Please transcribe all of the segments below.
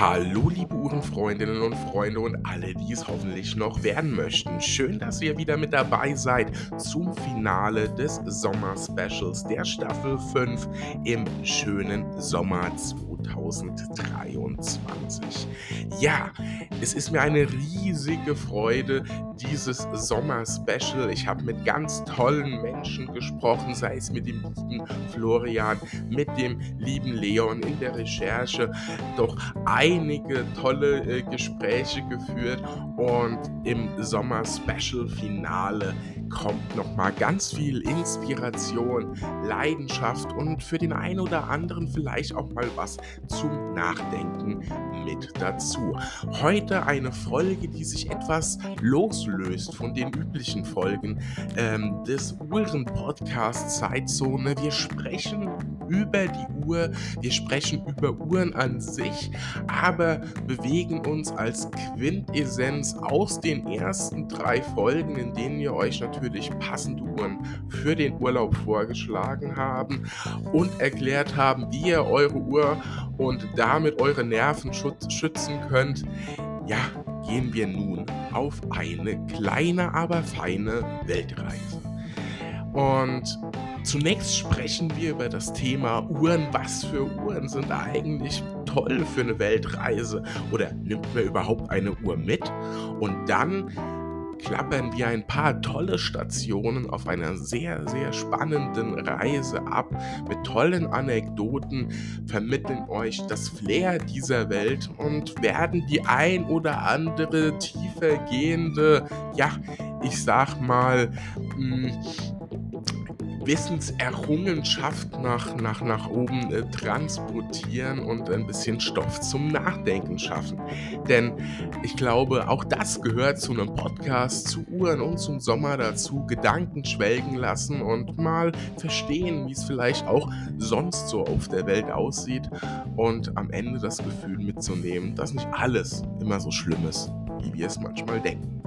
Hallo, liebe Uhrenfreundinnen und Freunde und alle, die es hoffentlich noch werden möchten. Schön, dass ihr wieder mit dabei seid zum Finale des Sommer-Specials der Staffel 5 im schönen Sommer 2023. Ja, es ist mir eine riesige Freude, dieses Sommer-Special. Ich habe mit ganz tollen Menschen gesprochen, sei es mit dem lieben Florian, mit dem lieben Leon in der Recherche. Doch einige tolle äh, Gespräche geführt und im Sommer-Special-Finale kommt nochmal ganz viel Inspiration, Leidenschaft und für den einen oder anderen vielleicht auch mal was zum Nachdenken mit dazu. Heute eine Folge, die sich etwas loslöst von den üblichen Folgen ähm, des Uhren-Podcasts Zeitzone. Wir sprechen über die Uhr, wir sprechen über Uhren an sich, aber bewegen uns als Quintessenz aus den ersten drei Folgen, in denen wir euch natürlich passende Uhren für den Urlaub vorgeschlagen haben und erklärt haben, wie ihr eure Uhr und damit eure Nerven schützen könnt. Ja, gehen wir nun auf eine kleine, aber feine Weltreise. Und Zunächst sprechen wir über das Thema Uhren. Was für Uhren sind eigentlich toll für eine Weltreise? Oder nimmt man überhaupt eine Uhr mit? Und dann klappern wir ein paar tolle Stationen auf einer sehr, sehr spannenden Reise ab mit tollen Anekdoten, vermitteln euch das Flair dieser Welt und werden die ein oder andere tiefer gehende, ja, ich sag mal, mh, hm, Wissenserrungenschaft nach, nach, nach oben äh, transportieren und ein bisschen Stoff zum Nachdenken schaffen. Denn ich glaube, auch das gehört zu einem Podcast, zu Uhren und zum Sommer dazu, Gedanken schwelgen lassen und mal verstehen, wie es vielleicht auch sonst so auf der Welt aussieht und am Ende das Gefühl mitzunehmen, dass nicht alles immer so schlimm ist, wie wir es manchmal denken.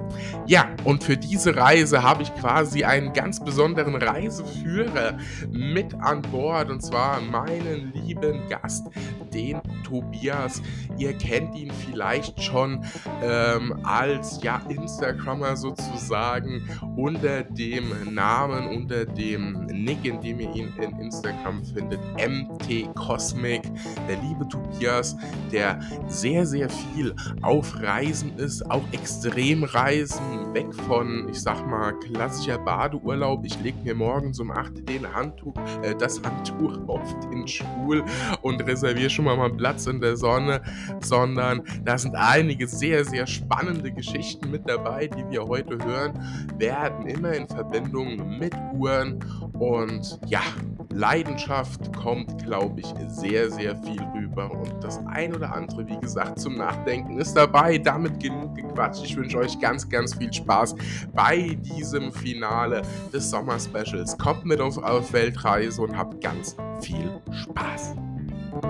Ja, und für diese Reise habe ich quasi einen ganz besonderen Reiseführer mit an Bord und zwar meinen lieben Gast, den Tobias. Ihr kennt ihn vielleicht schon ähm, als ja Instagrammer sozusagen unter dem Namen, unter dem Nick, in dem ihr ihn in Instagram findet, MT Cosmic. Der liebe Tobias, der sehr, sehr viel auf Reisen ist, auch Extremreisen Reisen weg von, ich sag mal, klassischer Badeurlaub. Ich lege mir morgens um 8 den Handtuch, äh, das Handtuch auf den Stuhl und reserviere schon mal mal Platz in der Sonne, sondern da sind einige sehr, sehr spannende Geschichten mit dabei, die wir heute hören werden, immer in Verbindung mit Uhren und ja, Leidenschaft kommt, glaube ich, sehr, sehr viel rüber. Und das ein oder andere, wie gesagt, zum Nachdenken ist dabei. Damit genug gequatscht. Ich wünsche euch ganz, ganz viel Spaß bei diesem Finale des Sommer-Specials. Kommt mit auf, auf Weltreise und habt ganz viel Spaß. Ja,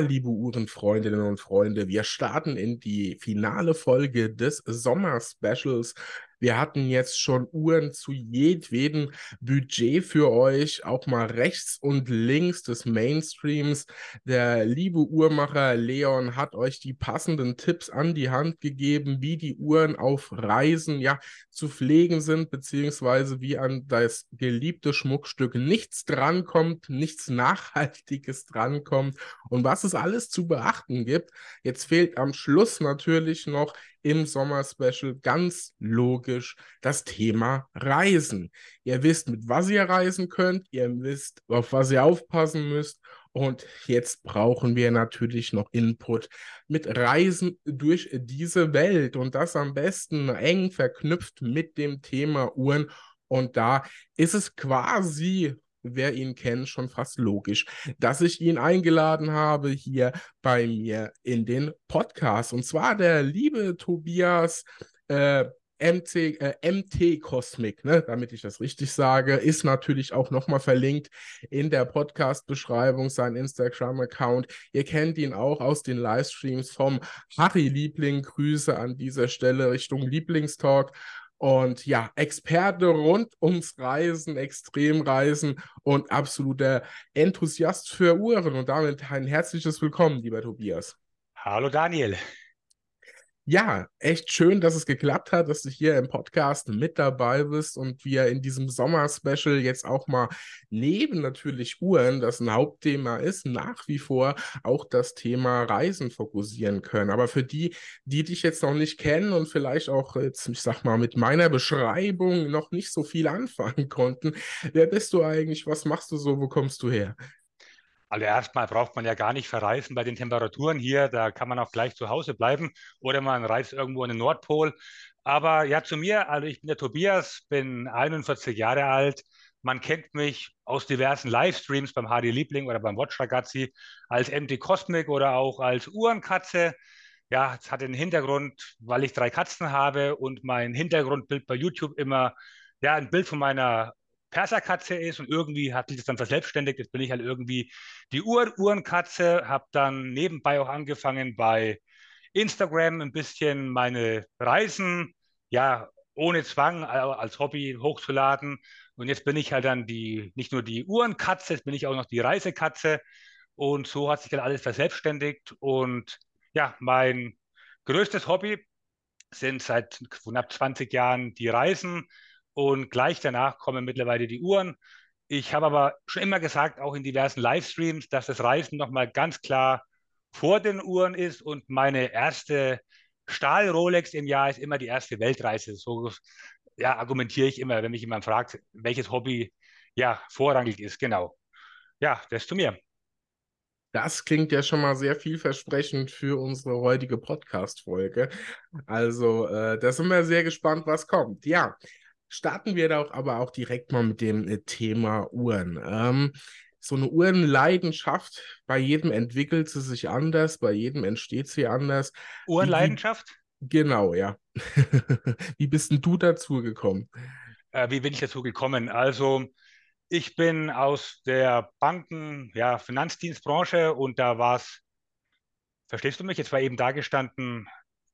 liebe Uhrenfreundinnen und Freunde, wir starten in die finale Folge des Sommer-Specials wir hatten jetzt schon Uhren zu jedwedem Budget für euch, auch mal rechts und links des Mainstreams. Der liebe Uhrmacher Leon hat euch die passenden Tipps an die Hand gegeben, wie die Uhren auf Reisen ja zu pflegen sind, beziehungsweise wie an das geliebte Schmuckstück nichts drankommt, nichts Nachhaltiges drankommt und was es alles zu beachten gibt. Jetzt fehlt am Schluss natürlich noch im Sommer-Special ganz logisch das Thema Reisen. Ihr wisst, mit was ihr reisen könnt, ihr wisst, auf was ihr aufpassen müsst. Und jetzt brauchen wir natürlich noch Input mit Reisen durch diese Welt und das am besten eng verknüpft mit dem Thema Uhren. Und da ist es quasi wer ihn kennt, schon fast logisch, dass ich ihn eingeladen habe hier bei mir in den Podcast. Und zwar der liebe Tobias. Äh, MC, äh, MT Cosmic, ne, damit ich das richtig sage, ist natürlich auch nochmal verlinkt in der Podcast-Beschreibung, sein Instagram-Account. Ihr kennt ihn auch aus den Livestreams vom Harry Liebling. Grüße an dieser Stelle Richtung Lieblingstalk. Und ja, Experte rund ums Reisen, Extremreisen und absoluter Enthusiast für Uhren. Und damit ein herzliches Willkommen, lieber Tobias. Hallo Daniel. Ja, echt schön, dass es geklappt hat, dass du hier im Podcast mit dabei bist und wir in diesem Sommer-Special jetzt auch mal neben natürlich Uhren, das ein Hauptthema ist, nach wie vor auch das Thema Reisen fokussieren können. Aber für die, die dich jetzt noch nicht kennen und vielleicht auch jetzt, ich sag mal, mit meiner Beschreibung noch nicht so viel anfangen konnten, wer bist du eigentlich? Was machst du so? Wo kommst du her? Also erstmal braucht man ja gar nicht verreisen bei den Temperaturen hier, da kann man auch gleich zu Hause bleiben oder man reist irgendwo in den Nordpol. Aber ja, zu mir, also ich bin der Tobias, bin 41 Jahre alt. Man kennt mich aus diversen Livestreams beim HD Liebling oder beim Watch Ragazzi als MD Cosmic oder auch als Uhrenkatze. Ja, es hat den Hintergrund, weil ich drei Katzen habe und mein Hintergrundbild bei YouTube immer ja, ein Bild von meiner Perserkatze ist und irgendwie hat sich das dann verselbstständigt. Jetzt bin ich halt irgendwie die Ur Uhrenkatze, habe dann nebenbei auch angefangen bei Instagram ein bisschen meine Reisen, ja, ohne Zwang als Hobby hochzuladen. Und jetzt bin ich halt dann die, nicht nur die Uhrenkatze, jetzt bin ich auch noch die Reisekatze. Und so hat sich dann alles verselbstständigt. Und ja, mein größtes Hobby sind seit knapp 20 Jahren die Reisen und gleich danach kommen mittlerweile die Uhren. Ich habe aber schon immer gesagt, auch in diversen Livestreams, dass das Reisen nochmal ganz klar vor den Uhren ist und meine erste Stahl-Rolex im Jahr ist immer die erste Weltreise. So ja, argumentiere ich immer, wenn mich jemand fragt, welches Hobby ja vorrangig ist. Genau. Ja, das zu mir. Das klingt ja schon mal sehr vielversprechend für unsere heutige Podcast-Folge. Also, äh, da sind wir sehr gespannt, was kommt. Ja, starten wir doch aber auch direkt mal mit dem äh, Thema Uhren. Ähm, so eine Uhrenleidenschaft, bei jedem entwickelt sie sich anders, bei jedem entsteht sie anders. Uhrenleidenschaft? Wie, genau, ja. wie bist denn du dazu gekommen? Äh, wie bin ich dazu gekommen? Also, ich bin aus der Banken-, ja, Finanzdienstbranche und da war es, verstehst du mich? Jetzt war eben da gestanden,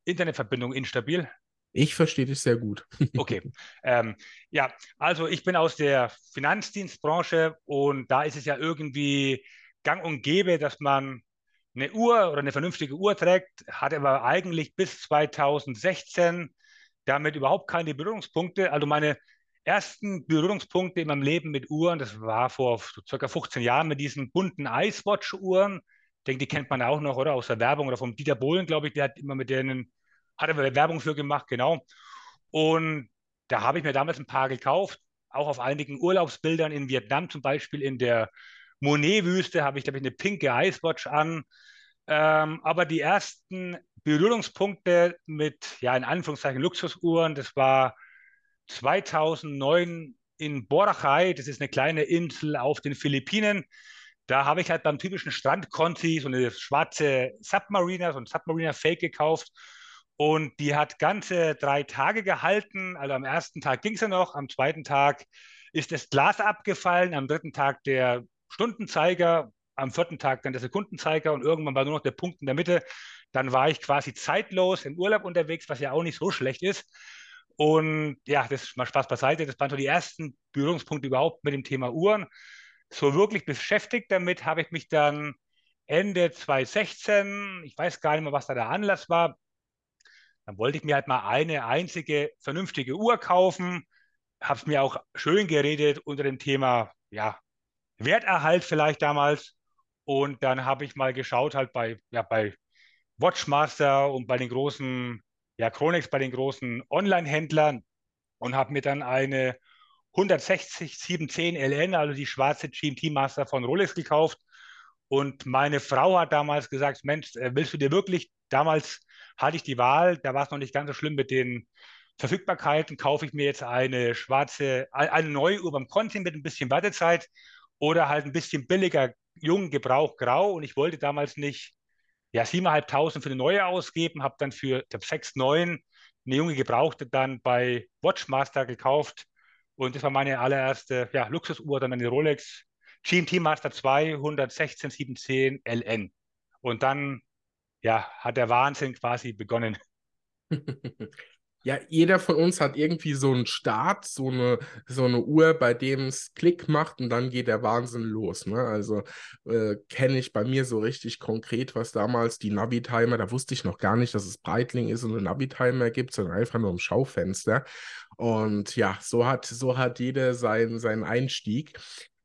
Internetverbindung instabil. Ich verstehe dich sehr gut. okay. Ähm, ja, also ich bin aus der Finanzdienstbranche und da ist es ja irgendwie gang und gäbe, dass man eine Uhr oder eine vernünftige Uhr trägt, hatte aber eigentlich bis 2016 damit überhaupt keine Berührungspunkte. Also meine ersten Berührungspunkte in meinem Leben mit Uhren, das war vor circa 15 Jahren mit diesen bunten Icewatch-Uhren. Ich denke, die kennt man auch noch, oder? Aus der Werbung oder vom Dieter Bohlen, glaube ich, der hat immer mit denen hat er Werbung für gemacht, genau. Und da habe ich mir damals ein paar gekauft, auch auf einigen Urlaubsbildern in Vietnam, zum Beispiel in der Monet-Wüste, habe ich, glaube ich, eine pinke Icewatch an. Ähm, aber die ersten Berührungspunkte mit, ja, in Anführungszeichen Luxusuhren, das war 2009 in Boracay, das ist eine kleine Insel auf den Philippinen. Da habe ich halt beim typischen Strandkonti so eine schwarze Submariner, so ein Submariner Fake gekauft und die hat ganze drei Tage gehalten. Also am ersten Tag ging es ja noch, am zweiten Tag ist das Glas abgefallen, am dritten Tag der Stundenzeiger, am vierten Tag dann der Sekundenzeiger und irgendwann war nur noch der Punkt in der Mitte. Dann war ich quasi zeitlos im Urlaub unterwegs, was ja auch nicht so schlecht ist. Und ja, das ist mal Spaß beiseite. Das waren so die ersten Berührungspunkte überhaupt mit dem Thema Uhren. So wirklich beschäftigt damit habe ich mich dann Ende 2016, ich weiß gar nicht mehr, was da der Anlass war, dann wollte ich mir halt mal eine einzige vernünftige Uhr kaufen, habe es mir auch schön geredet unter dem Thema, ja, Werterhalt vielleicht damals. Und dann habe ich mal geschaut, halt bei, ja, bei Watchmaster und bei den großen, ja, Chronex, bei den großen Online-Händlern und habe mir dann eine 160 710 LN, also die schwarze GMT Master von Rolex gekauft. Und meine Frau hat damals gesagt, Mensch, äh, willst du dir wirklich damals hatte ich die Wahl, da war es noch nicht ganz so schlimm mit den Verfügbarkeiten, kaufe ich mir jetzt eine schwarze, eine neue Uhr beim Conti mit ein bisschen Wartezeit oder halt ein bisschen billiger, jung, Gebrauch, grau. Und ich wollte damals nicht ja, 7.500 für eine neue ausgeben, habe dann für 6,9 eine junge Gebrauchte dann bei Watchmaster gekauft. Und das war meine allererste ja, Luxusuhr, dann eine Rolex GMT Master 2 116 710 LN. Und dann ja, hat der Wahnsinn quasi begonnen. Ja, jeder von uns hat irgendwie so einen Start, so eine, so eine Uhr, bei dem es Klick macht und dann geht der Wahnsinn los. Ne? Also äh, kenne ich bei mir so richtig konkret, was damals die Navi-Timer, da wusste ich noch gar nicht, dass es Breitling ist und einen Navi-Timer gibt, sondern einfach nur im Schaufenster. Und ja, so hat, so hat jeder sein, seinen Einstieg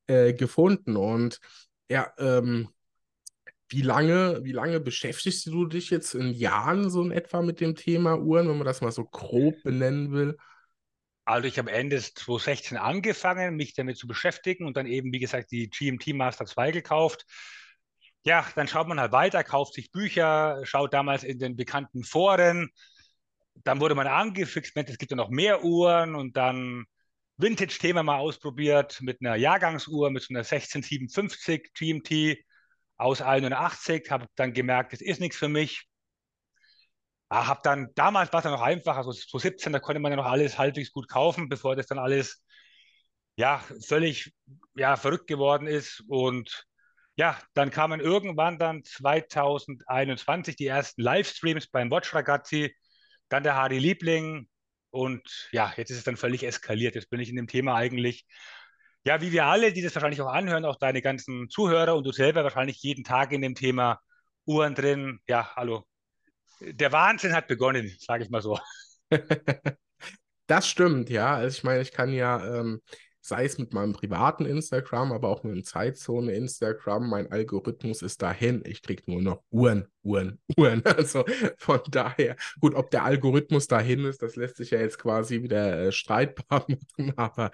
äh, gefunden. Und ja, ähm, wie lange, wie lange beschäftigst du dich jetzt in Jahren so in etwa mit dem Thema Uhren, wenn man das mal so grob benennen will? Also ich habe Ende 2016 angefangen, mich damit zu beschäftigen und dann eben, wie gesagt, die GMT Master 2 gekauft. Ja, dann schaut man halt weiter, kauft sich Bücher, schaut damals in den bekannten Foren. Dann wurde man angefixt, es gibt ja noch mehr Uhren und dann Vintage-Thema mal ausprobiert mit einer Jahrgangsuhr, mit so einer 16750 GMT aus 81, habe dann gemerkt, das ist nichts für mich. Ah, habe dann, damals war es ja noch einfach, also 2017, da konnte man ja noch alles halbwegs gut kaufen, bevor das dann alles ja völlig ja, verrückt geworden ist. Und ja, dann kamen irgendwann dann 2021 die ersten Livestreams beim Watch Ragazzi, dann der Hardy Liebling und ja, jetzt ist es dann völlig eskaliert. Jetzt bin ich in dem Thema eigentlich ja, wie wir alle, die das wahrscheinlich auch anhören, auch deine ganzen Zuhörer und du selber wahrscheinlich jeden Tag in dem Thema Uhren drin. Ja, hallo. Der Wahnsinn hat begonnen, sage ich mal so. das stimmt, ja. Also ich meine, ich kann ja ähm, sei es mit meinem privaten Instagram, aber auch mit dem Zeitzone Instagram. Mein Algorithmus ist dahin. Ich kriege nur noch Uhren, Uhren, Uhren. Also von daher, gut, ob der Algorithmus dahin ist, das lässt sich ja jetzt quasi wieder äh, streitbar machen. Aber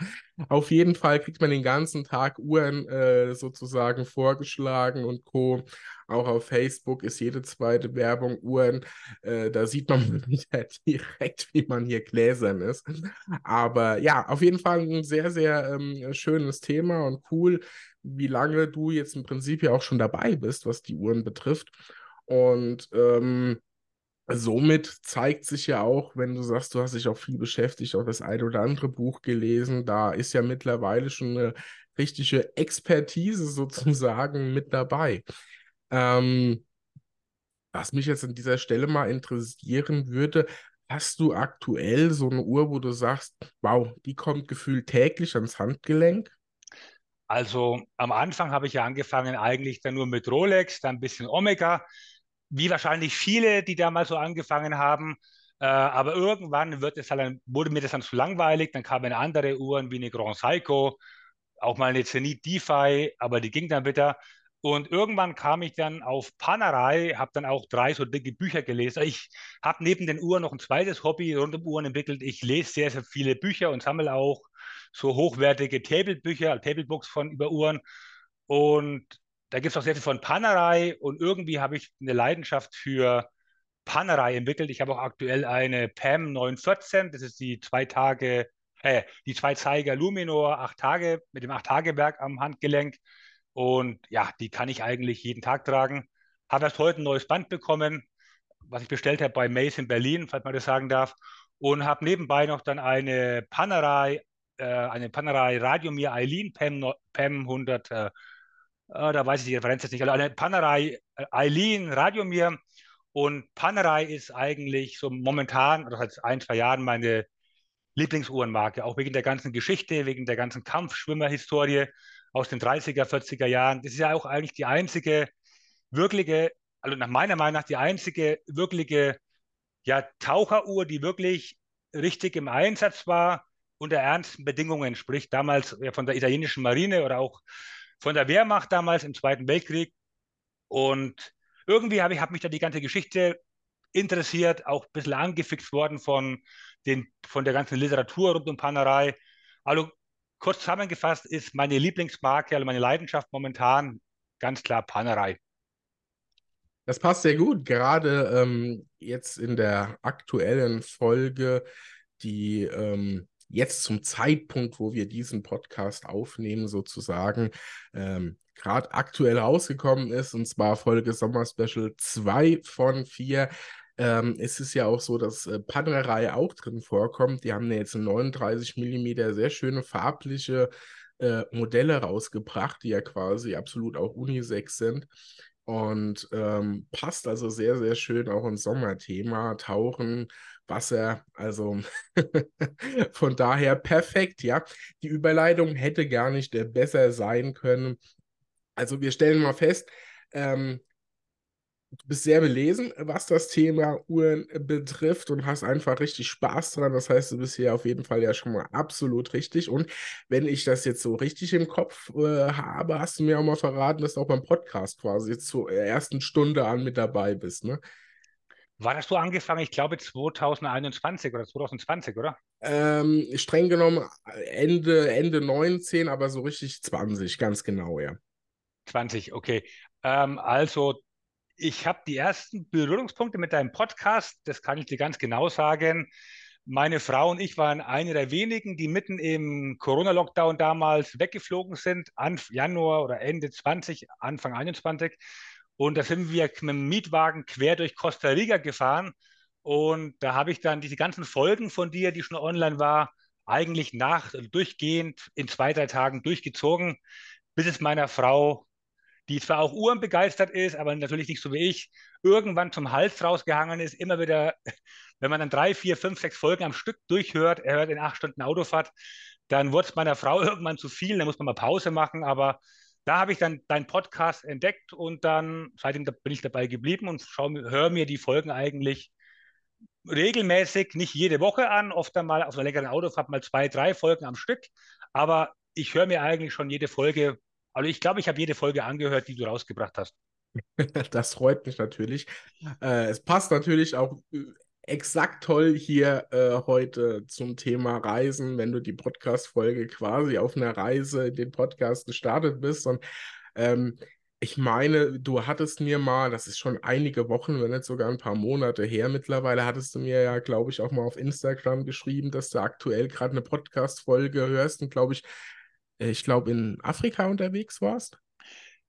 auf jeden Fall kriegt man den ganzen Tag Uhren äh, sozusagen vorgeschlagen und Co. Auch auf Facebook ist jede zweite Werbung Uhren. Äh, da sieht man wieder direkt, wie man hier gläsern ist. Aber ja, auf jeden Fall ein sehr, sehr ähm, schönes Thema und cool, wie lange du jetzt im Prinzip ja auch schon dabei bist, was die Uhren betrifft. Und ähm, somit zeigt sich ja auch, wenn du sagst, du hast dich auch viel beschäftigt, auch das ein oder andere Buch gelesen, da ist ja mittlerweile schon eine richtige Expertise sozusagen mit dabei. Ähm, was mich jetzt an dieser Stelle mal interessieren würde, hast du aktuell so eine Uhr, wo du sagst, wow, die kommt gefühlt täglich ans Handgelenk? Also am Anfang habe ich ja angefangen eigentlich dann nur mit Rolex, dann ein bisschen Omega, wie wahrscheinlich viele, die damals so angefangen haben. Äh, aber irgendwann wird es halt, wurde mir das dann zu langweilig, dann kamen andere Uhren wie eine Grand Seiko, auch mal eine Zenit DeFi, aber die ging dann wieder. Und irgendwann kam ich dann auf Panerei, habe dann auch drei so dicke Bücher gelesen. Ich habe neben den Uhren noch ein zweites Hobby rund um Uhren entwickelt. Ich lese sehr, sehr viele Bücher und sammle auch so hochwertige Tablebücher, Tablebooks von über Uhren. Und da gibt es auch sehr viel von Panerei. Und irgendwie habe ich eine Leidenschaft für Panerei entwickelt. Ich habe auch aktuell eine PAM 914. Das ist die zwei Tage, äh, die zwei Zeiger Luminor, acht Tage mit dem Acht-Tage-Werk am Handgelenk. Und ja, die kann ich eigentlich jeden Tag tragen. Habe erst heute ein neues Band bekommen, was ich bestellt habe bei Mace in Berlin, falls man das sagen darf. Und habe nebenbei noch dann eine Panerei, äh, eine Panerei Radiomir Eileen PEM, PEM 100, äh, da weiß ich die Referenz jetzt nicht, also eine Panerei äh, Eileen Radiomir. Und Panerei ist eigentlich so momentan, oder seit ein, zwei Jahren, meine Lieblingsuhrenmarke, auch wegen der ganzen Geschichte, wegen der ganzen Kampfschwimmerhistorie aus den 30er, 40er Jahren. Das ist ja auch eigentlich die einzige wirkliche, also nach meiner Meinung nach die einzige wirkliche ja, Taucheruhr, die wirklich richtig im Einsatz war unter ernsten Bedingungen, sprich damals ja, von der italienischen Marine oder auch von der Wehrmacht damals im Zweiten Weltkrieg. Und irgendwie habe ich hab mich da die ganze Geschichte interessiert, auch ein bisschen angefixt worden von, den, von der ganzen Literatur rund um Panerei. Also kurz zusammengefasst ist meine Lieblingsmarke, also meine Leidenschaft momentan ganz klar Panerei. Das passt sehr gut, gerade ähm, jetzt in der aktuellen Folge, die ähm, jetzt zum Zeitpunkt, wo wir diesen Podcast aufnehmen, sozusagen, ähm, gerade aktuell rausgekommen ist, und zwar Folge Sommer Special 2 von 4 ähm, ist es ja auch so, dass äh, Panelerei auch drin vorkommt. Die haben ja jetzt 39 mm sehr schöne farbliche äh, Modelle rausgebracht, die ja quasi absolut auch Unisex sind. und ähm, passt also sehr, sehr schön auch ins Sommerthema, Tauchen, Wasser, also von daher perfekt, ja. Die Überleitung hätte gar nicht besser sein können. Also wir stellen mal fest, ähm, du bist sehr belesen, was das Thema Uhren betrifft und hast einfach richtig Spaß dran. Das heißt, du bist hier auf jeden Fall ja schon mal absolut richtig. Und wenn ich das jetzt so richtig im Kopf äh, habe, hast du mir auch mal verraten, dass du auch beim Podcast quasi zur ersten Stunde an mit dabei bist, ne? Wann hast du angefangen? Ich glaube 2021 oder 2020, oder? Ähm, streng genommen Ende, Ende 19, aber so richtig 20, ganz genau, ja. 20, okay. Ähm, also ich habe die ersten Berührungspunkte mit deinem Podcast, das kann ich dir ganz genau sagen. Meine Frau und ich waren eine der wenigen, die mitten im Corona-Lockdown damals weggeflogen sind, Anfang Januar oder Ende 20, Anfang 21. Und da sind wir mit dem Mietwagen quer durch Costa Rica gefahren. Und da habe ich dann diese ganzen Folgen von dir, die schon online war, eigentlich nach durchgehend in zwei, drei Tagen durchgezogen, bis es meiner Frau die zwar auch uhrenbegeistert ist, aber natürlich nicht so wie ich, irgendwann zum Hals rausgehangen ist, immer wieder, wenn man dann drei, vier, fünf, sechs Folgen am Stück durchhört, er hört in acht Stunden Autofahrt, dann wurde es meiner Frau irgendwann zu viel, dann muss man mal Pause machen, aber da habe ich dann deinen Podcast entdeckt und dann seitdem bin ich dabei geblieben und höre mir die Folgen eigentlich regelmäßig, nicht jede Woche an, oft einmal auf einer längeren Autofahrt mal zwei, drei Folgen am Stück, aber ich höre mir eigentlich schon jede Folge also ich glaube, ich habe jede Folge angehört, die du rausgebracht hast. das freut mich natürlich. Äh, es passt natürlich auch äh, exakt toll hier äh, heute zum Thema Reisen, wenn du die Podcast-Folge quasi auf einer Reise in den Podcast gestartet bist. Und ähm, ich meine, du hattest mir mal, das ist schon einige Wochen, wenn nicht sogar ein paar Monate her mittlerweile, hattest du mir ja, glaube ich, auch mal auf Instagram geschrieben, dass du aktuell gerade eine Podcast-Folge hörst und, glaube ich, ich glaube, in Afrika unterwegs warst?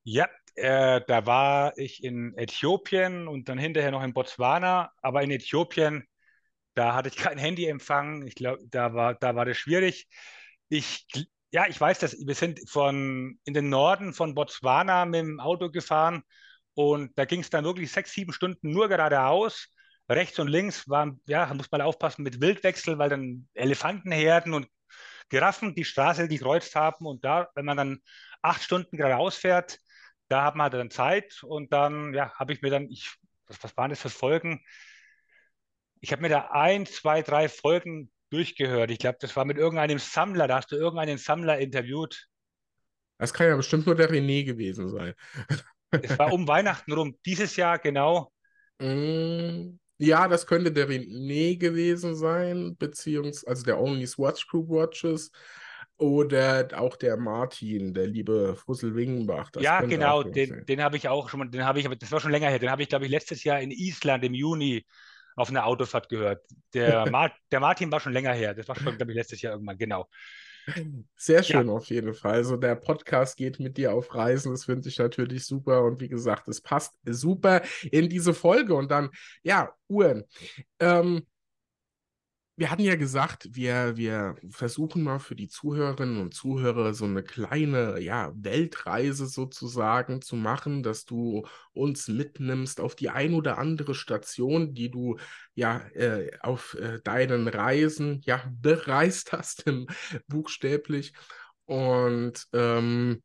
Ja, äh, da war ich in Äthiopien und dann hinterher noch in Botswana. Aber in Äthiopien, da hatte ich kein Handyempfang. Ich glaube, da war, da war das schwierig. Ich, ja, ich weiß das. Wir sind von in den Norden von Botswana mit dem Auto gefahren und da ging es dann wirklich sechs, sieben Stunden nur geradeaus. Rechts und links waren, ja, muss man aufpassen mit Wildwechsel, weil dann Elefantenherden und Giraffen die Straße gekreuzt haben und da, wenn man dann acht Stunden geradeaus fährt, da hat man halt dann Zeit und dann, ja, habe ich mir dann, ich, was, was waren das für Folgen? Ich habe mir da ein, zwei, drei Folgen durchgehört. Ich glaube, das war mit irgendeinem Sammler, da hast du irgendeinen Sammler interviewt. Das kann ja bestimmt nur der René gewesen sein. Es war um Weihnachten rum, dieses Jahr genau. Mm, ja, das könnte der René gewesen sein, beziehungsweise also der Only Watch Group Watches oder auch der Martin, der liebe Fussel Wingenbach. ja, genau, den, den habe ich auch schon, den habe ich, das war schon länger her, den habe ich, glaube ich, letztes Jahr in Island im Juni auf einer Autofahrt gehört. Der, Mar der Martin war schon länger her, das war schon, glaube ich, letztes Jahr irgendwann, genau. Sehr schön ja. auf jeden Fall. Also der Podcast geht mit dir auf Reisen. Das finde ich natürlich super. Und wie gesagt, es passt super in diese Folge. Und dann, ja, Uhren. Ähm, wir hatten ja gesagt, wir, wir versuchen mal für die Zuhörerinnen und Zuhörer so eine kleine ja, Weltreise sozusagen zu machen, dass du uns mitnimmst auf die ein oder andere Station, die du ja äh, auf äh, deinen Reisen ja bereist hast, buchstäblich. Und ähm,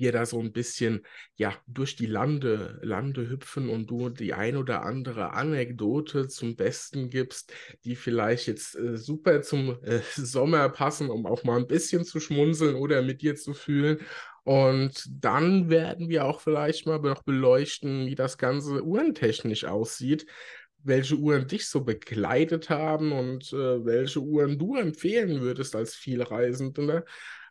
wir da so ein bisschen ja durch die Lande, Lande hüpfen und du die ein oder andere Anekdote zum Besten gibst, die vielleicht jetzt äh, super zum äh, Sommer passen, um auch mal ein bisschen zu schmunzeln oder mit dir zu fühlen. Und dann werden wir auch vielleicht mal noch beleuchten, wie das Ganze uhrentechnisch aussieht welche Uhren dich so begleitet haben und äh, welche Uhren du empfehlen würdest als Vielreisender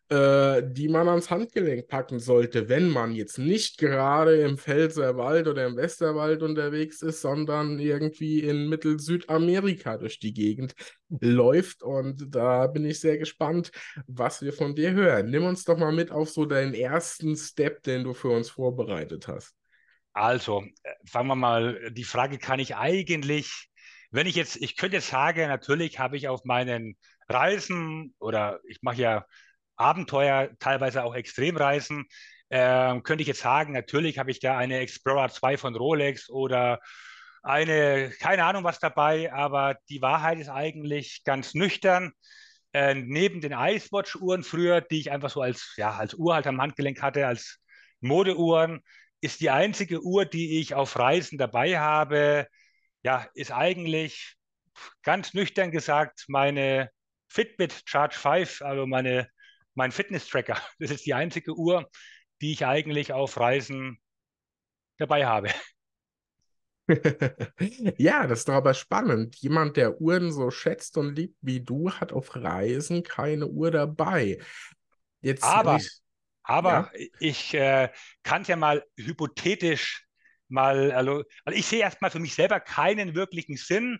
äh, die man ans Handgelenk packen sollte, wenn man jetzt nicht gerade im Pfälzerwald oder im Westerwald unterwegs ist, sondern irgendwie in Mittel-Südamerika durch die Gegend läuft. Und da bin ich sehr gespannt, was wir von dir hören. Nimm uns doch mal mit auf so deinen ersten Step, den du für uns vorbereitet hast. Also, äh, fangen wir mal, die Frage kann ich eigentlich, wenn ich jetzt, ich könnte jetzt sagen, natürlich habe ich auf meinen Reisen oder ich mache ja Abenteuer, teilweise auch Extremreisen. Ähm, könnte ich jetzt sagen, natürlich habe ich da eine Explorer 2 von Rolex oder eine, keine Ahnung was dabei, aber die Wahrheit ist eigentlich ganz nüchtern. Äh, neben den Icewatch-Uhren früher, die ich einfach so als, ja, als Uhr halt am Handgelenk hatte, als Modeuhren, ist die einzige Uhr, die ich auf Reisen dabei habe, ja, ist eigentlich ganz nüchtern gesagt meine Fitbit Charge 5, also meine, mein Fitness-Tracker. Das ist die einzige Uhr, die ich eigentlich auf Reisen dabei habe. ja, das ist doch aber spannend. Jemand, der Uhren so schätzt und liebt wie du, hat auf Reisen keine Uhr dabei. Jetzt aber ich, aber ja? ich äh, kann es ja mal hypothetisch mal, also, also ich sehe erstmal für mich selber keinen wirklichen Sinn,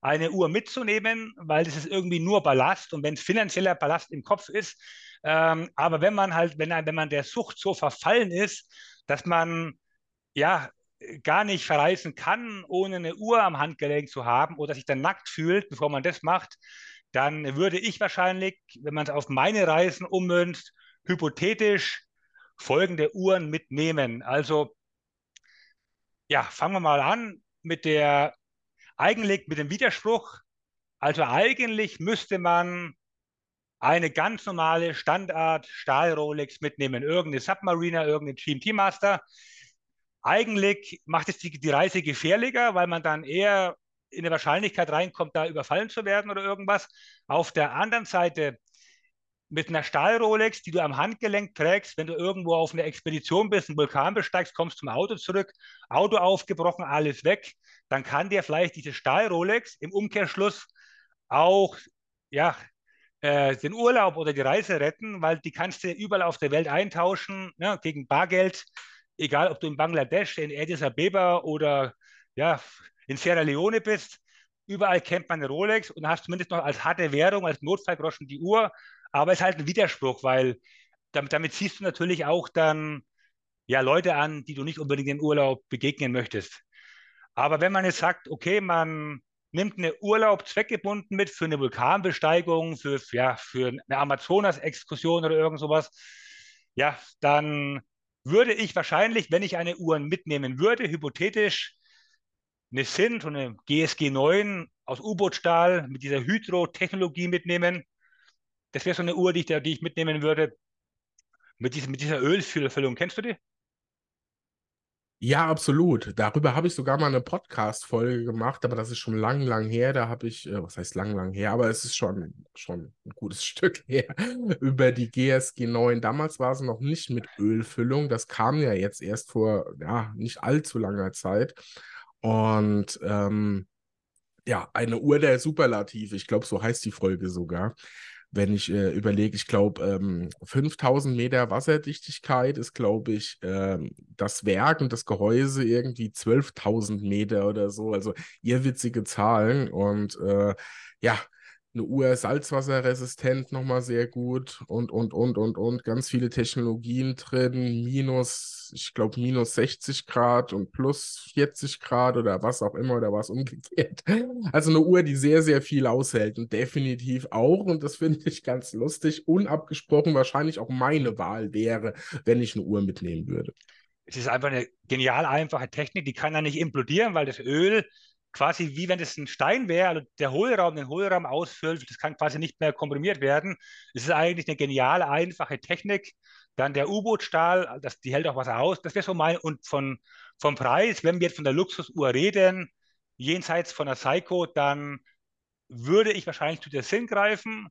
eine Uhr mitzunehmen, weil das ist irgendwie nur Ballast und wenn es finanzieller Ballast im Kopf ist, ähm, aber wenn man halt, wenn, wenn man der Sucht so verfallen ist, dass man ja gar nicht verreisen kann, ohne eine Uhr am Handgelenk zu haben oder sich dann nackt fühlt, bevor man das macht, dann würde ich wahrscheinlich, wenn man es auf meine Reisen ummünzt, hypothetisch folgende Uhren mitnehmen. Also ja, fangen wir mal an mit der eigentlich mit dem Widerspruch. Also eigentlich müsste man eine ganz normale Standard Stahl Rolex mitnehmen, irgendeine Submariner, irgendeine GMT Master. Eigentlich macht es die, die Reise gefährlicher, weil man dann eher in der Wahrscheinlichkeit reinkommt, da überfallen zu werden oder irgendwas. Auf der anderen Seite mit einer Stahl-Rolex, die du am Handgelenk trägst, wenn du irgendwo auf einer Expedition bist, einen Vulkan besteigst, kommst zum Auto zurück, Auto aufgebrochen, alles weg, dann kann dir vielleicht diese Stahl-Rolex im Umkehrschluss auch ja, äh, den Urlaub oder die Reise retten, weil die kannst du überall auf der Welt eintauschen ne, gegen Bargeld egal ob du in Bangladesch, in Addis Abeba oder ja, in Sierra Leone bist, überall kennt man eine Rolex und hast zumindest noch als harte Währung, als Notfallgroschen die Uhr. Aber es ist halt ein Widerspruch, weil damit, damit siehst du natürlich auch dann ja, Leute an, die du nicht unbedingt im Urlaub begegnen möchtest. Aber wenn man jetzt sagt, okay, man nimmt eine Urlaub zweckgebunden mit für eine Vulkanbesteigung, für, ja, für eine Amazonas-Exkursion oder irgend sowas, ja, dann würde ich wahrscheinlich, wenn ich eine Uhr mitnehmen würde, hypothetisch eine Sint und eine GSG 9 aus U-Boot-Stahl mit dieser Hydro-Technologie mitnehmen. Das wäre so eine Uhr, die ich, die ich mitnehmen würde. Mit, diese, mit dieser Ölfüllung. Kennst du die? Ja, absolut. Darüber habe ich sogar mal eine Podcast-Folge gemacht, aber das ist schon lang, lang her. Da habe ich, äh, was heißt lang, lang her, aber es ist schon, schon ein gutes Stück her, über die GSG 9. Damals war es noch nicht mit Ölfüllung. Das kam ja jetzt erst vor, ja, nicht allzu langer Zeit. Und ähm, ja, eine Uhr der Superlative. Ich glaube, so heißt die Folge sogar wenn ich äh, überlege, ich glaube, ähm, 5000 Meter Wasserdichtigkeit ist, glaube ich, ähm, das Werk und das Gehäuse irgendwie 12.000 Meter oder so. Also irrwitzige Zahlen. Und äh, ja, eine Uhr salzwasserresistent nochmal sehr gut und, und, und, und, und. Ganz viele Technologien drin. Minus, ich glaube, minus 60 Grad und plus 40 Grad oder was auch immer oder was umgekehrt. Also eine Uhr, die sehr, sehr viel aushält und definitiv auch, und das finde ich ganz lustig, unabgesprochen wahrscheinlich auch meine Wahl wäre, wenn ich eine Uhr mitnehmen würde. Es ist einfach eine genial einfache Technik, die kann ja nicht implodieren, weil das Öl quasi wie wenn es ein Stein wäre, also der Hohlraum den Hohlraum ausfüllt, das kann quasi nicht mehr komprimiert werden. Es ist eigentlich eine geniale, einfache Technik. Dann der U-Boot-Stahl, die hält auch Wasser aus. Das wäre so mein, und von, vom Preis, wenn wir jetzt von der Luxusuhr reden, jenseits von der Psycho, dann würde ich wahrscheinlich zu der Sinn greifen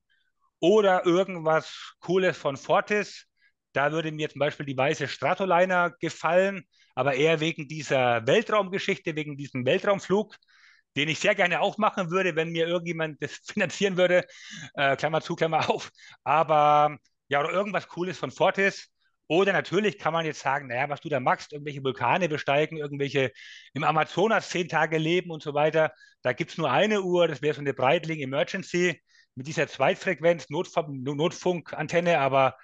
oder irgendwas Cooles von Fortis. Da würde mir zum Beispiel die weiße Stratoliner gefallen, aber eher wegen dieser Weltraumgeschichte, wegen diesem Weltraumflug den ich sehr gerne auch machen würde, wenn mir irgendjemand das finanzieren würde. Äh, Klammer zu, Klammer auf. Aber ja, oder irgendwas Cooles von Fortis. Oder natürlich kann man jetzt sagen, naja, was du da machst, irgendwelche Vulkane besteigen, irgendwelche im Amazonas zehn Tage leben und so weiter. Da gibt es nur eine Uhr, das wäre so eine Breitling Emergency mit dieser Zweitfrequenz, Notfunkantenne, aber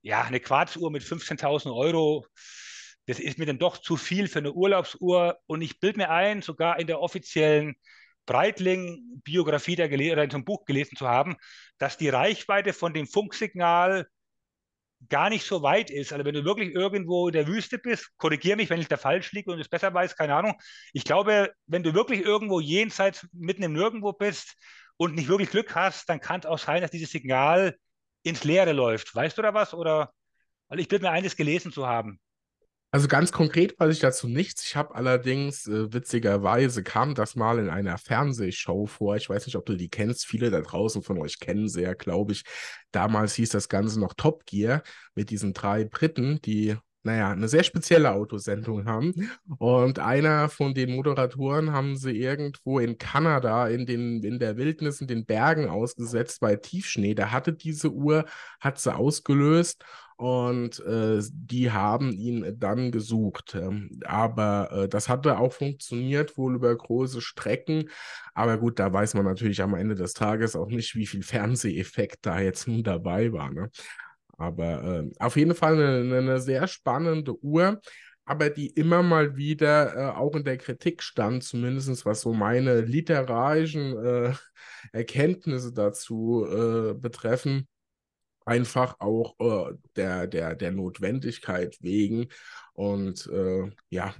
ja, eine Quarzuhr mit 15.000 Euro, das ist mir dann doch zu viel für eine Urlaubsuhr. Und ich bilde mir ein, sogar in der offiziellen Breitling-Biografie oder in so einem Buch gelesen zu haben, dass die Reichweite von dem Funksignal gar nicht so weit ist. Also wenn du wirklich irgendwo in der Wüste bist, korrigiere mich, wenn ich da falsch liege und es besser weiß, keine Ahnung. Ich glaube, wenn du wirklich irgendwo jenseits mitten im Nirgendwo bist und nicht wirklich Glück hast, dann kann es auch sein, dass dieses Signal ins Leere läuft. Weißt du da was? Oder weil ich bin mir eines gelesen zu haben. Also ganz konkret weiß ich dazu nichts. Ich habe allerdings, äh, witzigerweise kam das mal in einer Fernsehshow vor. Ich weiß nicht, ob du die kennst. Viele da draußen von euch kennen sie ja, glaube ich. Damals hieß das Ganze noch Top Gear mit diesen drei Briten, die naja, eine sehr spezielle Autosendung haben. Und einer von den Moderatoren haben sie irgendwo in Kanada in, den, in der Wildnis, in den Bergen ausgesetzt bei Tiefschnee. Der hatte diese Uhr, hat sie ausgelöst und äh, die haben ihn dann gesucht. Ähm, aber äh, das hatte auch funktioniert, wohl über große Strecken. Aber gut, da weiß man natürlich am Ende des Tages auch nicht, wie viel Fernseheffekt da jetzt nun dabei war. Ne? Aber äh, auf jeden Fall eine, eine, sehr spannende Uhr, aber die immer mal wieder äh, auch in der Kritik stand, zumindest was so meine literarischen äh, Erkenntnisse dazu äh, betreffen einfach auch äh, der, der, der Notwendigkeit wegen. Und äh, ja,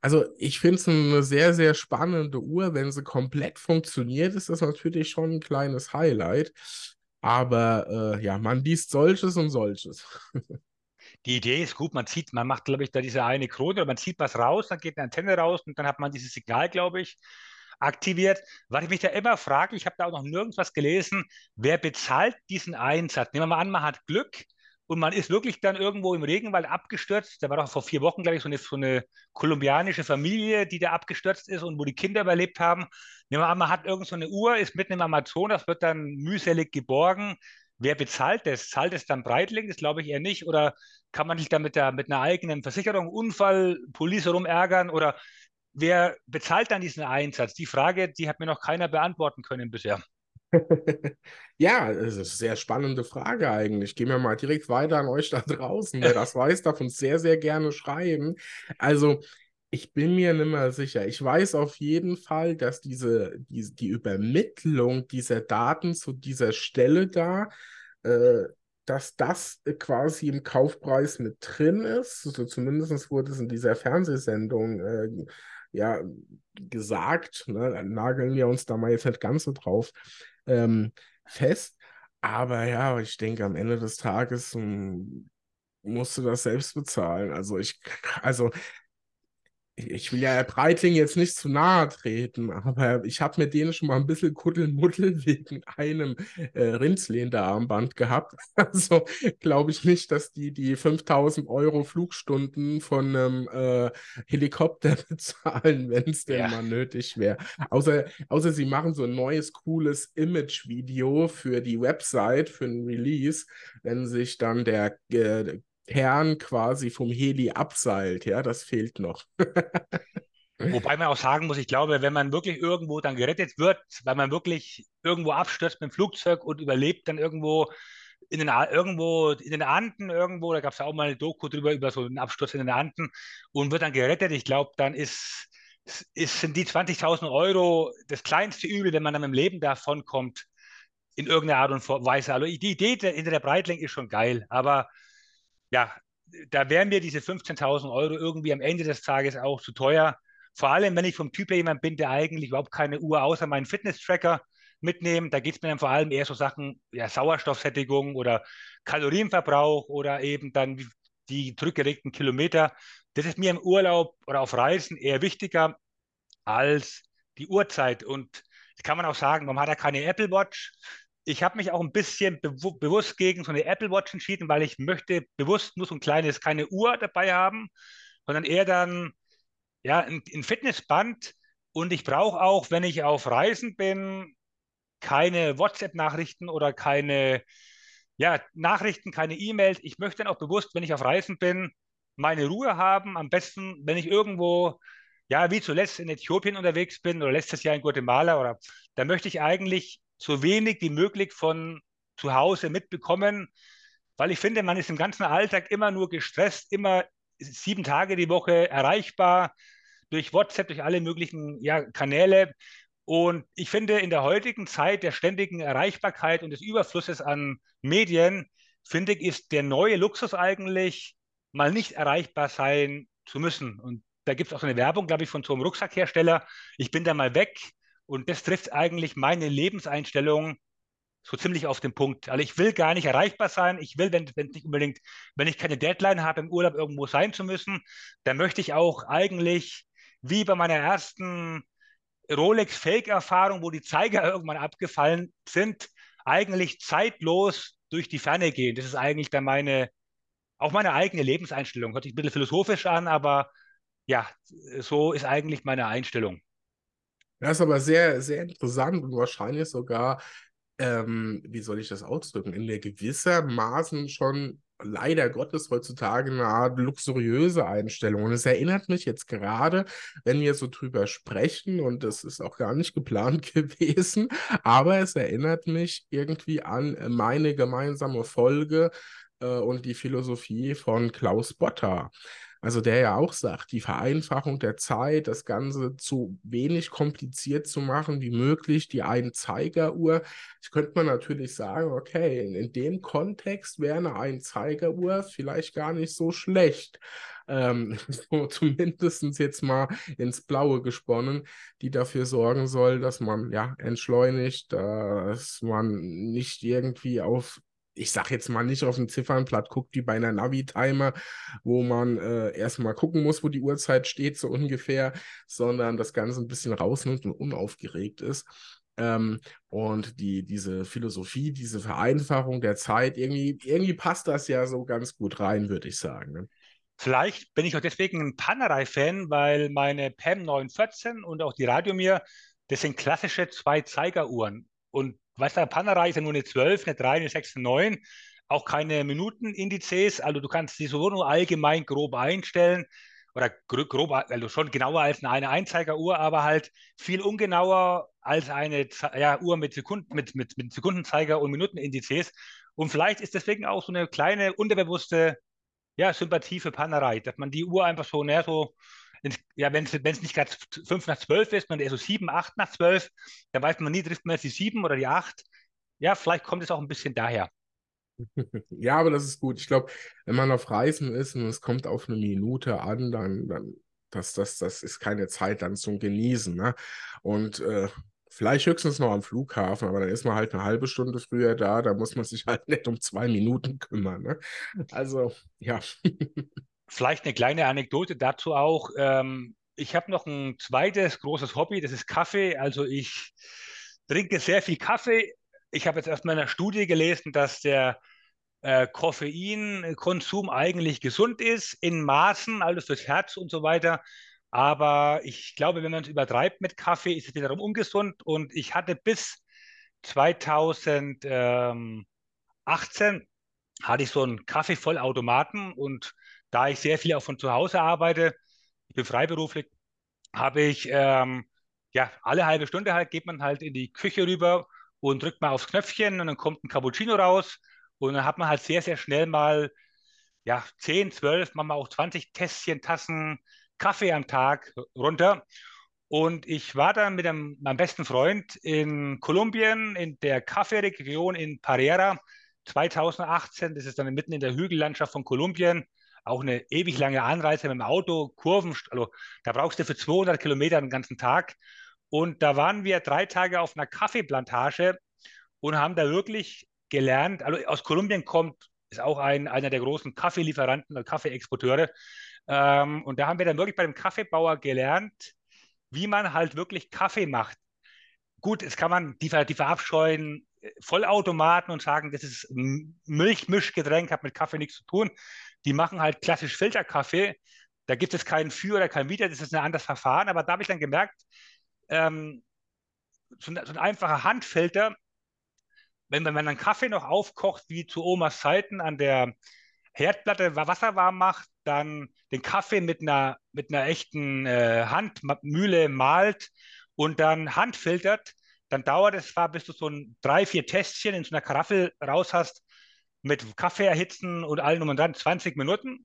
also ich finde es eine sehr, sehr spannende Uhr. Wenn sie komplett funktioniert, ist das natürlich schon ein kleines Highlight. Aber äh, ja, man liest solches und solches. Die Idee ist gut, man zieht, man macht, glaube ich, da diese eine Krone, oder man zieht was raus, dann geht eine Antenne raus und dann hat man dieses Signal, glaube ich aktiviert. Was ich mich da immer frage, ich habe da auch noch nirgends was gelesen, wer bezahlt diesen Einsatz? Nehmen wir mal an, man hat Glück und man ist wirklich dann irgendwo im Regenwald abgestürzt. Da war doch vor vier Wochen, glaube ich, so eine, so eine kolumbianische Familie, die da abgestürzt ist und wo die Kinder überlebt haben. Nehmen wir an, man hat irgend so eine Uhr, ist mitten im Amazonas, wird dann mühselig geborgen. Wer bezahlt das? Zahlt es dann Breitling? Das glaube ich eher nicht. Oder kann man sich da mit, der, mit einer eigenen Versicherung, Unfall, Police rumärgern? Oder wer bezahlt dann diesen Einsatz? Die Frage, die hat mir noch keiner beantworten können bisher. ja, das ist eine sehr spannende Frage eigentlich. Gehen wir mal direkt weiter an euch da draußen. Wer das weiß, darf uns sehr, sehr gerne schreiben. Also, ich bin mir nicht mehr sicher. Ich weiß auf jeden Fall, dass diese, die, die Übermittlung dieser Daten zu dieser Stelle da, äh, dass das quasi im Kaufpreis mit drin ist. Also zumindest wurde es in dieser Fernsehsendung äh, ja gesagt, ne, nageln wir uns da mal jetzt nicht ganz so drauf ähm, fest. Aber ja, ich denke, am Ende des Tages hm, musst du das selbst bezahlen. Also ich, also ich will ja Herr Breitling jetzt nicht zu nahe treten, aber ich habe mit denen schon mal ein bisschen Kuddelmuddel wegen einem äh, Rindslehnder-Armband gehabt. Also glaube ich nicht, dass die die 5000 Euro Flugstunden von einem äh, Helikopter bezahlen, wenn es denn ja. mal nötig wäre. Außer, außer sie machen so ein neues, cooles Image-Video für die Website, für ein Release, wenn sich dann der äh, Kern quasi vom Heli abseilt. Ja, das fehlt noch. Wobei man auch sagen muss, ich glaube, wenn man wirklich irgendwo dann gerettet wird, weil man wirklich irgendwo abstürzt mit dem Flugzeug und überlebt dann irgendwo in den, irgendwo in den Anden irgendwo, da gab es ja auch mal eine Doku drüber, über so einen Absturz in den Anden und wird dann gerettet. Ich glaube, dann ist, ist, sind die 20.000 Euro das kleinste Übel, wenn man dann im Leben davon kommt, in irgendeiner Art und Weise. Also die Idee hinter der Breitling ist schon geil, aber ja, da wären mir diese 15.000 Euro irgendwie am Ende des Tages auch zu teuer. Vor allem, wenn ich vom Typ her jemand bin, der eigentlich überhaupt keine Uhr außer meinen Fitness-Tracker mitnimmt. Da geht es mir dann vor allem eher so Sachen, ja, Sauerstoffsättigung oder Kalorienverbrauch oder eben dann die zurückgelegten Kilometer. Das ist mir im Urlaub oder auf Reisen eher wichtiger als die Uhrzeit. Und das kann man auch sagen, man hat ja keine Apple Watch ich habe mich auch ein bisschen bewu bewusst gegen so eine Apple Watch entschieden, weil ich möchte bewusst nur so ein kleines, keine Uhr dabei haben, sondern eher dann ja ein, ein Fitnessband. Und ich brauche auch, wenn ich auf Reisen bin, keine WhatsApp-Nachrichten oder keine ja, Nachrichten, keine E-Mails. Ich möchte dann auch bewusst, wenn ich auf Reisen bin, meine Ruhe haben. Am besten, wenn ich irgendwo, ja, wie zuletzt in Äthiopien unterwegs bin oder letztes Jahr in Guatemala oder da möchte ich eigentlich so wenig wie möglich von zu Hause mitbekommen, weil ich finde, man ist im ganzen Alltag immer nur gestresst, immer sieben Tage die Woche erreichbar durch WhatsApp, durch alle möglichen ja, Kanäle. Und ich finde, in der heutigen Zeit der ständigen Erreichbarkeit und des Überflusses an Medien finde ich, ist der neue Luxus eigentlich, mal nicht erreichbar sein zu müssen. Und da gibt es auch so eine Werbung, glaube ich, von so einem Rucksackhersteller. Ich bin da mal weg. Und das trifft eigentlich meine Lebenseinstellung so ziemlich auf den Punkt. Also ich will gar nicht erreichbar sein. Ich will, wenn, wenn nicht unbedingt, wenn ich keine Deadline habe, im Urlaub irgendwo sein zu müssen, dann möchte ich auch eigentlich, wie bei meiner ersten Rolex-Fake-Erfahrung, wo die Zeiger irgendwann abgefallen sind, eigentlich zeitlos durch die Ferne gehen. Das ist eigentlich dann meine, auch meine eigene Lebenseinstellung. Hört sich ein bisschen philosophisch an, aber ja, so ist eigentlich meine Einstellung. Das ist aber sehr, sehr interessant und wahrscheinlich sogar, ähm, wie soll ich das ausdrücken, in der gewissermaßen schon leider Gottes heutzutage eine Art luxuriöse Einstellung. Und es erinnert mich jetzt gerade, wenn wir so drüber sprechen, und das ist auch gar nicht geplant gewesen, aber es erinnert mich irgendwie an meine gemeinsame Folge äh, und die Philosophie von Klaus Botter. Also der ja auch sagt, die Vereinfachung der Zeit, das Ganze zu wenig kompliziert zu machen wie möglich, die Einzeigeruhr. Ich könnte man natürlich sagen, okay, in, dem Kontext wäre eine Einzeigeruhr vielleicht gar nicht so schlecht. Ähm, so zumindest jetzt mal ins Blaue gesponnen, die dafür sorgen soll, dass man ja entschleunigt, dass man nicht irgendwie auf ich sag jetzt mal nicht auf dem Ziffernblatt guckt wie bei einer Navi-Timer, wo man äh, erstmal gucken muss, wo die Uhrzeit steht, so ungefähr, sondern das Ganze ein bisschen rausnimmt und unaufgeregt ist. Ähm, und die, diese Philosophie, diese Vereinfachung der Zeit, irgendwie, irgendwie passt das ja so ganz gut rein, würde ich sagen. Ne? Vielleicht bin ich auch deswegen ein Panerei-Fan, weil meine PAM 914 und auch die Radiomir, das sind klassische Zwei-Zeiger-Uhren. Und weißt du, Panerei ist ja nur eine 12, eine 3, eine 6, eine 9, auch keine Minutenindizes, also du kannst die so nur allgemein grob einstellen oder grob, also schon genauer als eine Einzeigeruhr, aber halt viel ungenauer als eine ja, Uhr mit, Sekunden, mit, mit, mit Sekundenzeiger und Minutenindizes. Und vielleicht ist deswegen auch so eine kleine unterbewusste ja, Sympathie für Panerei, dass man die Uhr einfach so, näher so ja, wenn es nicht gerade 5 nach 12 ist, sondern eher so 7, 8 nach 12, dann weiß man nie, trifft man jetzt die 7 oder die 8. Ja, vielleicht kommt es auch ein bisschen daher. Ja, aber das ist gut. Ich glaube, wenn man auf Reisen ist und es kommt auf eine Minute an, dann, dann das, das, das ist keine Zeit dann zum Genießen. Ne? Und äh, vielleicht höchstens noch am Flughafen, aber dann ist man halt eine halbe Stunde früher da, da muss man sich halt nicht um zwei Minuten kümmern. Ne? Also, ja. Vielleicht eine kleine Anekdote dazu auch. Ähm, ich habe noch ein zweites großes Hobby, das ist Kaffee. Also ich trinke sehr viel Kaffee. Ich habe jetzt erst mal in einer Studie gelesen, dass der äh, Koffeinkonsum eigentlich gesund ist, in Maßen, alles fürs Herz und so weiter. Aber ich glaube, wenn man es übertreibt mit Kaffee, ist es wiederum ungesund. Und ich hatte bis 2018 hatte ich so einen Kaffeevollautomaten und da ich sehr viel auch von zu Hause arbeite, ich bin freiberuflich, habe ich ähm, ja alle halbe Stunde halt geht man halt in die Küche rüber und drückt mal aufs Knöpfchen und dann kommt ein Cappuccino raus und dann hat man halt sehr, sehr schnell mal ja 10, 12, manchmal auch 20 Tässchen, Tassen Kaffee am Tag runter. Und ich war dann mit einem, meinem besten Freund in Kolumbien, in der Kaffeeregion in Parera 2018. Das ist dann mitten in der Hügellandschaft von Kolumbien auch eine ewig lange Anreise mit dem Auto, Kurven, also da brauchst du für 200 Kilometer den ganzen Tag. Und da waren wir drei Tage auf einer Kaffeeplantage und haben da wirklich gelernt, also aus Kolumbien kommt, ist auch ein, einer der großen Kaffeelieferanten oder Kaffeeexporteure. Ähm, und da haben wir dann wirklich bei dem Kaffeebauer gelernt, wie man halt wirklich Kaffee macht. Gut, jetzt kann man die, die verabscheuen, Vollautomaten und sagen, das ist Milchmischgetränk, hat mit Kaffee nichts zu tun die machen halt klassisch Filterkaffee. Da gibt es keinen Für oder kein Wider, das ist ein anderes Verfahren. Aber da habe ich dann gemerkt, ähm, so, ein, so, ein, einfacher Handfilter, wenn, wenn man einen Kaffee noch aufkocht, wie zu Omas Zeiten an der Herdplatte Wasser warm macht, dann den Kaffee mit einer, mit einer echten äh, Handmühle malt und dann handfiltert, dann dauert es zwar, bis du so ein drei, vier Tässchen in so einer Karaffel raus hast, mit Kaffee erhitzen und allem und dann 20 Minuten.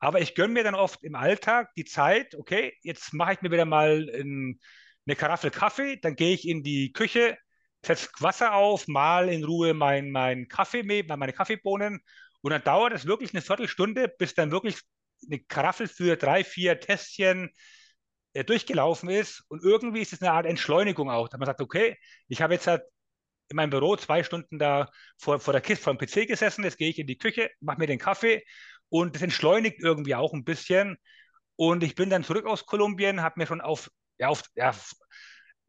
Aber ich gönne mir dann oft im Alltag die Zeit, okay, jetzt mache ich mir wieder mal in, eine Karaffel Kaffee, dann gehe ich in die Küche, setze Wasser auf, mal in Ruhe mein, mein Kaffee, meine Kaffeebohnen Und dann dauert es wirklich eine Viertelstunde, bis dann wirklich eine Karaffel für drei, vier Tässchen äh, durchgelaufen ist. Und irgendwie ist es eine Art Entschleunigung auch, dass man sagt, okay, ich habe jetzt halt in meinem Büro zwei Stunden da vor, vor der Kiste, vor dem PC gesessen, jetzt gehe ich in die Küche, mache mir den Kaffee und das entschleunigt irgendwie auch ein bisschen. Und ich bin dann zurück aus Kolumbien, habe mir schon auf, ja, auf ja,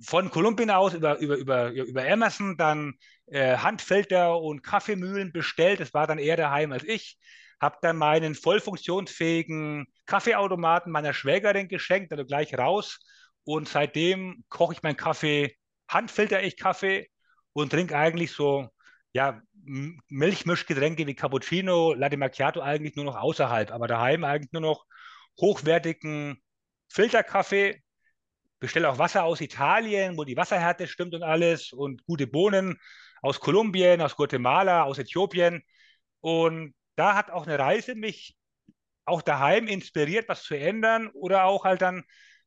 von Kolumbien aus über, über, über, über Amazon dann äh, Handfilter und Kaffeemühlen bestellt. Das war dann eher daheim als ich. Habe dann meinen voll funktionsfähigen Kaffeeautomaten meiner Schwägerin geschenkt, also gleich raus. Und seitdem koche ich meinen Kaffee, handfilter ich Kaffee und trinke eigentlich so, ja, Milchmischgetränke wie Cappuccino, Latte Macchiato eigentlich nur noch außerhalb, aber daheim eigentlich nur noch hochwertigen Filterkaffee. Bestelle auch Wasser aus Italien, wo die Wasserhärte stimmt und alles und gute Bohnen aus Kolumbien, aus Guatemala, aus Äthiopien. Und da hat auch eine Reise mich auch daheim inspiriert, was zu ändern oder auch halt dann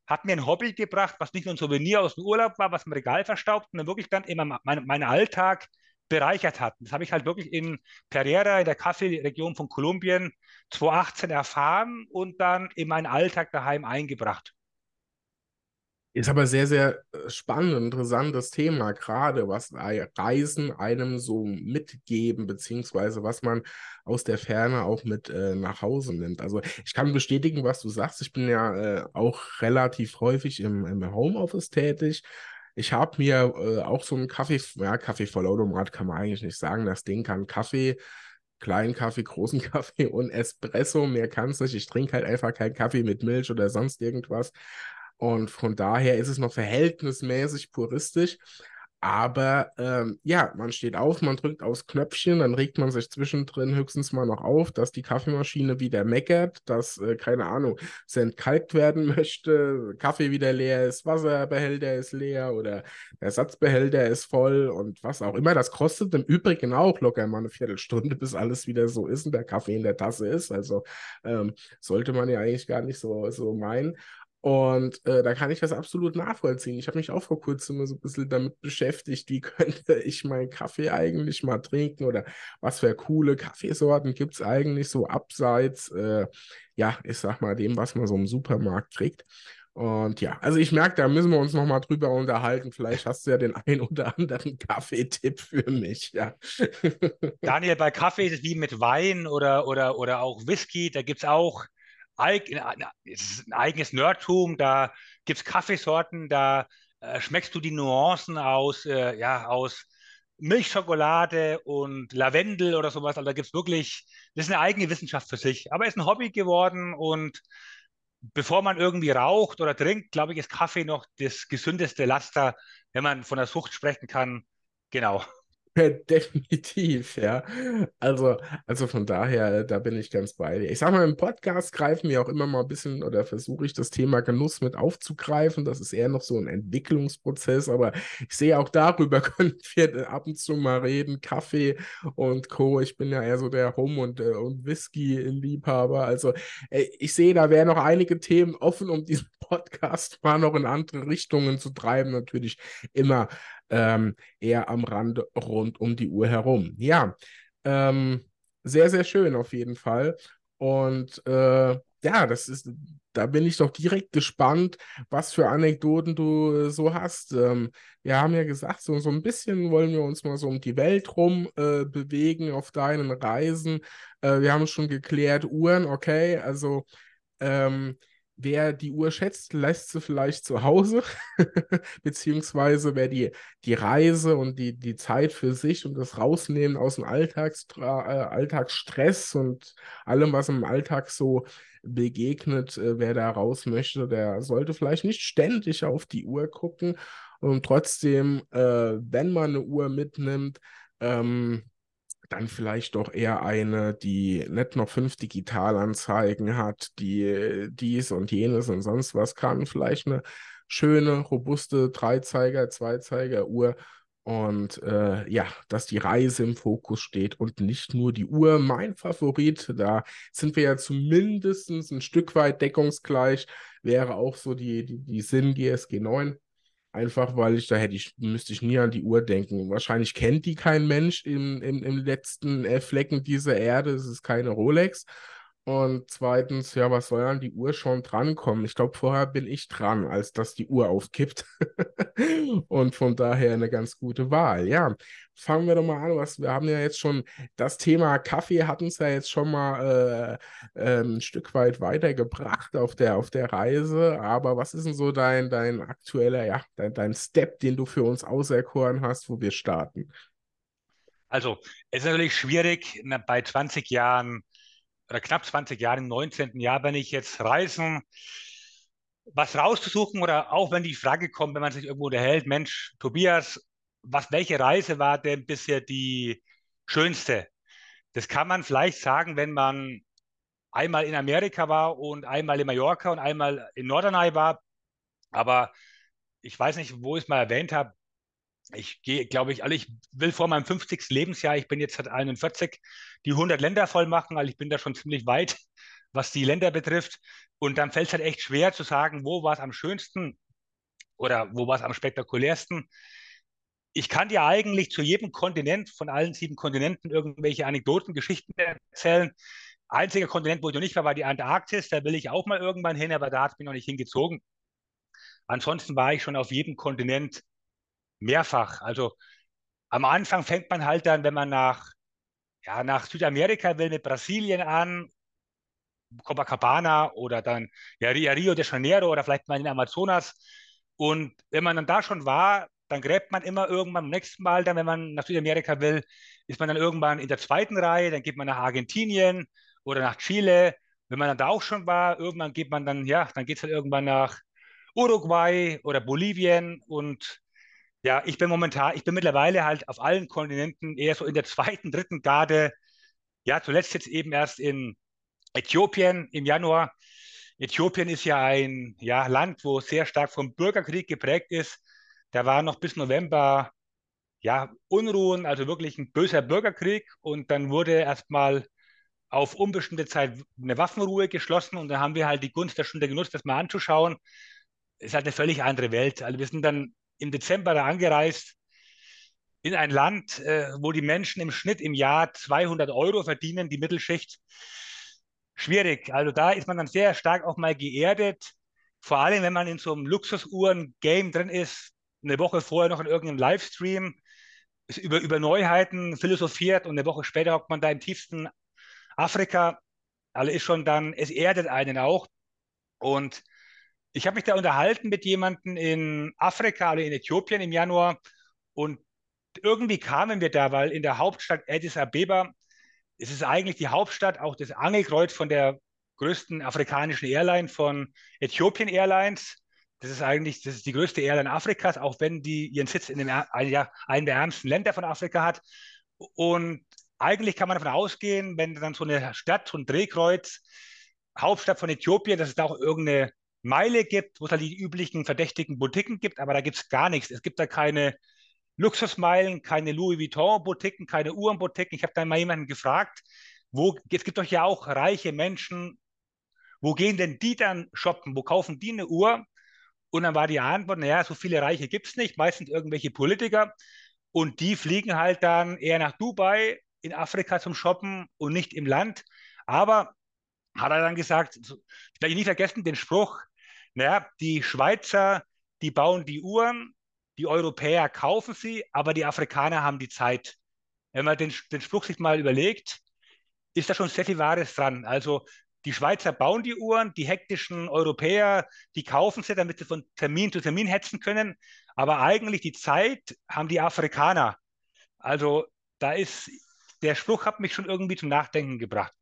hat mir ein Hobby gebracht, was nicht nur ein Souvenir aus dem Urlaub war, was im Regal verstaubt, sondern wirklich dann immer meinen mein Alltag bereichert hat. Das habe ich halt wirklich in Pereira, in der Kaffeeregion von Kolumbien, 2018 erfahren und dann in meinen Alltag daheim eingebracht. Ist aber sehr, sehr äh, spannend, interessantes Thema, gerade was Reisen einem so mitgeben, beziehungsweise was man aus der Ferne auch mit äh, nach Hause nimmt. Also ich kann bestätigen, was du sagst. Ich bin ja äh, auch relativ häufig im, im Homeoffice tätig. Ich habe mir äh, auch so einen Kaffee, ja, Kaffee-Vollautomat kann man eigentlich nicht sagen. Das Ding kann Kaffee, kleinen Kaffee, großen Kaffee und Espresso. Mehr kann es nicht. Ich trinke halt einfach keinen Kaffee mit Milch oder sonst irgendwas. Und von daher ist es noch verhältnismäßig puristisch. Aber ähm, ja, man steht auf, man drückt aufs Knöpfchen, dann regt man sich zwischendrin höchstens mal noch auf, dass die Kaffeemaschine wieder meckert, dass, äh, keine Ahnung, es entkalkt werden möchte, Kaffee wieder leer ist, Wasserbehälter ist leer oder der Ersatzbehälter ist voll und was auch immer. Das kostet im Übrigen auch locker mal eine Viertelstunde, bis alles wieder so ist und der Kaffee in der Tasse ist. Also ähm, sollte man ja eigentlich gar nicht so, so meinen. Und äh, da kann ich das absolut nachvollziehen. Ich habe mich auch vor kurzem so ein bisschen damit beschäftigt, wie könnte ich meinen Kaffee eigentlich mal trinken oder was für coole Kaffeesorten gibt es eigentlich so abseits, äh, ja, ich sag mal, dem, was man so im Supermarkt kriegt. Und ja, also ich merke, da müssen wir uns nochmal drüber unterhalten. Vielleicht hast du ja den ein oder anderen Kaffeetipp für mich, ja. Daniel, bei Kaffee ist es wie mit Wein oder, oder, oder auch Whisky. Da gibt es auch ein eigenes Nerdtum, da gibt es Kaffeesorten, da äh, schmeckst du die Nuancen aus, äh, ja, aus Milchschokolade und Lavendel oder sowas. Also da gibt es wirklich, das ist eine eigene Wissenschaft für sich. Aber es ist ein Hobby geworden und bevor man irgendwie raucht oder trinkt, glaube ich, ist Kaffee noch das gesündeste Laster, wenn man von der Sucht sprechen kann. Genau. Definitiv, ja. Also, also von daher, da bin ich ganz bei dir. Ich sag mal, im Podcast greifen wir auch immer mal ein bisschen oder versuche ich das Thema Genuss mit aufzugreifen. Das ist eher noch so ein Entwicklungsprozess, aber ich sehe auch darüber können wir ab und zu mal reden. Kaffee und Co. Ich bin ja eher so der Home- und, äh, und Whisky-Liebhaber. Also, ich sehe, da wären noch einige Themen offen, um diesen Podcast mal noch in andere Richtungen zu treiben. Natürlich immer ähm, eher am Rand rund um die Uhr herum. Ja, ähm, sehr, sehr schön auf jeden Fall. Und äh, ja, das ist, da bin ich doch direkt gespannt, was für Anekdoten du so hast. Ähm, wir haben ja gesagt, so, so ein bisschen wollen wir uns mal so um die Welt rum äh, bewegen auf deinen Reisen. Äh, wir haben schon geklärt, Uhren, okay, also ähm, wer die Uhr schätzt, lässt sie vielleicht zu Hause, beziehungsweise wer die, die Reise und die, die Zeit für sich und das Rausnehmen aus dem Alltagstra äh, Alltagsstress und allem, was im Alltag so begegnet, äh, wer da raus möchte, der sollte vielleicht nicht ständig auf die Uhr gucken. Und trotzdem, äh, wenn man eine Uhr mitnimmt, ähm, dann vielleicht doch eher eine, die nicht noch fünf Digitalanzeigen hat, die dies und jenes und sonst was kann. Vielleicht eine schöne, robuste Dreizeiger, Zweizeiger Uhr. Und äh, ja, dass die Reise im Fokus steht und nicht nur die Uhr. Mein Favorit, da sind wir ja zumindest ein Stück weit deckungsgleich, wäre auch so die, die, die Sinn GSG 9 Einfach weil ich, da hätte ich, müsste ich nie an die Uhr denken. Wahrscheinlich kennt die kein Mensch im, im, im letzten äh, Flecken dieser Erde. Es ist keine Rolex. Und zweitens, ja, was soll an die Uhr schon drankommen? Ich glaube, vorher bin ich dran, als dass die Uhr aufkippt. Und von daher eine ganz gute Wahl. Ja, fangen wir doch mal an. Was, wir haben ja jetzt schon das Thema Kaffee, hatten es ja jetzt schon mal äh, äh, ein Stück weit weitergebracht auf der, auf der Reise. Aber was ist denn so dein, dein aktueller, ja, dein, dein Step, den du für uns auserkoren hast, wo wir starten? Also, es ist natürlich schwierig, bei 20 Jahren oder knapp 20 Jahren, im 19. Jahr, wenn ich jetzt reisen, was rauszusuchen oder auch wenn die Frage kommt, wenn man sich irgendwo unterhält, Mensch, Tobias, was, welche Reise war denn bisher die schönste? Das kann man vielleicht sagen, wenn man einmal in Amerika war und einmal in Mallorca und einmal in Norderney war. Aber ich weiß nicht, wo ich es mal erwähnt habe, ich gehe, glaube ich, also ich will vor meinem 50. Lebensjahr, ich bin jetzt seit 41, die 100 Länder voll machen, also ich bin da schon ziemlich weit, was die Länder betrifft. Und dann fällt es halt echt schwer zu sagen, wo war es am schönsten oder wo war es am spektakulärsten. Ich kann dir eigentlich zu jedem Kontinent, von allen sieben Kontinenten, irgendwelche Anekdoten, Geschichten erzählen. Einziger Kontinent, wo ich noch nicht war, war die Antarktis. Da will ich auch mal irgendwann hin, aber da es mich noch nicht hingezogen. Ansonsten war ich schon auf jedem Kontinent mehrfach. Also am Anfang fängt man halt dann, wenn man nach, ja, nach Südamerika will, mit Brasilien an, Copacabana oder dann ja, Rio de Janeiro oder vielleicht mal in Amazonas. Und wenn man dann da schon war, dann gräbt man immer irgendwann, beim nächsten Mal, dann, wenn man nach Südamerika will, ist man dann irgendwann in der zweiten Reihe, dann geht man nach Argentinien oder nach Chile. Wenn man dann da auch schon war, irgendwann geht man dann, ja, dann geht es halt irgendwann nach Uruguay oder Bolivien und ja, ich bin momentan, ich bin mittlerweile halt auf allen Kontinenten eher so in der zweiten, dritten Garde. Ja, zuletzt jetzt eben erst in Äthiopien im Januar. Äthiopien ist ja ein ja, Land, wo sehr stark vom Bürgerkrieg geprägt ist. Da war noch bis November ja, Unruhen, also wirklich ein böser Bürgerkrieg. Und dann wurde erstmal auf unbestimmte Zeit eine Waffenruhe geschlossen. Und dann haben wir halt die Gunst der Stunde genutzt, das mal anzuschauen. Es ist halt eine völlig andere Welt. Also wir sind dann im Dezember da angereist in ein Land, äh, wo die Menschen im Schnitt im Jahr 200 Euro verdienen, die Mittelschicht. Schwierig. Also da ist man dann sehr stark auch mal geerdet. Vor allem, wenn man in so einem Luxusuhren-Game drin ist, eine Woche vorher noch in irgendeinem Livestream über, über Neuheiten philosophiert und eine Woche später hockt man da im tiefsten Afrika. Also ist schon dann, es erdet einen auch. Und ich habe mich da unterhalten mit jemandem in Afrika oder in Äthiopien im Januar und irgendwie kamen wir da, weil in der Hauptstadt Addis Abeba, es ist eigentlich die Hauptstadt, auch das Angelkreuz von der größten afrikanischen Airline von Ethiopian Airlines. Das ist eigentlich, das ist die größte Airline Afrikas, auch wenn die ihren Sitz in dem, ja, einem der ärmsten Länder von Afrika hat. Und eigentlich kann man davon ausgehen, wenn dann so eine Stadt, so ein Drehkreuz, Hauptstadt von Äthiopien, dass es da auch irgendeine Meile gibt, wo es halt die üblichen verdächtigen Boutiquen gibt, aber da gibt es gar nichts. Es gibt da keine Luxusmeilen, keine Louis Vuitton-Boutiquen, keine Uhrenboutiquen. Ich habe da mal jemanden gefragt, wo, es gibt doch ja auch reiche Menschen, wo gehen denn die dann shoppen? Wo kaufen die eine Uhr? Und dann war die Antwort, naja, so viele Reiche gibt es nicht, meistens irgendwelche Politiker. Und die fliegen halt dann eher nach Dubai, in Afrika zum Shoppen und nicht im Land. Aber hat er dann gesagt, ich werde nie vergessen, den Spruch, naja, die Schweizer, die bauen die Uhren, die Europäer kaufen sie, aber die Afrikaner haben die Zeit. Wenn man den, den Spruch sich mal überlegt, ist da schon sehr viel Wahres dran. Also die Schweizer bauen die Uhren, die hektischen Europäer, die kaufen sie, damit sie von Termin zu Termin hetzen können. Aber eigentlich die Zeit haben die Afrikaner. Also da ist, der Spruch hat mich schon irgendwie zum Nachdenken gebracht.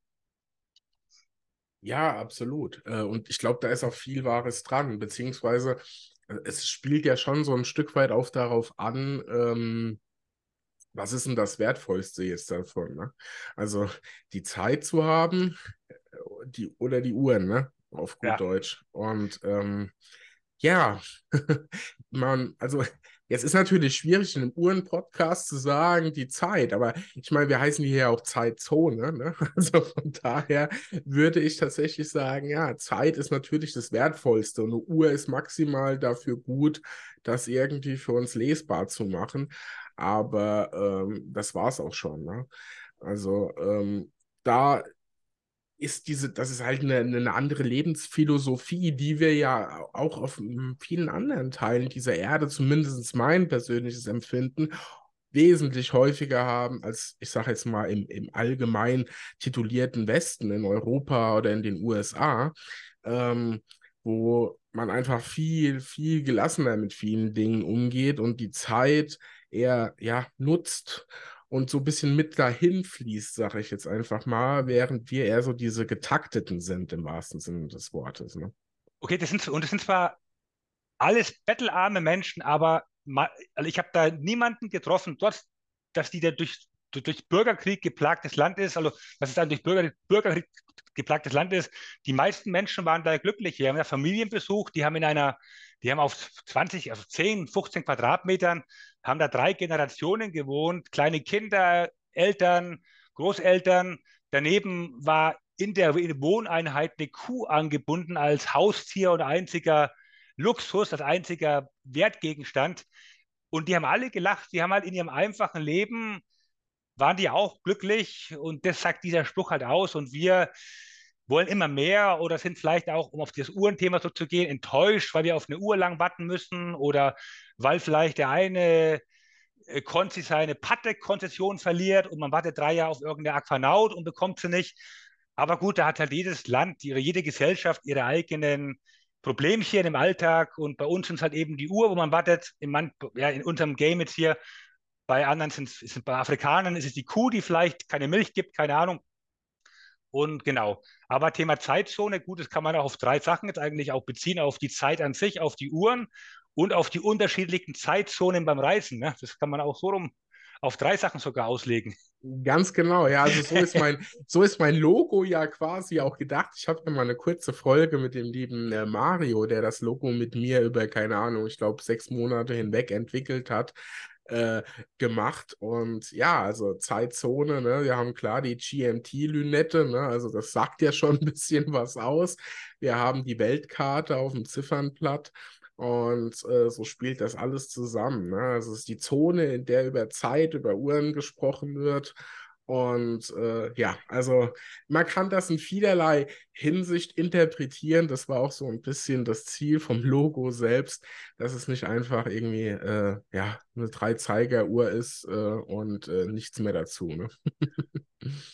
Ja, absolut. Äh, und ich glaube, da ist auch viel Wahres dran, beziehungsweise äh, es spielt ja schon so ein Stück weit auch darauf an, ähm, was ist denn das Wertvollste jetzt davon? Ne? Also die Zeit zu haben, äh, die, oder die Uhren, ne? Auf gut ja. Deutsch. Und ähm, Ja, man, also jetzt ist natürlich schwierig, in einem Uhren-Podcast zu sagen, die Zeit, aber ich meine, wir heißen hier ja auch Zeitzone, ne? Also von daher würde ich tatsächlich sagen, ja, Zeit ist natürlich das Wertvollste und eine Uhr ist maximal dafür gut, das irgendwie für uns lesbar zu machen. Aber ähm, das war es auch schon, ne? Also ähm, da ist diese, das ist halt eine, eine andere Lebensphilosophie, die wir ja auch auf vielen anderen Teilen dieser Erde, zumindest mein persönliches Empfinden, wesentlich häufiger haben als, ich sage jetzt mal, im, im allgemein titulierten Westen, in Europa oder in den USA, ähm, wo man einfach viel, viel gelassener mit vielen Dingen umgeht und die Zeit eher ja, nutzt und so ein bisschen mit dahin fließt, sage ich jetzt einfach mal, während wir eher so diese getakteten sind im wahrsten Sinne des Wortes. Ne? Okay, das sind, und das sind zwar alles bettelarme Menschen, aber also ich habe da niemanden getroffen, dort, dass die da durch, durch Bürgerkrieg geplagtes Land ist, also dass es dann durch Bürger, Bürgerkrieg geplagtes Land ist. Die meisten Menschen waren da glücklich. Die haben ja Familienbesuch, die haben in einer, die haben auf 20, also 10, 15 Quadratmetern haben da drei Generationen gewohnt, kleine Kinder, Eltern, Großeltern. Daneben war in der Wohneinheit eine Kuh angebunden als Haustier und einziger Luxus, als einziger Wertgegenstand. Und die haben alle gelacht, die haben halt in ihrem einfachen Leben, waren die auch glücklich und das sagt dieser Spruch halt aus. Und wir wollen immer mehr oder sind vielleicht auch, um auf das Uhrenthema so zu gehen, enttäuscht, weil wir auf eine Uhr lang warten müssen oder weil vielleicht der eine äh, Konzi seine Patek-Konzession verliert und man wartet drei Jahre auf irgendeine Aquanaut und bekommt sie nicht. Aber gut, da hat halt jedes Land jede Gesellschaft ihre eigenen Problemchen im Alltag und bei uns sind es halt eben die Uhr, wo man wartet. In, man, ja, in unserem Game jetzt hier, bei anderen sind es bei Afrikanern ist es die Kuh, die vielleicht keine Milch gibt, keine Ahnung. Und genau. Aber Thema Zeitzone, gut, das kann man auch auf drei Sachen jetzt eigentlich auch beziehen, auf die Zeit an sich, auf die Uhren und auf die unterschiedlichen Zeitzonen beim Reisen. Ne? Das kann man auch so rum auf drei Sachen sogar auslegen. Ganz genau, ja. Also so ist mein, so ist mein Logo ja quasi auch gedacht. Ich habe ja mal eine kurze Folge mit dem lieben äh, Mario, der das Logo mit mir über, keine Ahnung, ich glaube, sechs Monate hinweg entwickelt hat. Äh, gemacht. Und ja, also Zeitzone, ne? wir haben klar die GMT-Lünette, ne? also das sagt ja schon ein bisschen was aus. Wir haben die Weltkarte auf dem Ziffernblatt. Und äh, so spielt das alles zusammen. Ne? Also es ist die Zone, in der über Zeit, über Uhren gesprochen wird. Und äh, ja, also man kann das in vielerlei Hinsicht interpretieren. Das war auch so ein bisschen das Ziel vom Logo selbst, dass es nicht einfach irgendwie äh, ja, eine Drei-Zeiger-Uhr ist äh, und äh, nichts mehr dazu. Ne?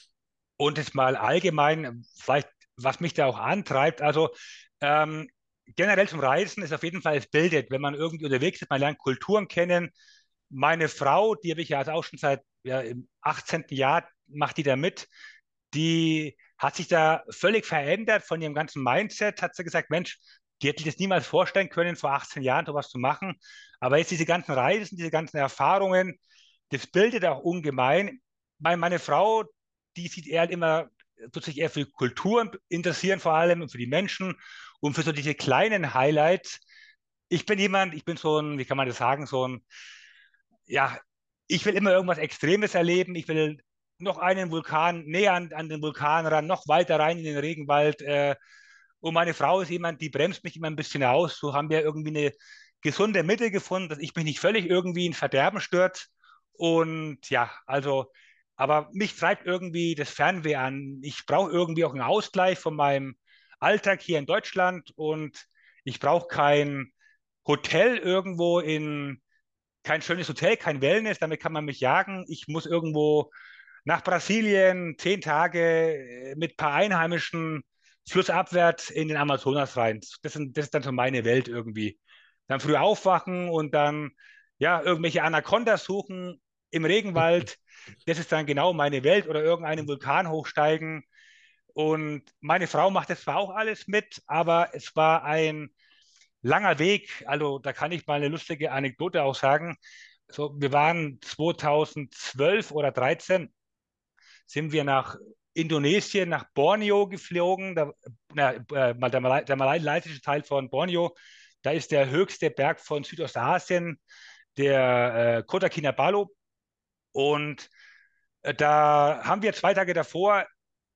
und jetzt mal allgemein, vielleicht, was mich da auch antreibt, also ähm, generell zum Reisen ist auf jeden Fall, es bildet, wenn man irgendwie unterwegs ist, man lernt Kulturen kennen. Meine Frau, die habe ich ja auch schon seit ja, im 18. Jahr macht die da mit. Die hat sich da völlig verändert von ihrem ganzen Mindset. Hat sie gesagt, Mensch, die hätte ich das niemals vorstellen können, vor 18 Jahren sowas zu machen. Aber jetzt diese ganzen Reisen, diese ganzen Erfahrungen, das bildet auch ungemein. Meine, meine Frau, die sieht eher immer, tut sich eher für Kulturen interessieren, vor allem und für die Menschen und für so diese kleinen Highlights. Ich bin jemand, ich bin so ein, wie kann man das sagen, so ein, ja, ich will immer irgendwas Extremes erleben. Ich will noch einen Vulkan näher an, an den Vulkan ran, noch weiter rein in den Regenwald. Äh, und meine Frau ist jemand, die bremst mich immer ein bisschen aus. So haben wir irgendwie eine gesunde Mitte gefunden, dass ich mich nicht völlig irgendwie in Verderben stört. Und ja, also, aber mich treibt irgendwie das Fernweh an. Ich brauche irgendwie auch einen Ausgleich von meinem Alltag hier in Deutschland und ich brauche kein Hotel irgendwo in kein schönes Hotel, kein Wellness, damit kann man mich jagen. Ich muss irgendwo nach Brasilien zehn Tage äh, mit ein paar Einheimischen flussabwärts in den Amazonas rein. Das, sind, das ist dann so meine Welt irgendwie. Dann früh aufwachen und dann ja irgendwelche Anacondas suchen im Regenwald. Das ist dann genau meine Welt oder irgendeinen Vulkan hochsteigen. Und meine Frau macht das zwar auch alles mit, aber es war ein langer Weg. Also da kann ich mal eine lustige Anekdote auch sagen. So, wir waren 2012 oder 2013 sind wir nach Indonesien, nach Borneo geflogen, der, der, der, der malaysische Teil von Borneo. Da ist der höchste Berg von Südostasien, der äh, Kota Kinabalu. Und äh, da haben wir zwei Tage davor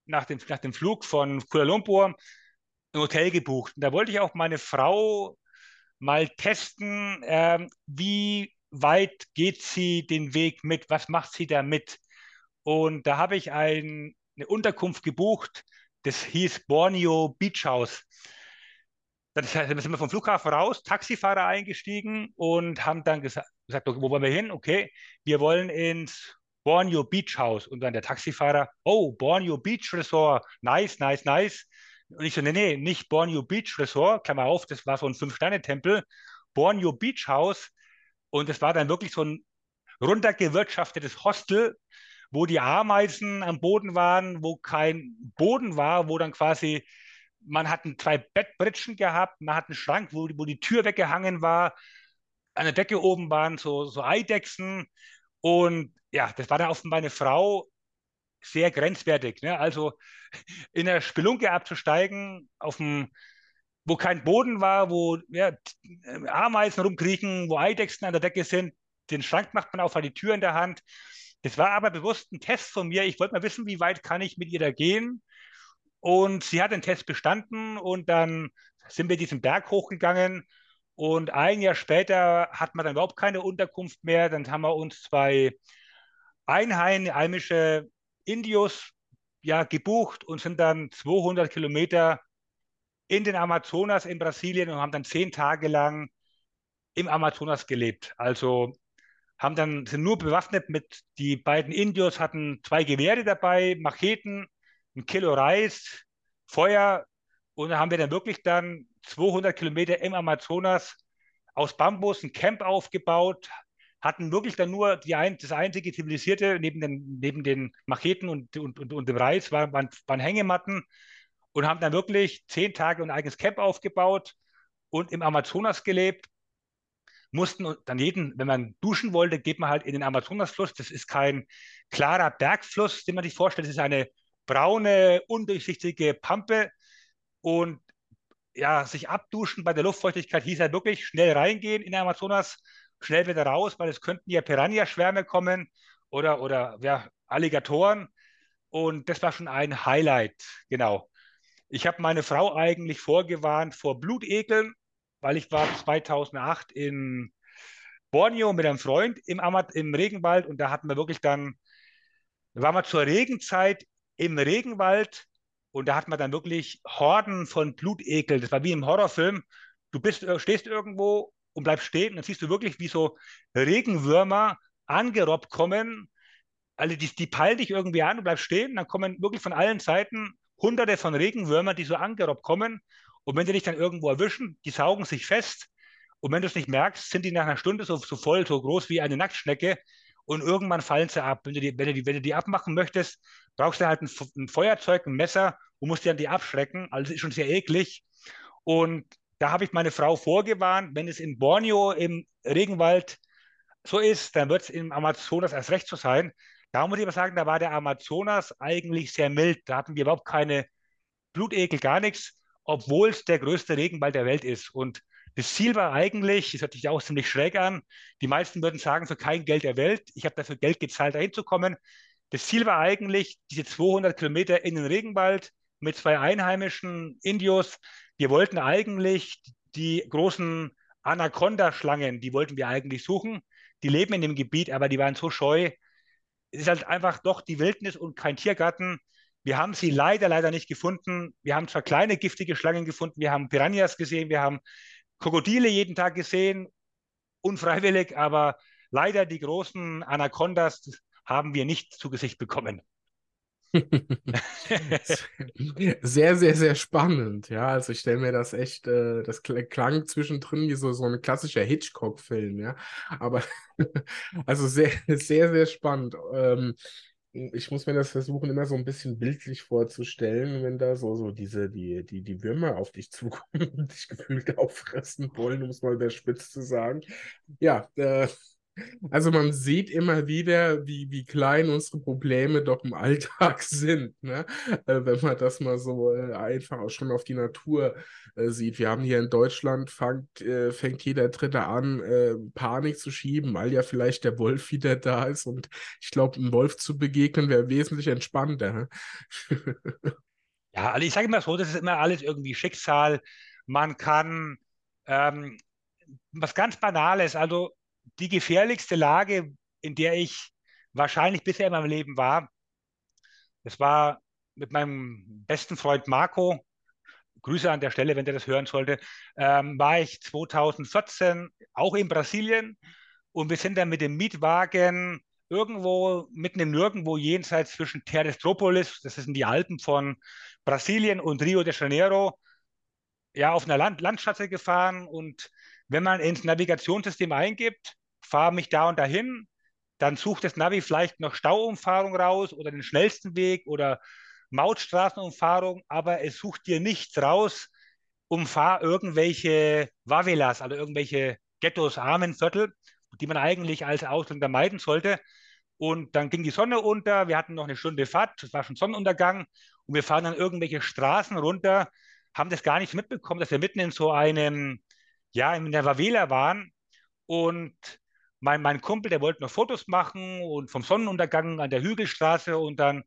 nach dem, nach dem Flug von Kuala Lumpur ein Hotel gebucht. Und da wollte ich auch meine Frau mal testen, äh, wie weit geht sie den Weg mit, was macht sie da mit. Und da habe ich ein, eine Unterkunft gebucht, das hieß Borneo Beach House. Dann sind wir vom Flughafen raus, Taxifahrer eingestiegen und haben dann gesagt, gesagt wo wollen wir hin? Okay, wir wollen ins Borneo Beach House. Und dann der Taxifahrer, oh, Borneo Beach Resort, nice, nice, nice. Und ich so, nee, nee, nicht Borneo Beach Resort, Klammer auf, das war so ein Fünf-Sterne-Tempel, Borneo Beach House. Und das war dann wirklich so ein runtergewirtschaftetes Hostel, wo die Ameisen am Boden waren, wo kein Boden war, wo dann quasi, man hat zwei Bettbritschen gehabt, man hat einen Schrank, wo, wo die Tür weggehangen war, an der Decke oben waren so, so Eidechsen und ja, das war dann für meine Frau sehr grenzwertig. Ne? Also in der Spelunke abzusteigen, auf dem, wo kein Boden war, wo ja, Ameisen rumkriechen, wo Eidechsen an der Decke sind, den Schrank macht man auf, hat die Tür in der Hand. Das war aber bewusst ein Test von mir. Ich wollte mal wissen, wie weit kann ich mit ihr da gehen. Und sie hat den Test bestanden und dann sind wir diesen Berg hochgegangen. Und ein Jahr später hat man dann überhaupt keine Unterkunft mehr. Dann haben wir uns zwei einheimische Indios ja, gebucht und sind dann 200 Kilometer in den Amazonas in Brasilien und haben dann zehn Tage lang im Amazonas gelebt. Also haben dann, sind nur bewaffnet mit, die beiden Indios hatten zwei Gewehre dabei, Macheten, ein Kilo Reis, Feuer und da haben wir dann wirklich dann 200 Kilometer im Amazonas aus Bambus ein Camp aufgebaut, hatten wirklich dann nur die ein, das einzige zivilisierte neben den, neben den Macheten und, und, und, und dem Reis waren, waren, Hängematten und haben dann wirklich zehn Tage ein eigenes Camp aufgebaut und im Amazonas gelebt mussten dann jeden, wenn man duschen wollte, geht man halt in den Amazonasfluss. Das ist kein klarer Bergfluss, den man sich vorstellt. Das ist eine braune, undurchsichtige Pampe. Und ja, sich abduschen bei der Luftfeuchtigkeit hieß halt wirklich schnell reingehen in den Amazonas, schnell wieder raus, weil es könnten ja Piranha-Schwärme kommen oder, oder ja, Alligatoren. Und das war schon ein Highlight, genau. Ich habe meine Frau eigentlich vorgewarnt vor Blutekeln, weil ich war 2008 in Borneo mit einem Freund im, Amat im Regenwald und da hatten wir wirklich dann, da waren wir zur Regenzeit im Regenwald und da hatten wir dann wirklich Horden von Blutekel. Das war wie im Horrorfilm. Du bist, äh, stehst irgendwo und bleibst stehen und dann siehst du wirklich, wie so Regenwürmer angerobbt kommen. Also die, die peilen dich irgendwie an, du bleibst stehen, dann kommen wirklich von allen Seiten hunderte von Regenwürmern, die so angerobbt kommen und wenn die dich dann irgendwo erwischen, die saugen sich fest. Und wenn du es nicht merkst, sind die nach einer Stunde so, so voll, so groß wie eine Nacktschnecke. Und irgendwann fallen sie ab. Wenn du die, wenn du die, wenn du die abmachen möchtest, brauchst du halt ein, ein Feuerzeug, ein Messer und musst dann die abschrecken. Also das ist schon sehr eklig. Und da habe ich meine Frau vorgewarnt, wenn es in Borneo im Regenwald so ist, dann wird es im Amazonas erst recht so sein. Da muss ich aber sagen, da war der Amazonas eigentlich sehr mild. Da hatten wir überhaupt keine Blutekel, gar nichts obwohl es der größte Regenwald der Welt ist. Und das Ziel war eigentlich, das hört sich auch ziemlich schräg an, die meisten würden sagen, für kein Geld der Welt, ich habe dafür Geld gezahlt, dahin zu kommen. Das Ziel war eigentlich, diese 200 Kilometer in den Regenwald mit zwei einheimischen Indios. Wir wollten eigentlich die großen Anaconda-Schlangen, die wollten wir eigentlich suchen. Die leben in dem Gebiet, aber die waren so scheu. Es ist halt einfach doch die Wildnis und kein Tiergarten. Wir haben sie leider, leider nicht gefunden. Wir haben zwar kleine giftige Schlangen gefunden, wir haben Piranhas gesehen, wir haben Krokodile jeden Tag gesehen, unfreiwillig, aber leider die großen Anacondas haben wir nicht zu Gesicht bekommen. sehr, sehr, sehr spannend. Ja, also ich stelle mir das echt, äh, das klang zwischendrin wie so, so ein klassischer Hitchcock-Film, ja. Aber also sehr, sehr, sehr spannend. Ähm, ich muss mir das versuchen, immer so ein bisschen bildlich vorzustellen, wenn da so, so diese, die, die, die Würmer auf dich zukommen und dich gefühlt auffressen wollen, um es mal der Spitz zu sagen. Ja, äh, Also man sieht immer wieder, wie, wie klein unsere Probleme doch im Alltag sind, ne? Äh, wenn man das mal so äh, einfach auch schon auf die Natur äh, sieht. Wir haben hier in Deutschland, fängt, äh, fängt jeder Dritte an, Panik zu schieben, weil ja vielleicht der Wolf wieder da ist. Und ich glaube, einem Wolf zu begegnen wäre wesentlich entspannter. ja, also ich sage immer so, das ist immer alles irgendwie Schicksal. Man kann ähm, was ganz Banales, also die gefährlichste Lage, in der ich wahrscheinlich bisher in meinem Leben war, das war mit meinem besten Freund Marco, Grüße an der Stelle, wenn der das hören sollte, ähm, war ich 2014 auch in Brasilien und wir sind dann mit dem Mietwagen irgendwo mitten im Nirgendwo jenseits zwischen Terestropolis, das sind die Alpen von Brasilien und Rio de Janeiro, ja, auf einer Land Landstraße gefahren. Und wenn man ins Navigationssystem eingibt, fahre mich da und dahin, dann sucht das Navi vielleicht noch Stauumfahrung raus oder den schnellsten Weg oder Mautstraßenumfahrung, aber es sucht dir nichts raus, umfahr irgendwelche Wavelas, also irgendwelche Ghettos, Armenviertel, die man eigentlich als Ausländer meiden sollte. Und dann ging die Sonne unter, wir hatten noch eine Stunde Fahrt, es war schon Sonnenuntergang und wir fahren dann irgendwelche Straßen runter, haben das gar nicht mitbekommen, dass wir mitten in so einem, ja, in der Favela waren und mein, mein Kumpel, der wollte noch Fotos machen und vom Sonnenuntergang an der Hügelstraße und dann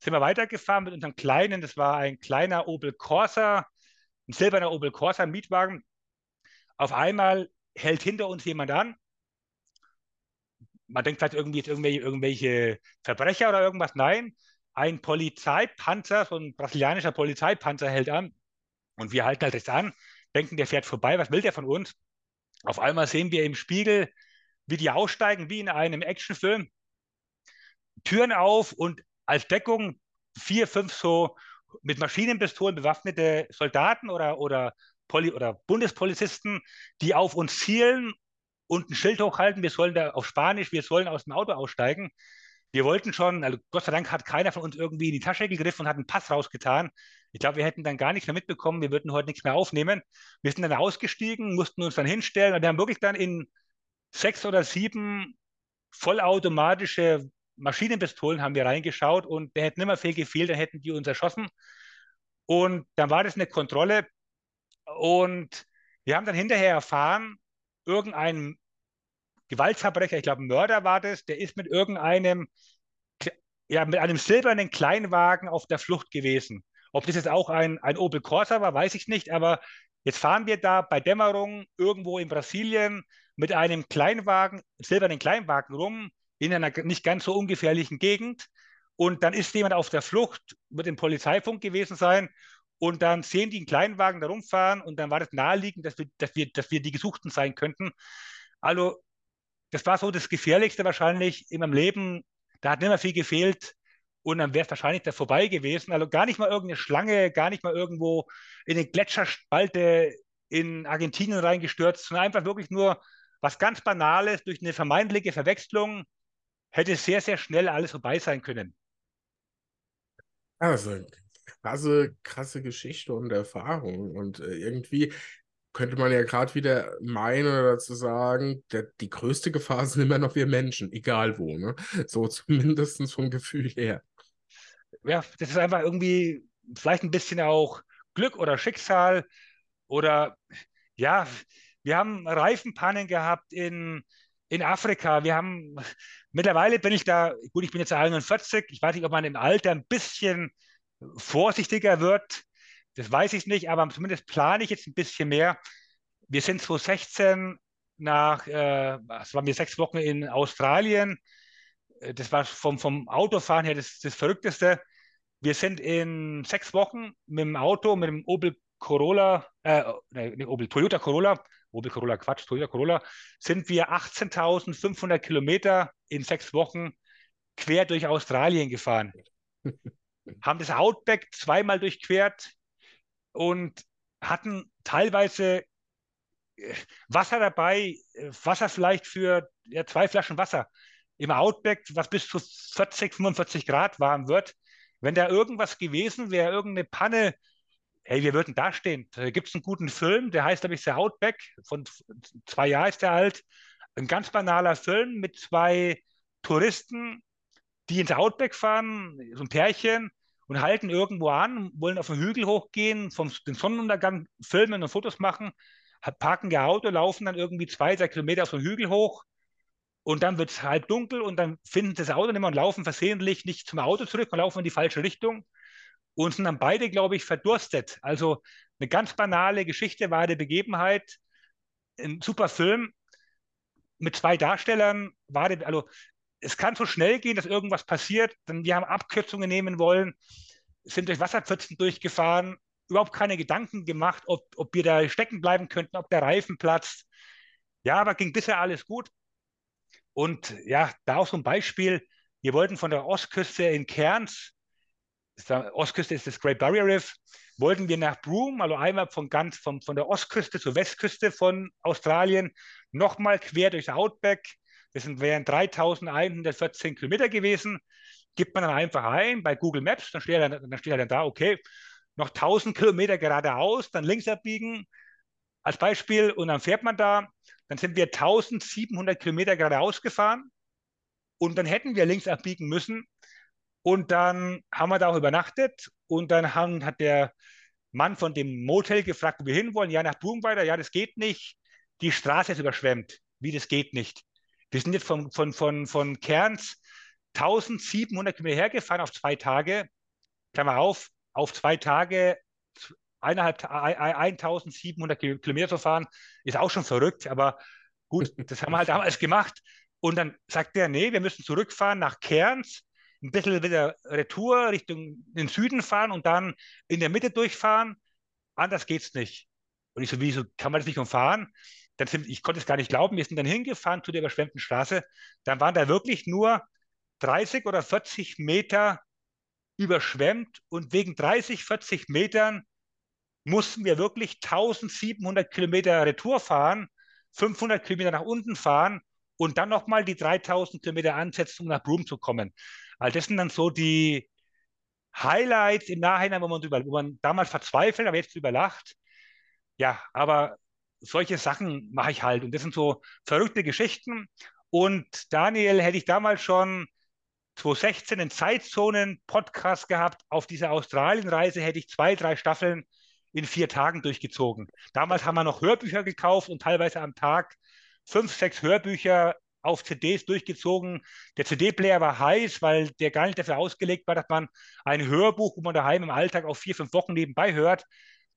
sind wir weitergefahren mit unserem kleinen, das war ein kleiner Opel Corsa, ein silberner Opel Corsa Mietwagen. Auf einmal hält hinter uns jemand an. Man denkt vielleicht irgendwie jetzt irgendwelche, irgendwelche Verbrecher oder irgendwas. Nein, ein Polizeipanzer, so ein brasilianischer Polizeipanzer hält an. Und wir halten halt jetzt an, denken, der fährt vorbei. Was will der von uns? Auf einmal sehen wir im Spiegel wie die aussteigen, wie in einem Actionfilm. Türen auf und als Deckung vier, fünf so mit Maschinenpistolen bewaffnete Soldaten oder, oder, Poli oder Bundespolizisten, die auf uns zielen und ein Schild hochhalten, wir sollen da auf Spanisch, wir sollen aus dem Auto aussteigen. Wir wollten schon, also Gott sei Dank hat keiner von uns irgendwie in die Tasche gegriffen und hat einen Pass rausgetan. Ich glaube, wir hätten dann gar nichts mehr mitbekommen, wir würden heute nichts mehr aufnehmen. Wir sind dann ausgestiegen, mussten uns dann hinstellen und wir haben wirklich dann in sechs oder sieben vollautomatische Maschinenpistolen haben wir reingeschaut und der hätte nicht mehr viel gefehlt, dann hätten die uns erschossen. Und dann war das eine Kontrolle und wir haben dann hinterher erfahren, irgendein Gewaltverbrecher, ich glaube Mörder war das, der ist mit irgendeinem, ja, mit einem silbernen Kleinwagen auf der Flucht gewesen. Ob das jetzt auch ein, ein Opel Corsa war, weiß ich nicht, aber jetzt fahren wir da bei Dämmerung irgendwo in Brasilien mit einem Kleinwagen, silbernen Kleinwagen rum, in einer nicht ganz so ungefährlichen Gegend. Und dann ist jemand auf der Flucht, wird im Polizeifunk gewesen sein. Und dann sehen die einen Kleinwagen da rumfahren und dann war das naheliegend, dass wir, dass wir, dass wir die Gesuchten sein könnten. Also, das war so das Gefährlichste wahrscheinlich in meinem Leben. Da hat nicht mehr viel gefehlt und dann wäre es wahrscheinlich da vorbei gewesen. Also gar nicht mal irgendeine Schlange, gar nicht mal irgendwo in eine Gletscherspalte in Argentinien reingestürzt, sondern einfach wirklich nur was ganz Banales durch eine vermeintliche Verwechslung hätte sehr, sehr schnell alles vorbei sein können. Also, krasse, krasse Geschichte und Erfahrung. Und äh, irgendwie könnte man ja gerade wieder meinen oder dazu sagen, der, die größte Gefahr sind immer noch wir Menschen, egal wo. Ne? So zumindest vom Gefühl her. Ja, das ist einfach irgendwie vielleicht ein bisschen auch Glück oder Schicksal oder ja, wir haben Reifenpannen gehabt in, in Afrika. Wir haben, mittlerweile bin ich da, gut, ich bin jetzt 41, ich weiß nicht, ob man im Alter ein bisschen vorsichtiger wird. Das weiß ich nicht, aber zumindest plane ich jetzt ein bisschen mehr. Wir sind 2016 nach, äh, es waren wir sechs Wochen in Australien. Das war vom, vom Autofahren her das, das Verrückteste. Wir sind in sechs Wochen mit dem Auto, mit dem Opel Corolla, äh, ne, Opel Toyota Corolla Opel Corolla, Quatsch, Toyota Corolla, sind wir 18.500 Kilometer in sechs Wochen quer durch Australien gefahren. haben das Outback zweimal durchquert und hatten teilweise äh, Wasser dabei, äh, Wasser vielleicht für ja, zwei Flaschen Wasser im Outback, was bis zu 40, 45 Grad warm wird. Wenn da irgendwas gewesen wäre, irgendeine Panne, hey, wir würden da stehen. Da gibt es einen guten Film, der heißt, glaube ich, The Outback, von zwei Jahren ist der alt. ein ganz banaler Film mit zwei Touristen, die ins Outback fahren, so ein Pärchen, und halten irgendwo an, wollen auf den Hügel hochgehen, vom den Sonnenuntergang filmen und Fotos machen, parken ihr Auto, laufen dann irgendwie zwei, drei Kilometer auf den Hügel hoch und dann wird es halb dunkel und dann finden sie das Auto nicht mehr und laufen versehentlich nicht zum Auto zurück und laufen in die falsche Richtung und sind dann beide, glaube ich, verdurstet. Also eine ganz banale Geschichte, wahre Begebenheit, ein super Film mit zwei Darstellern, war also es kann so schnell gehen, dass irgendwas passiert, denn wir haben Abkürzungen nehmen wollen, sind durch Wasserpfützen durchgefahren, überhaupt keine Gedanken gemacht, ob, ob wir da stecken bleiben könnten, ob der Reifen platzt. Ja, aber ging bisher alles gut. Und ja, da auch so ein Beispiel. Wir wollten von der Ostküste in Cairns, der Ostküste ist das Great Barrier Reef, wollten wir nach Broome, also einmal von ganz von, von der Ostküste zur Westküste von Australien, nochmal quer durchs Outback. Das wären 3114 Kilometer gewesen. Gibt man dann einfach ein bei Google Maps, dann steht, dann, dann steht dann da, okay, noch 1000 Kilometer geradeaus, dann links abbiegen als Beispiel und dann fährt man da, dann sind wir 1700 Kilometer geradeaus gefahren und dann hätten wir links abbiegen müssen und dann haben wir da auch übernachtet und dann haben, hat der Mann von dem Motel gefragt, wo wir hinwollen. Ja, nach Boom weiter. Ja, das geht nicht. Die Straße ist überschwemmt. Wie, das geht nicht. Wir sind jetzt von, von, von, von Kerns 1700 Kilometer hergefahren auf zwei Tage. Klammer auf, auf zwei Tage eineinhalb, 1700 Kilometer zu fahren, ist auch schon verrückt, aber gut, das haben wir halt damals gemacht. Und dann sagt er, nee, wir müssen zurückfahren nach Cairns, ein bisschen wieder Retour Richtung den Süden fahren und dann in der Mitte durchfahren. Anders geht's nicht. Und ich so, wieso kann man das nicht umfahren? Dann sind, ich konnte es gar nicht glauben. Wir sind dann hingefahren zu der überschwemmten Straße. Dann waren da wirklich nur 30 oder 40 Meter überschwemmt und wegen 30, 40 Metern mussten wir wirklich 1700 Kilometer Retour fahren, 500 Kilometer nach unten fahren und dann nochmal die 3000 Kilometer ansetzen, um nach Broome zu kommen. Also das sind dann so die Highlights im Nachhinein, wo man, drüber, wo man damals verzweifelt, aber jetzt drüber lacht. Ja, aber solche Sachen mache ich halt und das sind so verrückte Geschichten. Und Daniel hätte ich damals schon 2016 einen Zeitzonen-Podcast gehabt. Auf dieser Australienreise hätte ich zwei, drei Staffeln in vier Tagen durchgezogen. Damals haben wir noch Hörbücher gekauft und teilweise am Tag fünf, sechs Hörbücher auf CDs durchgezogen. Der CD-Player war heiß, weil der gar nicht dafür ausgelegt war, dass man ein Hörbuch, wo man daheim im Alltag auf vier, fünf Wochen nebenbei hört,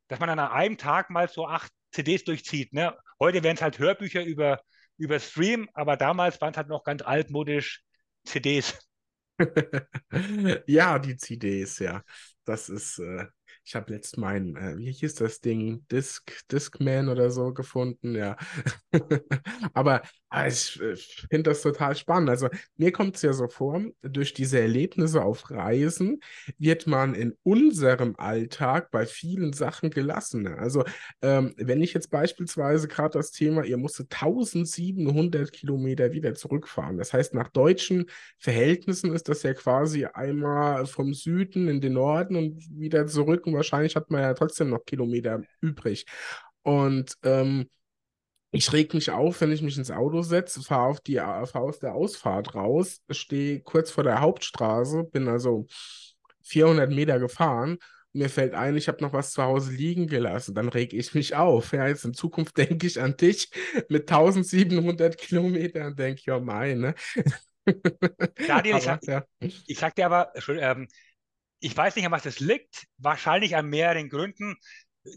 dass man an einem Tag mal so acht CDs durchzieht. Ne? Heute wären es halt Hörbücher über, über Stream, aber damals waren es halt noch ganz altmodisch CDs. ja, die CDs, ja. Das ist, äh, ich habe letzt mein, äh, wie hieß das Ding, Disc, Discman oder so gefunden, ja. Aber ah, ich, ich finde das total spannend. Also mir kommt es ja so vor, durch diese Erlebnisse auf Reisen wird man in unserem Alltag bei vielen Sachen gelassener. Also ähm, wenn ich jetzt beispielsweise gerade das Thema, ihr musstet 1700 Kilometer wieder zurückfahren. Das heißt, nach deutschen Verhältnissen ist das ja quasi einmal vom Süden in den Norden und wieder zurück. Und wahrscheinlich hat man ja trotzdem noch Kilometer übrig. Und ähm, ich reg mich auf, wenn ich mich ins Auto setze, fahre auf die fahr aus der Ausfahrt raus, stehe kurz vor der Hauptstraße, bin also 400 Meter gefahren. Mir fällt ein, ich habe noch was zu Hause liegen gelassen. Dann reg ich mich auf. Ja, jetzt in Zukunft denke ich an dich mit 1700 Kilometern und denke, ja, meine. Daniel, ich, sag, ja. ich sag dir aber, ähm, ich weiß nicht, an was das liegt. Wahrscheinlich an mehreren Gründen.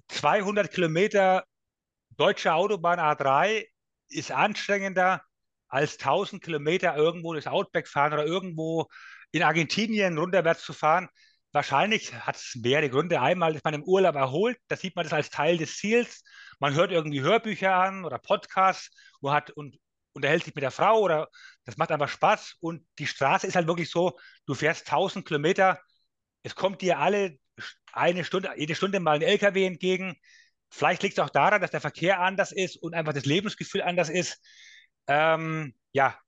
200 Kilometer deutsche Autobahn A3 ist anstrengender als 1000 Kilometer irgendwo das Outback fahren oder irgendwo in Argentinien runterwärts zu fahren. Wahrscheinlich hat es mehrere Gründe. Einmal ist man im Urlaub erholt, da sieht man das als Teil des Ziels. Man hört irgendwie Hörbücher an oder Podcasts und, hat, und unterhält sich mit der Frau oder das macht einfach Spaß. Und die Straße ist halt wirklich so, du fährst 1000 Kilometer es kommt dir alle eine Stunde, jede Stunde mal ein LKW entgegen. Vielleicht liegt es auch daran, dass der Verkehr anders ist und einfach das Lebensgefühl anders ist. Ähm, ja,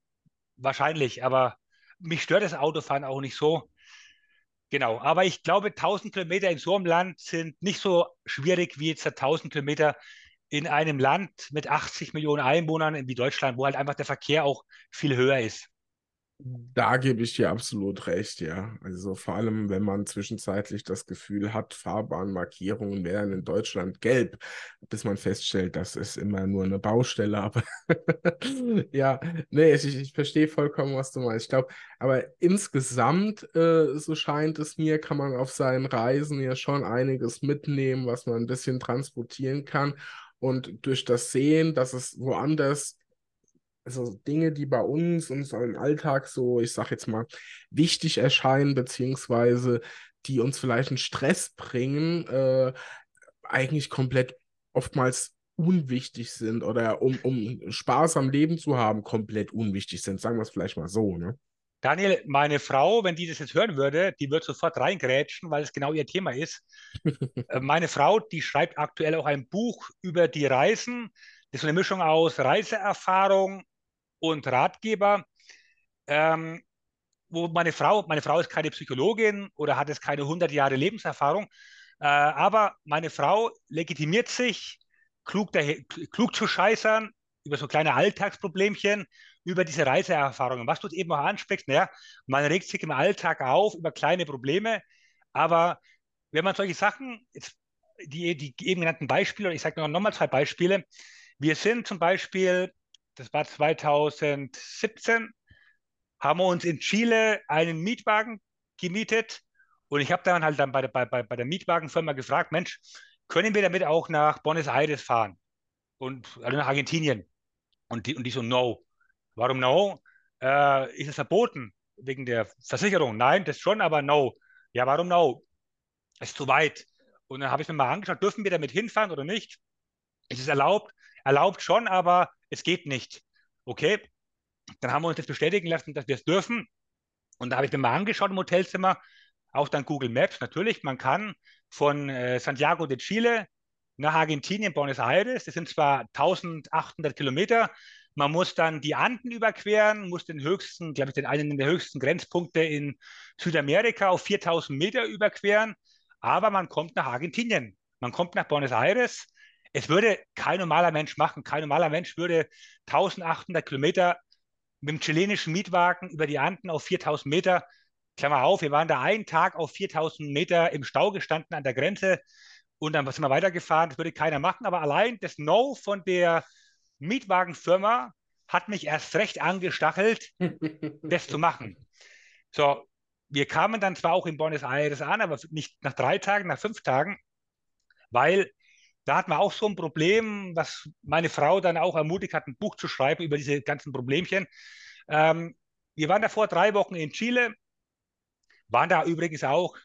wahrscheinlich, aber mich stört das Autofahren auch nicht so. Genau, aber ich glaube, 1000 Kilometer in so einem Land sind nicht so schwierig wie jetzt 1000 Kilometer in einem Land mit 80 Millionen Einwohnern wie Deutschland, wo halt einfach der Verkehr auch viel höher ist. Da gebe ich dir absolut recht, ja. Also vor allem, wenn man zwischenzeitlich das Gefühl hat, Fahrbahnmarkierungen wären in Deutschland gelb, bis man feststellt, das ist immer nur eine Baustelle. Aber ja, nee, ich, ich verstehe vollkommen, was du meinst. Ich glaube, aber insgesamt, äh, so scheint es mir, kann man auf seinen Reisen ja schon einiges mitnehmen, was man ein bisschen transportieren kann. Und durch das Sehen, dass es woanders also Dinge, die bei uns und so im Alltag so, ich sag jetzt mal, wichtig erscheinen, beziehungsweise die uns vielleicht einen Stress bringen, äh, eigentlich komplett oftmals unwichtig sind oder um, um Spaß am Leben zu haben, komplett unwichtig sind. Sagen wir es vielleicht mal so, ne? Daniel, meine Frau, wenn die das jetzt hören würde, die wird sofort reingrätschen, weil es genau ihr Thema ist. Äh, meine Frau, die schreibt aktuell auch ein Buch über die Reisen. Das ist eine Mischung aus Reiseerfahrung und Ratgeber. Ähm, wo meine Frau, meine Frau ist keine Psychologin oder hat jetzt keine 100 Jahre Lebenserfahrung, äh, aber meine Frau legitimiert sich, klug, daher, klug zu scheißern über so kleine Alltagsproblemchen, über diese Reiseerfahrungen. Was du eben auch ansprichst, naja, man regt sich im Alltag auf über kleine Probleme, aber wenn man solche Sachen, jetzt die, die eben genannten Beispiele, ich sage noch mal zwei Beispiele. Wir sind zum Beispiel das war 2017, haben wir uns in Chile einen Mietwagen gemietet und ich habe dann halt dann bei der, bei, bei der Mietwagenfirma gefragt, Mensch, können wir damit auch nach Buenos Aires fahren und also nach Argentinien? Und die, und die so, no. Warum no? Äh, ist es verboten wegen der Versicherung? Nein, das schon, aber no. Ja, warum no? Ist zu weit. Und dann habe ich mir mal angeschaut, dürfen wir damit hinfahren oder nicht? Ist es erlaubt? Erlaubt schon, aber es geht nicht. Okay, dann haben wir uns das bestätigen lassen, dass wir es dürfen. Und da habe ich mir mal angeschaut im Hotelzimmer, auch dann Google Maps natürlich. Man kann von äh, Santiago de Chile nach Argentinien, Buenos Aires, das sind zwar 1800 Kilometer, man muss dann die Anden überqueren, muss den höchsten, glaube ich, den einen der höchsten Grenzpunkte in Südamerika auf 4000 Meter überqueren, aber man kommt nach Argentinien. Man kommt nach Buenos Aires es würde kein normaler Mensch machen. Kein normaler Mensch würde 1800 Kilometer mit dem chilenischen Mietwagen über die Anden auf 4000 Meter, Klammer auf, wir waren da einen Tag auf 4000 Meter im Stau gestanden an der Grenze und dann sind wir weitergefahren. Das würde keiner machen, aber allein das No von der Mietwagenfirma hat mich erst recht angestachelt, das zu machen. So, wir kamen dann zwar auch in Buenos Aires an, aber nicht nach drei Tagen, nach fünf Tagen, weil da hat man auch so ein Problem, was meine Frau dann auch ermutigt hat, ein Buch zu schreiben über diese ganzen Problemchen. Ähm, wir waren da vor drei Wochen in Chile, waren da übrigens auch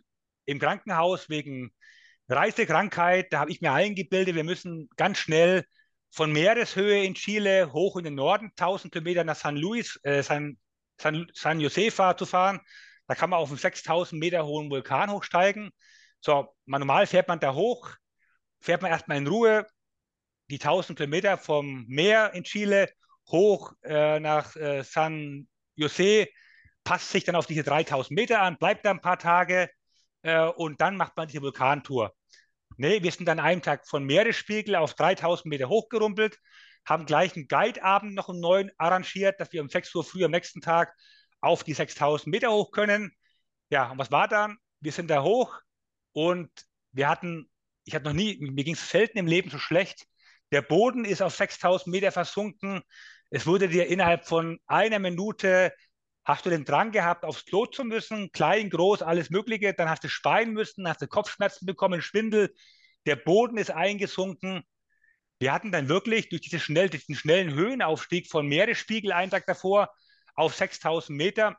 im Krankenhaus wegen Reisekrankheit. Da habe ich mir eingebildet, wir müssen ganz schnell von Meereshöhe in Chile hoch in den Norden, 1000 Kilometer nach San Luis, äh, San, San, San Josefa zu fahren. Da kann man auf einen 6000 Meter hohen Vulkan hochsteigen. So, normal fährt man da hoch, fährt man erstmal in Ruhe die 1000 Kilometer vom Meer in Chile hoch äh, nach äh, San Jose, passt sich dann auf diese 3000 Meter an, bleibt da ein paar Tage äh, und dann macht man diese Vulkantour. Nee, wir sind dann einen Tag von Meeresspiegel auf 3000 Meter hochgerumpelt, haben gleich einen Guideabend noch um neun arrangiert, dass wir um 6 Uhr früh am nächsten Tag auf die 6000 Meter hoch können. Ja, und was war dann? Wir sind da hoch und wir hatten ich hatte noch nie, mir ging es selten im Leben so schlecht. Der Boden ist auf 6000 Meter versunken. Es wurde dir innerhalb von einer Minute, hast du den Drang gehabt, aufs Klo zu müssen, klein, groß, alles Mögliche. Dann hast du speien müssen, hast du Kopfschmerzen bekommen, Schwindel. Der Boden ist eingesunken. Wir hatten dann wirklich durch, diese schnell, durch diesen schnellen Höhenaufstieg von Meeresspiegel einen Tag davor auf 6000 Meter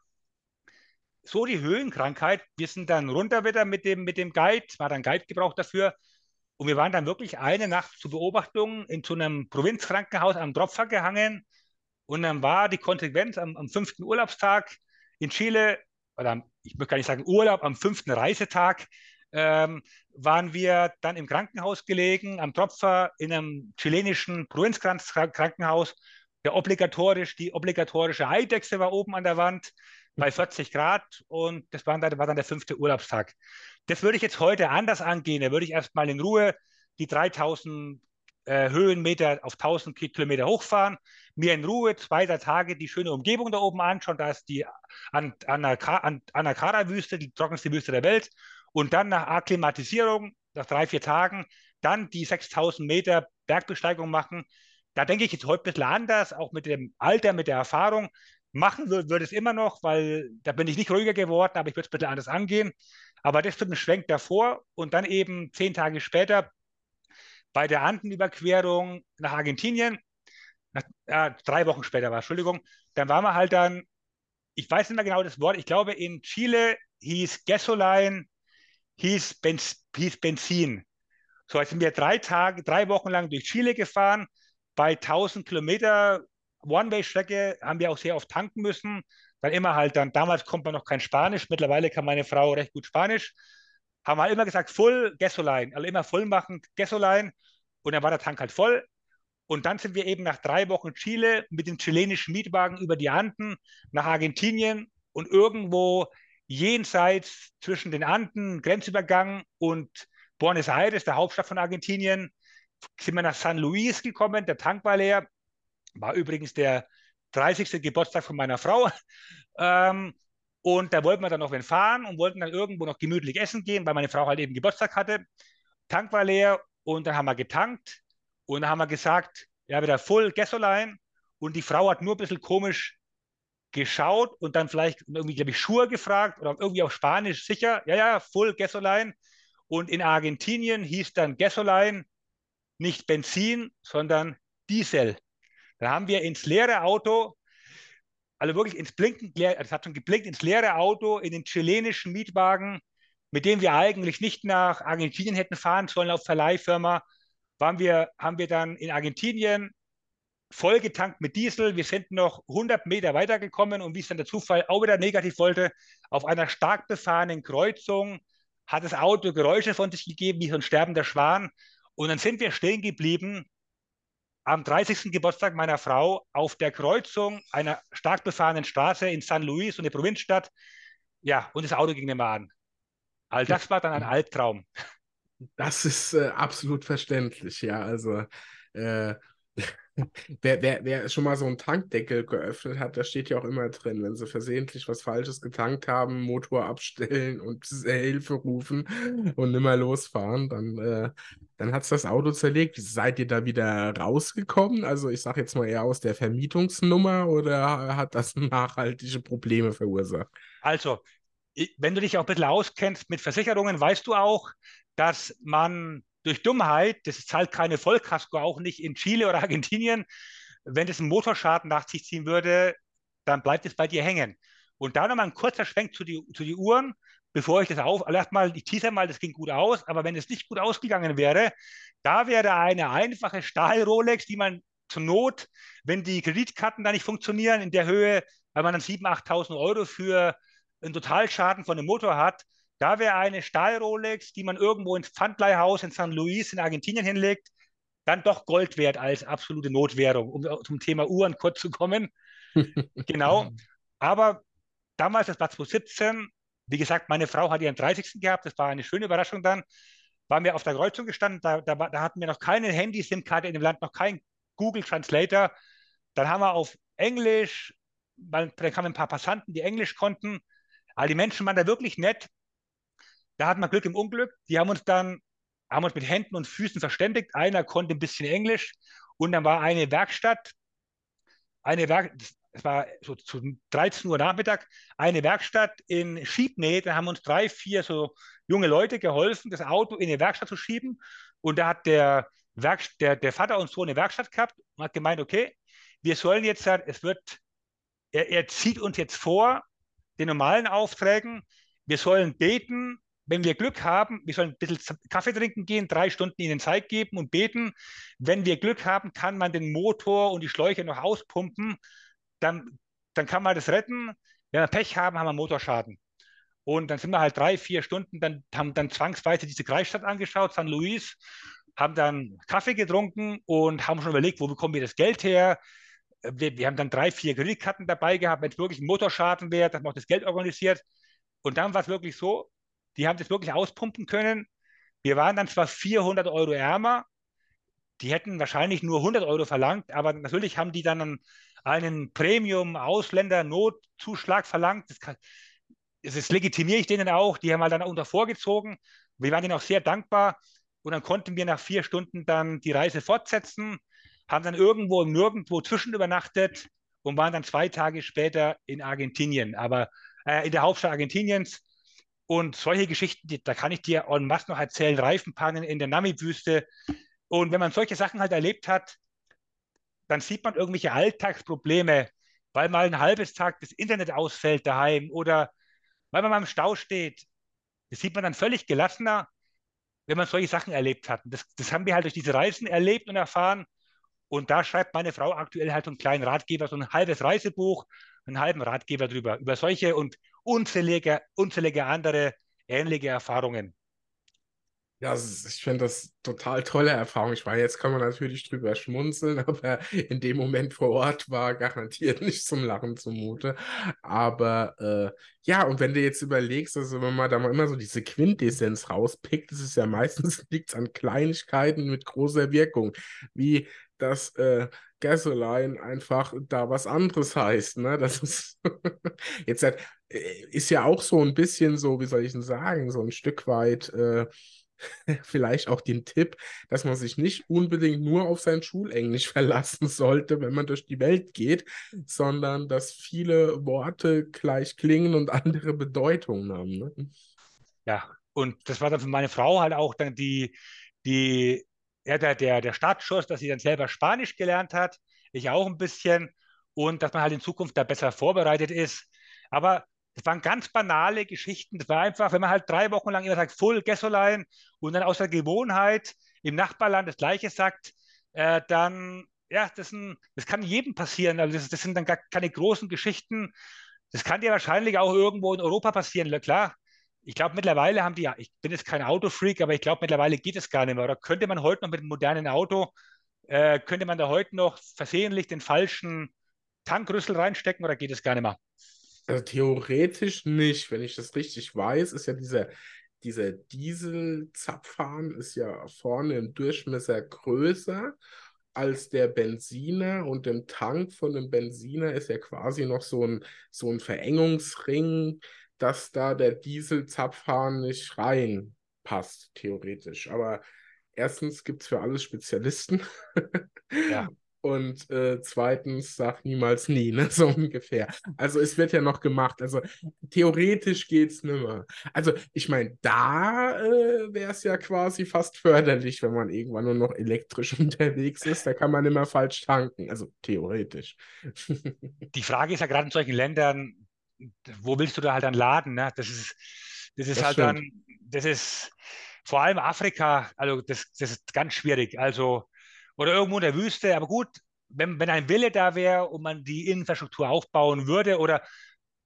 so die Höhenkrankheit. Wir sind dann runter wieder mit dem, mit dem Guide, war dann Guide gebraucht dafür. Und wir waren dann wirklich eine Nacht zur Beobachtung in so einem Provinzkrankenhaus am Tropfer gehangen. Und dann war die Konsequenz am, am fünften Urlaubstag in Chile, oder ich möchte gar nicht sagen Urlaub, am fünften Reisetag, ähm, waren wir dann im Krankenhaus gelegen, am Tropfer in einem chilenischen Provinzkrankenhaus. Der obligatorisch, die obligatorische Eidechse war oben an der Wand bei 40 Grad und das war dann, war dann der fünfte Urlaubstag. Das würde ich jetzt heute anders angehen. Da würde ich erstmal in Ruhe die 3000 äh, Höhenmeter auf 1000 Kilometer hochfahren, mir in Ruhe zwei, drei Tage die schöne Umgebung da oben anschauen. Da ist die Anakara-Wüste, die trockenste Wüste der Welt. Und dann nach Akklimatisierung, nach drei, vier Tagen, dann die 6000 Meter Bergbesteigung machen. Da denke ich jetzt heute ein bisschen anders, auch mit dem Alter, mit der Erfahrung. Machen würde würd es immer noch, weil da bin ich nicht ruhiger geworden, aber ich würde es ein bisschen anders angehen. Aber das tut einen Schwenk davor und dann eben zehn Tage später bei der Andenüberquerung nach Argentinien, nach, äh, drei Wochen später war, Entschuldigung, dann waren wir halt dann, ich weiß nicht mehr genau das Wort, ich glaube in Chile hieß Gasoline, hieß, Benz, hieß Benzin. So, jetzt sind wir drei Tage, drei Wochen lang durch Chile gefahren. Bei 1000 Kilometer One-Way-Strecke haben wir auch sehr oft tanken müssen. Dann immer halt dann, damals konnte man noch kein Spanisch, mittlerweile kann meine Frau recht gut Spanisch. Haben wir halt immer gesagt, voll Gasoline, also immer voll machen, Gasoline. Und dann war der Tank halt voll. Und dann sind wir eben nach drei Wochen Chile mit dem chilenischen Mietwagen über die Anden nach Argentinien und irgendwo jenseits zwischen den Anden, Grenzübergang und Buenos Aires, der Hauptstadt von Argentinien, sind wir nach San Luis gekommen. Der Tank war leer. War übrigens der 30. Geburtstag von meiner Frau. Ähm, und da wollten wir dann noch wenn fahren und wollten dann irgendwo noch gemütlich essen gehen, weil meine Frau halt eben Geburtstag hatte. Tank war leer und dann haben wir getankt und dann haben wir gesagt, ja, wieder voll Gasoline. Und die Frau hat nur ein bisschen komisch geschaut und dann vielleicht irgendwie, glaube ich, Schuhe gefragt oder irgendwie auf Spanisch sicher. Ja, ja, Full Gasoline. Und in Argentinien hieß dann Gasoline nicht Benzin, sondern Diesel. Da haben wir ins leere Auto, also wirklich ins blinkend leere, es hat schon geblinkt, ins leere Auto, in den chilenischen Mietwagen, mit dem wir eigentlich nicht nach Argentinien hätten fahren sollen auf Verleihfirma, waren wir, haben wir dann in Argentinien vollgetankt mit Diesel. Wir sind noch 100 Meter weitergekommen und wie es dann der Zufall auch wieder negativ wollte, auf einer stark befahrenen Kreuzung hat das Auto Geräusche von sich gegeben, wie so ein sterbender Schwan. Und dann sind wir stehen geblieben am 30. Geburtstag meiner Frau auf der Kreuzung einer stark befahrenen Straße in San Luis, eine Provinzstadt. Ja, und das Auto ging mehr an. All das war dann ein Albtraum. Das ist äh, absolut verständlich, ja. Also äh, Wer, wer, wer schon mal so einen Tankdeckel geöffnet hat, da steht ja auch immer drin, wenn sie versehentlich was Falsches getankt haben, Motor abstellen und Hilfe rufen und nimmer losfahren, dann, äh, dann hat es das Auto zerlegt. Seid ihr da wieder rausgekommen? Also ich sage jetzt mal eher aus der Vermietungsnummer oder hat das nachhaltige Probleme verursacht? Also, wenn du dich auch ein bisschen auskennst mit Versicherungen, weißt du auch, dass man durch Dummheit, das zahlt keine Vollkasko, auch nicht in Chile oder Argentinien, wenn es einen Motorschaden nach sich ziehen würde, dann bleibt es bei dir hängen. Und da nochmal ein kurzer Schwenk zu die, zu die Uhren, bevor ich das auf, also erstmal, ich teaser mal, das ging gut aus, aber wenn es nicht gut ausgegangen wäre, da wäre eine einfache Stahl-Rolex, die man zur Not, wenn die Kreditkarten da nicht funktionieren in der Höhe, weil man dann 7.000, 8.000 Euro für einen Totalschaden von einem Motor hat, da wäre eine Stahl-Rolex, die man irgendwo ins Pfandleihhaus in San Luis in Argentinien hinlegt, dann doch Gold wert als absolute Notwährung, um zum Thema Uhren kurz zu kommen. genau. Aber damals, das war 2017, wie gesagt, meine Frau hat ihren 30. gehabt, das war eine schöne Überraschung dann. Waren wir auf der Kreuzung gestanden, da, da, da hatten wir noch keine Handy-SIM-Karte in dem Land, noch kein Google Translator. Dann haben wir auf Englisch, dann kamen ein paar Passanten, die Englisch konnten. Aber die Menschen waren da wirklich nett. Da hat man Glück im Unglück. Die haben uns dann, haben uns mit Händen und Füßen verständigt. Einer konnte ein bisschen Englisch und dann war eine Werkstatt, eine Werk, es war so zu 13 Uhr Nachmittag, eine Werkstatt in Schiebnähe. Da haben uns drei, vier so junge Leute geholfen, das Auto in die Werkstatt zu schieben. Und da hat der, Werk, der, der Vater und so eine Werkstatt gehabt und hat gemeint, okay, wir sollen jetzt, es wird, er, er zieht uns jetzt vor, den normalen Aufträgen, wir sollen beten, wenn wir Glück haben, wir sollen ein bisschen Kaffee trinken gehen, drei Stunden ihnen Zeit geben und beten. Wenn wir Glück haben, kann man den Motor und die Schläuche noch auspumpen. Dann, dann kann man das retten. Wenn wir Pech haben, haben wir Motorschaden. Und dann sind wir halt drei, vier Stunden, dann haben dann zwangsweise diese Kreisstadt angeschaut, San Luis, haben dann Kaffee getrunken und haben schon überlegt, wo bekommen wir das Geld her? Wir, wir haben dann drei, vier Kreditkarten dabei gehabt, wenn es wirklich ein Motorschaden wäre, dass man auch das Geld organisiert. Und dann war es wirklich so, die haben das wirklich auspumpen können. Wir waren dann zwar 400 Euro ärmer, die hätten wahrscheinlich nur 100 Euro verlangt, aber natürlich haben die dann einen Premium-Ausländer-Notzuschlag verlangt. Das, kann, das legitimiere ich denen auch. Die haben halt dann unter vorgezogen. Wir waren denen auch sehr dankbar. Und dann konnten wir nach vier Stunden dann die Reise fortsetzen, haben dann irgendwo nirgendwo zwischen übernachtet und waren dann zwei Tage später in Argentinien, aber äh, in der Hauptstadt Argentiniens. Und solche Geschichten, die, da kann ich dir en masse noch erzählen, Reifenpannen in der Namib-Wüste. Und wenn man solche Sachen halt erlebt hat, dann sieht man irgendwelche Alltagsprobleme, weil mal ein halbes Tag das Internet ausfällt daheim oder weil man mal im Stau steht. Das sieht man dann völlig gelassener, wenn man solche Sachen erlebt hat. Das, das haben wir halt durch diese Reisen erlebt und erfahren. Und da schreibt meine Frau aktuell halt so einen kleinen Ratgeber, so ein halbes Reisebuch, einen halben Ratgeber drüber, über solche und unzählige, unzählige andere ähnliche Erfahrungen. Ja, ich finde das total tolle Erfahrung. Ich meine, jetzt kann man natürlich drüber schmunzeln, aber in dem Moment vor Ort war garantiert nicht zum Lachen zumute. Aber äh, ja, und wenn du jetzt überlegst, also wenn man da mal immer so diese Quintessenz rauspickt, ist es ja meistens liegt an Kleinigkeiten mit großer Wirkung, wie dass äh, Gasoline einfach da was anderes heißt. Ne? Das ist jetzt halt, ist ja auch so ein bisschen so, wie soll ich denn sagen, so ein Stück weit. Äh, vielleicht auch den Tipp, dass man sich nicht unbedingt nur auf sein Schulenglisch verlassen sollte, wenn man durch die Welt geht, sondern dass viele Worte gleich klingen und andere Bedeutungen haben. Ne? Ja, und das war dann für meine Frau halt auch dann die, die ja, der, der, der Startschuss, dass sie dann selber Spanisch gelernt hat, ich auch ein bisschen und dass man halt in Zukunft da besser vorbereitet ist. Aber das waren ganz banale Geschichten. Das war einfach, wenn man halt drei Wochen lang immer sagt, Full Gasoline und dann aus der Gewohnheit im Nachbarland das Gleiche sagt, äh, dann, ja, das, ein, das, kann jedem passieren. Also das, das, sind dann gar keine großen Geschichten. Das kann dir wahrscheinlich auch irgendwo in Europa passieren. Klar, ich glaube, mittlerweile haben die, ja, ich bin jetzt kein Autofreak, aber ich glaube, mittlerweile geht es gar nicht mehr. Oder könnte man heute noch mit einem modernen Auto, äh, könnte man da heute noch versehentlich den falschen Tankrüssel reinstecken oder geht es gar nicht mehr? Also theoretisch nicht, wenn ich das richtig weiß, ist ja dieser, dieser Dieselzapfhahn ist ja vorne im Durchmesser größer als der Benziner und im Tank von dem Benziner ist ja quasi noch so ein, so ein Verengungsring, dass da der Dieselzapfhahn nicht reinpasst, theoretisch. Aber erstens gibt es für alles Spezialisten. Ja. Und äh, zweitens, sag niemals nie, ne? so ungefähr. Also es wird ja noch gemacht. Also theoretisch geht es nimmer. Also ich meine, da äh, wäre es ja quasi fast förderlich, wenn man irgendwann nur noch elektrisch unterwegs ist. Da kann man immer falsch tanken. Also theoretisch. Die Frage ist ja gerade in solchen Ländern, wo willst du da halt dann laden? Ne? Das ist, das ist das halt stimmt. dann, das ist vor allem Afrika, also das, das ist ganz schwierig. Also oder irgendwo in der Wüste. Aber gut, wenn, wenn ein Wille da wäre und man die Infrastruktur aufbauen würde oder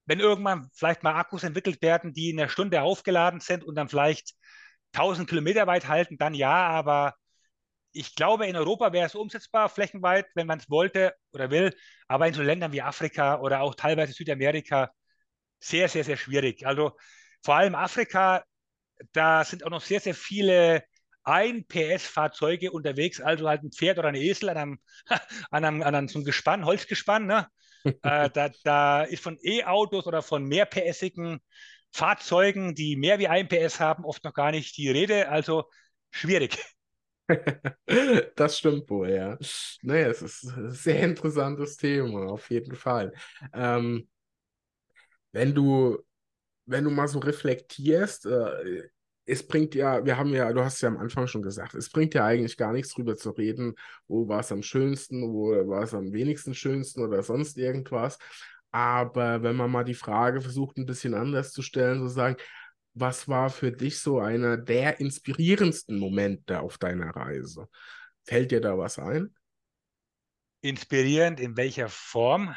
wenn irgendwann vielleicht mal Akkus entwickelt werden, die in einer Stunde aufgeladen sind und dann vielleicht 1000 Kilometer weit halten, dann ja, aber ich glaube, in Europa wäre es umsetzbar, flächenweit, wenn man es wollte oder will, aber in so Ländern wie Afrika oder auch teilweise Südamerika sehr, sehr, sehr schwierig. Also vor allem Afrika, da sind auch noch sehr, sehr viele ein PS-Fahrzeuge unterwegs, also halt ein Pferd oder ein Esel an einem, an einem, an einem so einem Gespann, Holzgespann. Ne? äh, da, da ist von E-Autos oder von mehr PSigen Fahrzeugen, die mehr wie ein PS haben, oft noch gar nicht die Rede. Also schwierig. Das stimmt wohl, ja. Naja, es ist ein sehr interessantes Thema, auf jeden Fall. Ähm, wenn du, wenn du mal so reflektierst, äh, es bringt ja, wir haben ja, du hast ja am Anfang schon gesagt, es bringt ja eigentlich gar nichts drüber zu reden, wo war es am schönsten, wo war es am wenigsten schönsten oder sonst irgendwas. Aber wenn man mal die Frage versucht, ein bisschen anders zu stellen, zu sagen, was war für dich so einer der inspirierendsten Momente auf deiner Reise? Fällt dir da was ein? Inspirierend in welcher Form?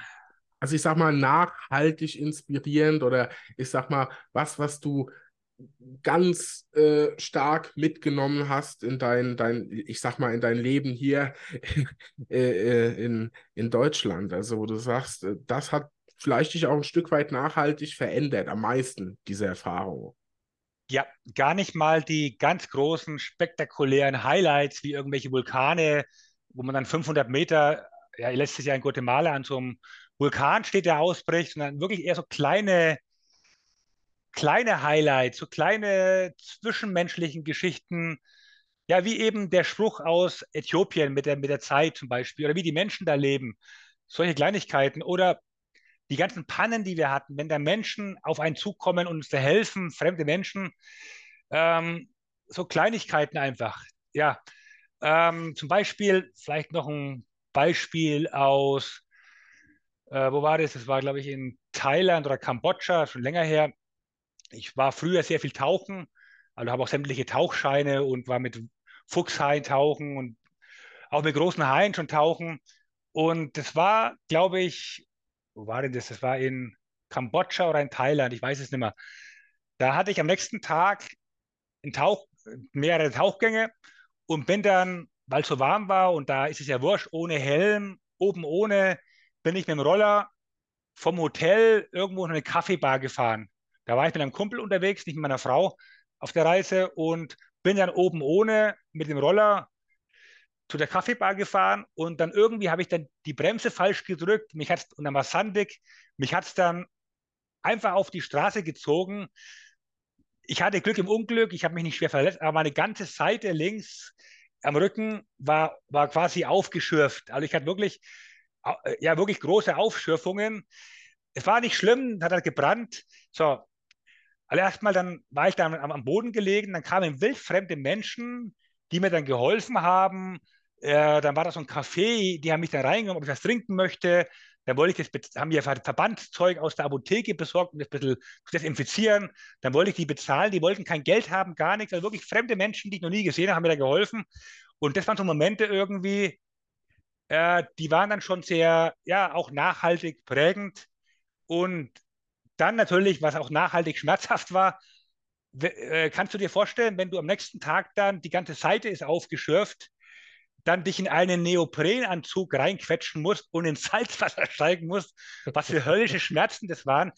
Also ich sag mal nachhaltig inspirierend oder ich sag mal was, was du ganz äh, stark mitgenommen hast in dein, dein, ich sag mal, in dein Leben hier äh, äh, in, in Deutschland. Also wo du sagst, äh, das hat vielleicht dich auch ein Stück weit nachhaltig verändert, am meisten, diese Erfahrung. Ja, gar nicht mal die ganz großen, spektakulären Highlights wie irgendwelche Vulkane, wo man dann 500 Meter, ja, letztes Jahr in Guatemala an so einem Vulkan steht, der ausbricht, sondern wirklich eher so kleine, kleine Highlights, so kleine zwischenmenschlichen Geschichten. Ja, wie eben der Spruch aus Äthiopien mit der, mit der Zeit zum Beispiel, oder wie die Menschen da leben. Solche Kleinigkeiten. Oder die ganzen Pannen, die wir hatten, wenn da Menschen auf einen zukommen und uns da helfen, fremde Menschen, ähm, so Kleinigkeiten einfach. Ja, ähm, zum Beispiel, vielleicht noch ein Beispiel aus, äh, wo war das? Das war, glaube ich, in Thailand oder Kambodscha, schon länger her. Ich war früher sehr viel tauchen, also habe auch sämtliche Tauchscheine und war mit Fuchshaien tauchen und auch mit großen Haien schon tauchen. Und das war, glaube ich, wo war denn das? Das war in Kambodscha oder in Thailand, ich weiß es nicht mehr. Da hatte ich am nächsten Tag Tauch, mehrere Tauchgänge und bin dann, weil es so warm war und da ist es ja wurscht, ohne Helm, oben ohne, bin ich mit dem Roller vom Hotel irgendwo in eine Kaffeebar gefahren. Da war ich mit einem Kumpel unterwegs, nicht mit meiner Frau auf der Reise und bin dann oben ohne mit dem Roller zu der Kaffeebar gefahren und dann irgendwie habe ich dann die Bremse falsch gedrückt. Mich hat's, und dann war sandig. Mich hat es dann einfach auf die Straße gezogen. Ich hatte Glück im Unglück, ich habe mich nicht schwer verletzt, aber meine ganze Seite links am Rücken war, war quasi aufgeschürft. Also ich hatte wirklich, ja, wirklich große Aufschürfungen. Es war nicht schlimm, hat halt gebrannt. So, allererst mal dann war ich dann am, am Boden gelegen, dann kamen wildfremde Menschen, die mir dann geholfen haben. Äh, dann war da so ein Café, die haben mich dann reingenommen, ob ich was trinken möchte. Dann wollte ich das, haben wir Verbandszeug aus der Apotheke besorgt, um das ein bisschen zu desinfizieren. Dann wollte ich die bezahlen, die wollten kein Geld haben, gar nichts. Also wirklich fremde Menschen, die ich noch nie gesehen habe, haben mir da geholfen. Und das waren so Momente irgendwie, äh, die waren dann schon sehr, ja, auch nachhaltig prägend. Und dann natürlich, was auch nachhaltig schmerzhaft war, äh, kannst du dir vorstellen, wenn du am nächsten Tag dann, die ganze Seite ist aufgeschürft, dann dich in einen Neoprenanzug reinquetschen musst und ins Salzwasser steigen musst, was für höllische Schmerzen das waren.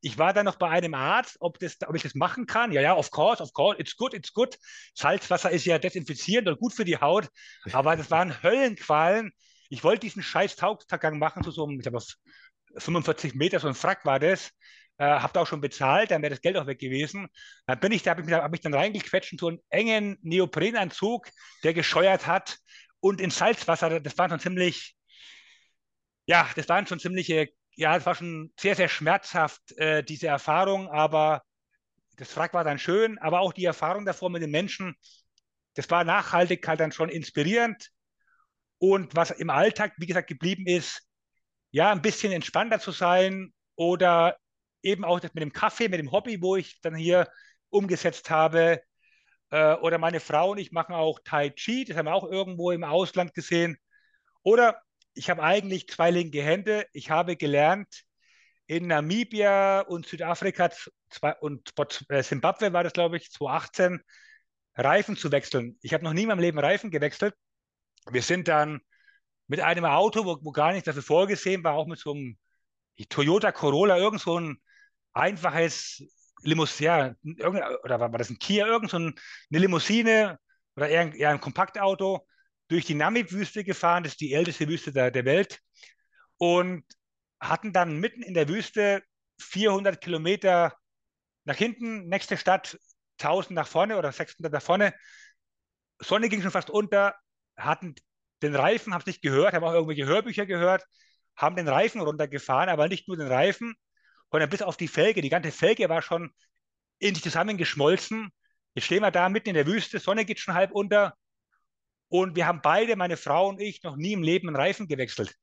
Ich war dann noch bei einem Arzt, ob, das, ob ich das machen kann. Ja, ja, of course, of course, it's good, it's good. Salzwasser ist ja desinfizierend und gut für die Haut, aber das waren Höllenqualen. Ich wollte diesen scheiß Tauchgang machen, zu so ich glaube, 45 Meter, so ein Frack war das äh, habt auch schon bezahlt, dann wäre das Geld auch weg gewesen. Dann bin ich da, habe ich, hab ich dann reingequetscht in so einen engen Neoprenanzug, der gescheuert hat und in Salzwasser, das war schon ziemlich, ja, das waren schon ziemliche, ja, das war schon sehr, sehr schmerzhaft, äh, diese Erfahrung, aber das Wrack war dann schön, aber auch die Erfahrung davor mit den Menschen, das war nachhaltig halt dann schon inspirierend. Und was im Alltag, wie gesagt, geblieben ist, ja, ein bisschen entspannter zu sein oder eben auch das mit dem Kaffee, mit dem Hobby, wo ich dann hier umgesetzt habe. Äh, oder meine Frau und ich machen auch Tai Chi, das haben wir auch irgendwo im Ausland gesehen. Oder ich habe eigentlich zwei linke Hände. Ich habe gelernt, in Namibia und Südafrika zwei, und Zimbabwe äh, war das, glaube ich, 2018, Reifen zu wechseln. Ich habe noch nie in meinem Leben Reifen gewechselt. Wir sind dann mit einem Auto, wo, wo gar nicht dafür vorgesehen war, auch mit so einem Toyota Corolla, irgend so ein einfaches Limousine, ja, oder war das ein Kia, irgend so eine Limousine oder eher eher ein Kompaktauto durch die Namib-Wüste gefahren, das ist die älteste Wüste der, der Welt, und hatten dann mitten in der Wüste 400 Kilometer nach hinten, nächste Stadt 1000 nach vorne oder 600 nach vorne. Sonne ging schon fast unter, hatten den Reifen, haben es nicht gehört, haben auch irgendwelche Hörbücher gehört, haben den Reifen runtergefahren, aber nicht nur den Reifen, sondern bis auf die Felge. Die ganze Felge war schon in sich zusammengeschmolzen. Jetzt stehen wir da mitten in der Wüste, Sonne geht schon halb unter. Und wir haben beide, meine Frau und ich, noch nie im Leben einen Reifen gewechselt.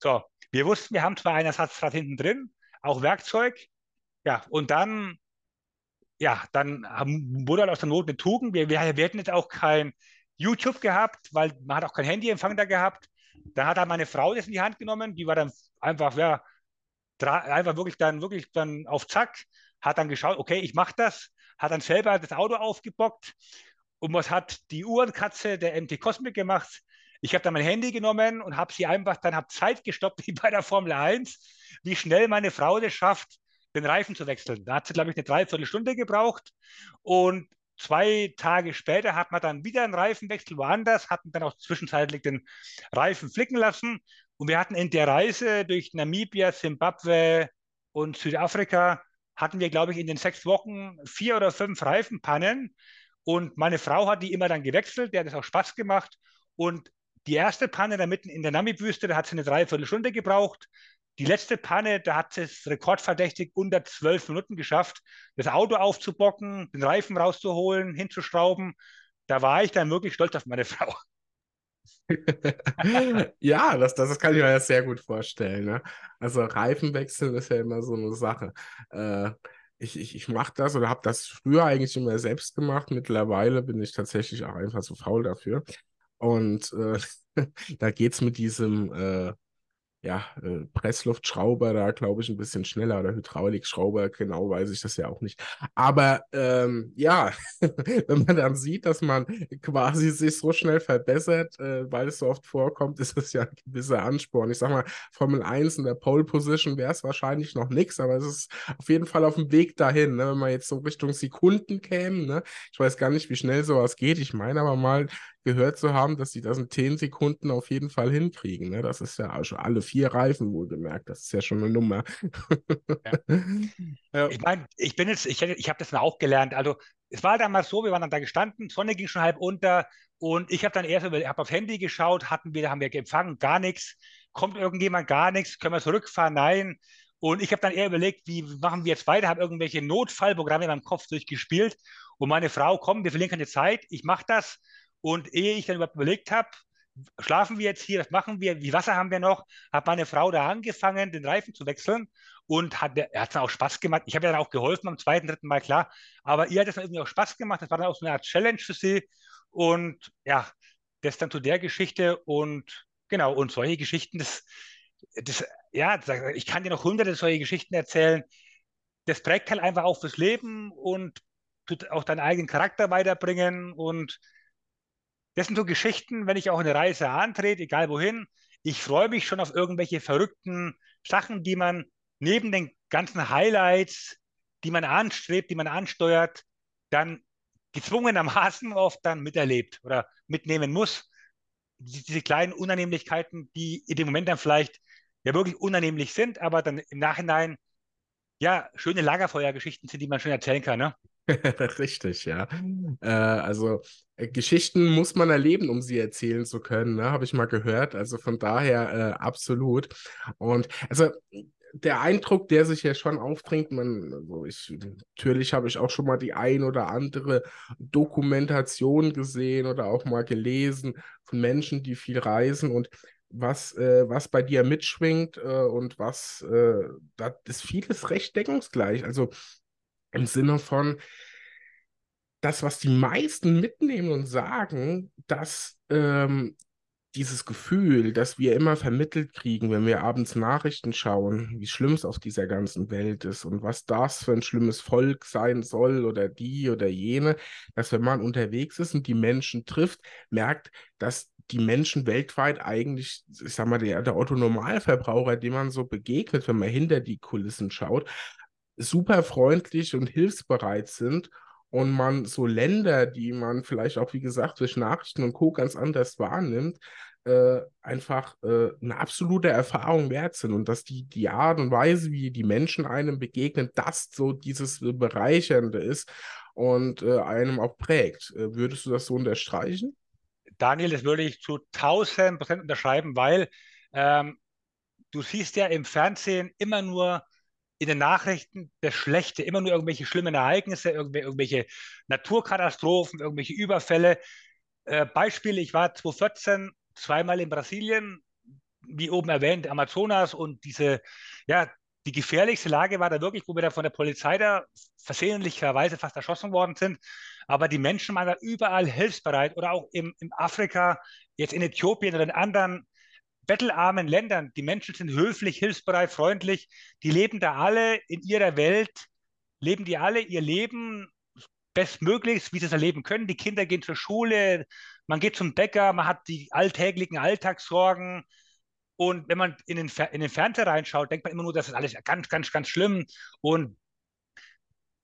So, wir wussten, wir haben zwar ein Ersatzrad hinten drin, auch Werkzeug. Ja, und dann, ja, dann wurde halt aus der Not eine Tugend. Wir, wir, wir hätten jetzt auch kein YouTube gehabt, weil man hat auch kein Handyempfang da gehabt. Da hat dann meine Frau das in die Hand genommen. Die war dann einfach, ja, einfach wirklich dann, wirklich dann auf Zack, hat dann geschaut, okay, ich mache das, hat dann selber das Auto aufgebockt und was hat die Uhrenkatze der MT Cosmic gemacht? Ich habe dann mein Handy genommen und habe sie einfach, dann habe Zeit gestoppt wie bei der Formel 1, wie schnell meine Frau das schafft, den Reifen zu wechseln. Da hat sie, glaube ich, eine Dreiviertelstunde gebraucht. Und zwei Tage später hat man dann wieder einen Reifenwechsel woanders, hatten dann auch zwischenzeitlich den Reifen flicken lassen. Und wir hatten in der Reise durch Namibia, Simbabwe und Südafrika, hatten wir, glaube ich, in den sechs Wochen vier oder fünf Reifenpannen. Und meine Frau hat die immer dann gewechselt, der hat es auch Spaß gemacht. Und die erste Panne da mitten in der Namib-Wüste, da hat sie eine Dreiviertelstunde gebraucht. Die letzte Panne, da hat es rekordverdächtig unter zwölf Minuten geschafft, das Auto aufzubocken, den Reifen rauszuholen, hinzuschrauben. Da war ich dann wirklich stolz auf meine Frau. ja, das, das kann ich mir ja sehr gut vorstellen. Ne? Also Reifenwechseln ist ja immer so eine Sache. Äh, ich, ich, ich mache das oder habe das früher eigentlich immer selbst gemacht. Mittlerweile bin ich tatsächlich auch einfach zu faul dafür. Und äh, da geht es mit diesem äh, ja, äh, Pressluftschrauber da, glaube ich, ein bisschen schneller oder Hydraulikschrauber, genau weiß ich das ja auch nicht. Aber ähm, ja, wenn man dann sieht, dass man quasi sich so schnell verbessert, äh, weil es so oft vorkommt, ist das ja ein gewisser Ansporn. Ich sag mal, Formel 1 in der Pole Position wäre es wahrscheinlich noch nichts, aber es ist auf jeden Fall auf dem Weg dahin, ne? wenn man jetzt so Richtung Sekunden käme. Ne? Ich weiß gar nicht, wie schnell sowas geht. Ich meine aber mal, gehört zu haben, dass sie das in 10 Sekunden auf jeden Fall hinkriegen. Ne? Das ist ja schon alle vier Reifen wohlgemerkt. Das ist ja schon eine Nummer. Ja. ja. Ich meine, ich bin jetzt, ich, ich habe das mal auch gelernt. Also es war damals so, wir waren dann da gestanden, Sonne ging schon halb unter und ich habe dann erst hab aufs Handy geschaut, hatten wir, haben wir empfangen, gar nichts. Kommt irgendjemand, gar nichts, können wir zurückfahren? Nein. Und ich habe dann eher überlegt, wie machen wir jetzt weiter, habe irgendwelche Notfallprogramme in meinem Kopf durchgespielt. Und meine Frau, komm, wir verlieren keine Zeit, ich mache das. Und ehe ich dann überhaupt überlegt habe, schlafen wir jetzt hier, was machen wir, wie Wasser haben wir noch, hat meine Frau da angefangen, den Reifen zu wechseln und hat, er hat dann auch Spaß gemacht. Ich habe ja dann auch geholfen am zweiten, dritten Mal, klar, aber ihr hat es dann irgendwie auch Spaß gemacht. Das war dann auch so eine Art Challenge für sie und ja, das dann zu der Geschichte und genau, und solche Geschichten, das, das, ja, ich kann dir noch hunderte solche Geschichten erzählen. Das prägt halt einfach auch fürs Leben und tut auch deinen eigenen Charakter weiterbringen und das sind so Geschichten, wenn ich auch eine Reise antrete, egal wohin. Ich freue mich schon auf irgendwelche verrückten Sachen, die man neben den ganzen Highlights, die man anstrebt, die man ansteuert, dann gezwungenermaßen oft dann miterlebt oder mitnehmen muss. Diese kleinen Unannehmlichkeiten, die in dem Moment dann vielleicht ja wirklich unannehmlich sind, aber dann im Nachhinein ja schöne Lagerfeuergeschichten sind, die man schön erzählen kann. Ne? Richtig, ja. Äh, also äh, Geschichten muss man erleben, um sie erzählen zu können, ne? habe ich mal gehört. Also von daher äh, absolut. Und also der Eindruck, der sich ja schon aufdringt, man, also ich, natürlich habe ich auch schon mal die ein oder andere Dokumentation gesehen oder auch mal gelesen von Menschen, die viel reisen und was, äh, was bei dir mitschwingt äh, und was, äh, da ist vieles recht deckungsgleich. Also im Sinne von, das, was die meisten mitnehmen und sagen, dass ähm, dieses Gefühl, das wir immer vermittelt kriegen, wenn wir abends Nachrichten schauen, wie schlimm es auf dieser ganzen Welt ist und was das für ein schlimmes Volk sein soll oder die oder jene, dass wenn man unterwegs ist und die Menschen trifft, merkt, dass die Menschen weltweit eigentlich, ich sag mal, der, der Otto-Normalverbraucher, dem man so begegnet, wenn man hinter die Kulissen schaut, super freundlich und hilfsbereit sind und man so Länder, die man vielleicht auch, wie gesagt, durch Nachrichten und Co. ganz anders wahrnimmt, äh, einfach äh, eine absolute Erfahrung wert sind und dass die, die Art und Weise, wie die Menschen einem begegnen, das so dieses Bereichernde ist und äh, einem auch prägt. Äh, würdest du das so unterstreichen? Daniel, das würde ich zu 1000 Prozent unterschreiben, weil ähm, du siehst ja im Fernsehen immer nur in den Nachrichten das Schlechte, immer nur irgendwelche schlimmen Ereignisse, irgendwelche Naturkatastrophen, irgendwelche Überfälle. Äh, Beispiel, ich war 2014 zweimal in Brasilien, wie oben erwähnt, Amazonas und diese, ja, die gefährlichste Lage war da wirklich, wo wir da von der Polizei da versehentlicherweise fast erschossen worden sind. Aber die Menschen waren da überall hilfsbereit oder auch im, im Afrika, jetzt in Äthiopien oder in anderen bettelarmen Ländern. Die Menschen sind höflich, hilfsbereit, freundlich. Die leben da alle in ihrer Welt, leben die alle ihr Leben bestmöglichst, wie sie es erleben können. Die Kinder gehen zur Schule, man geht zum Bäcker, man hat die alltäglichen Alltagssorgen. Und wenn man in den, in den Fernseher reinschaut, denkt man immer nur, das ist alles ganz, ganz, ganz schlimm. Und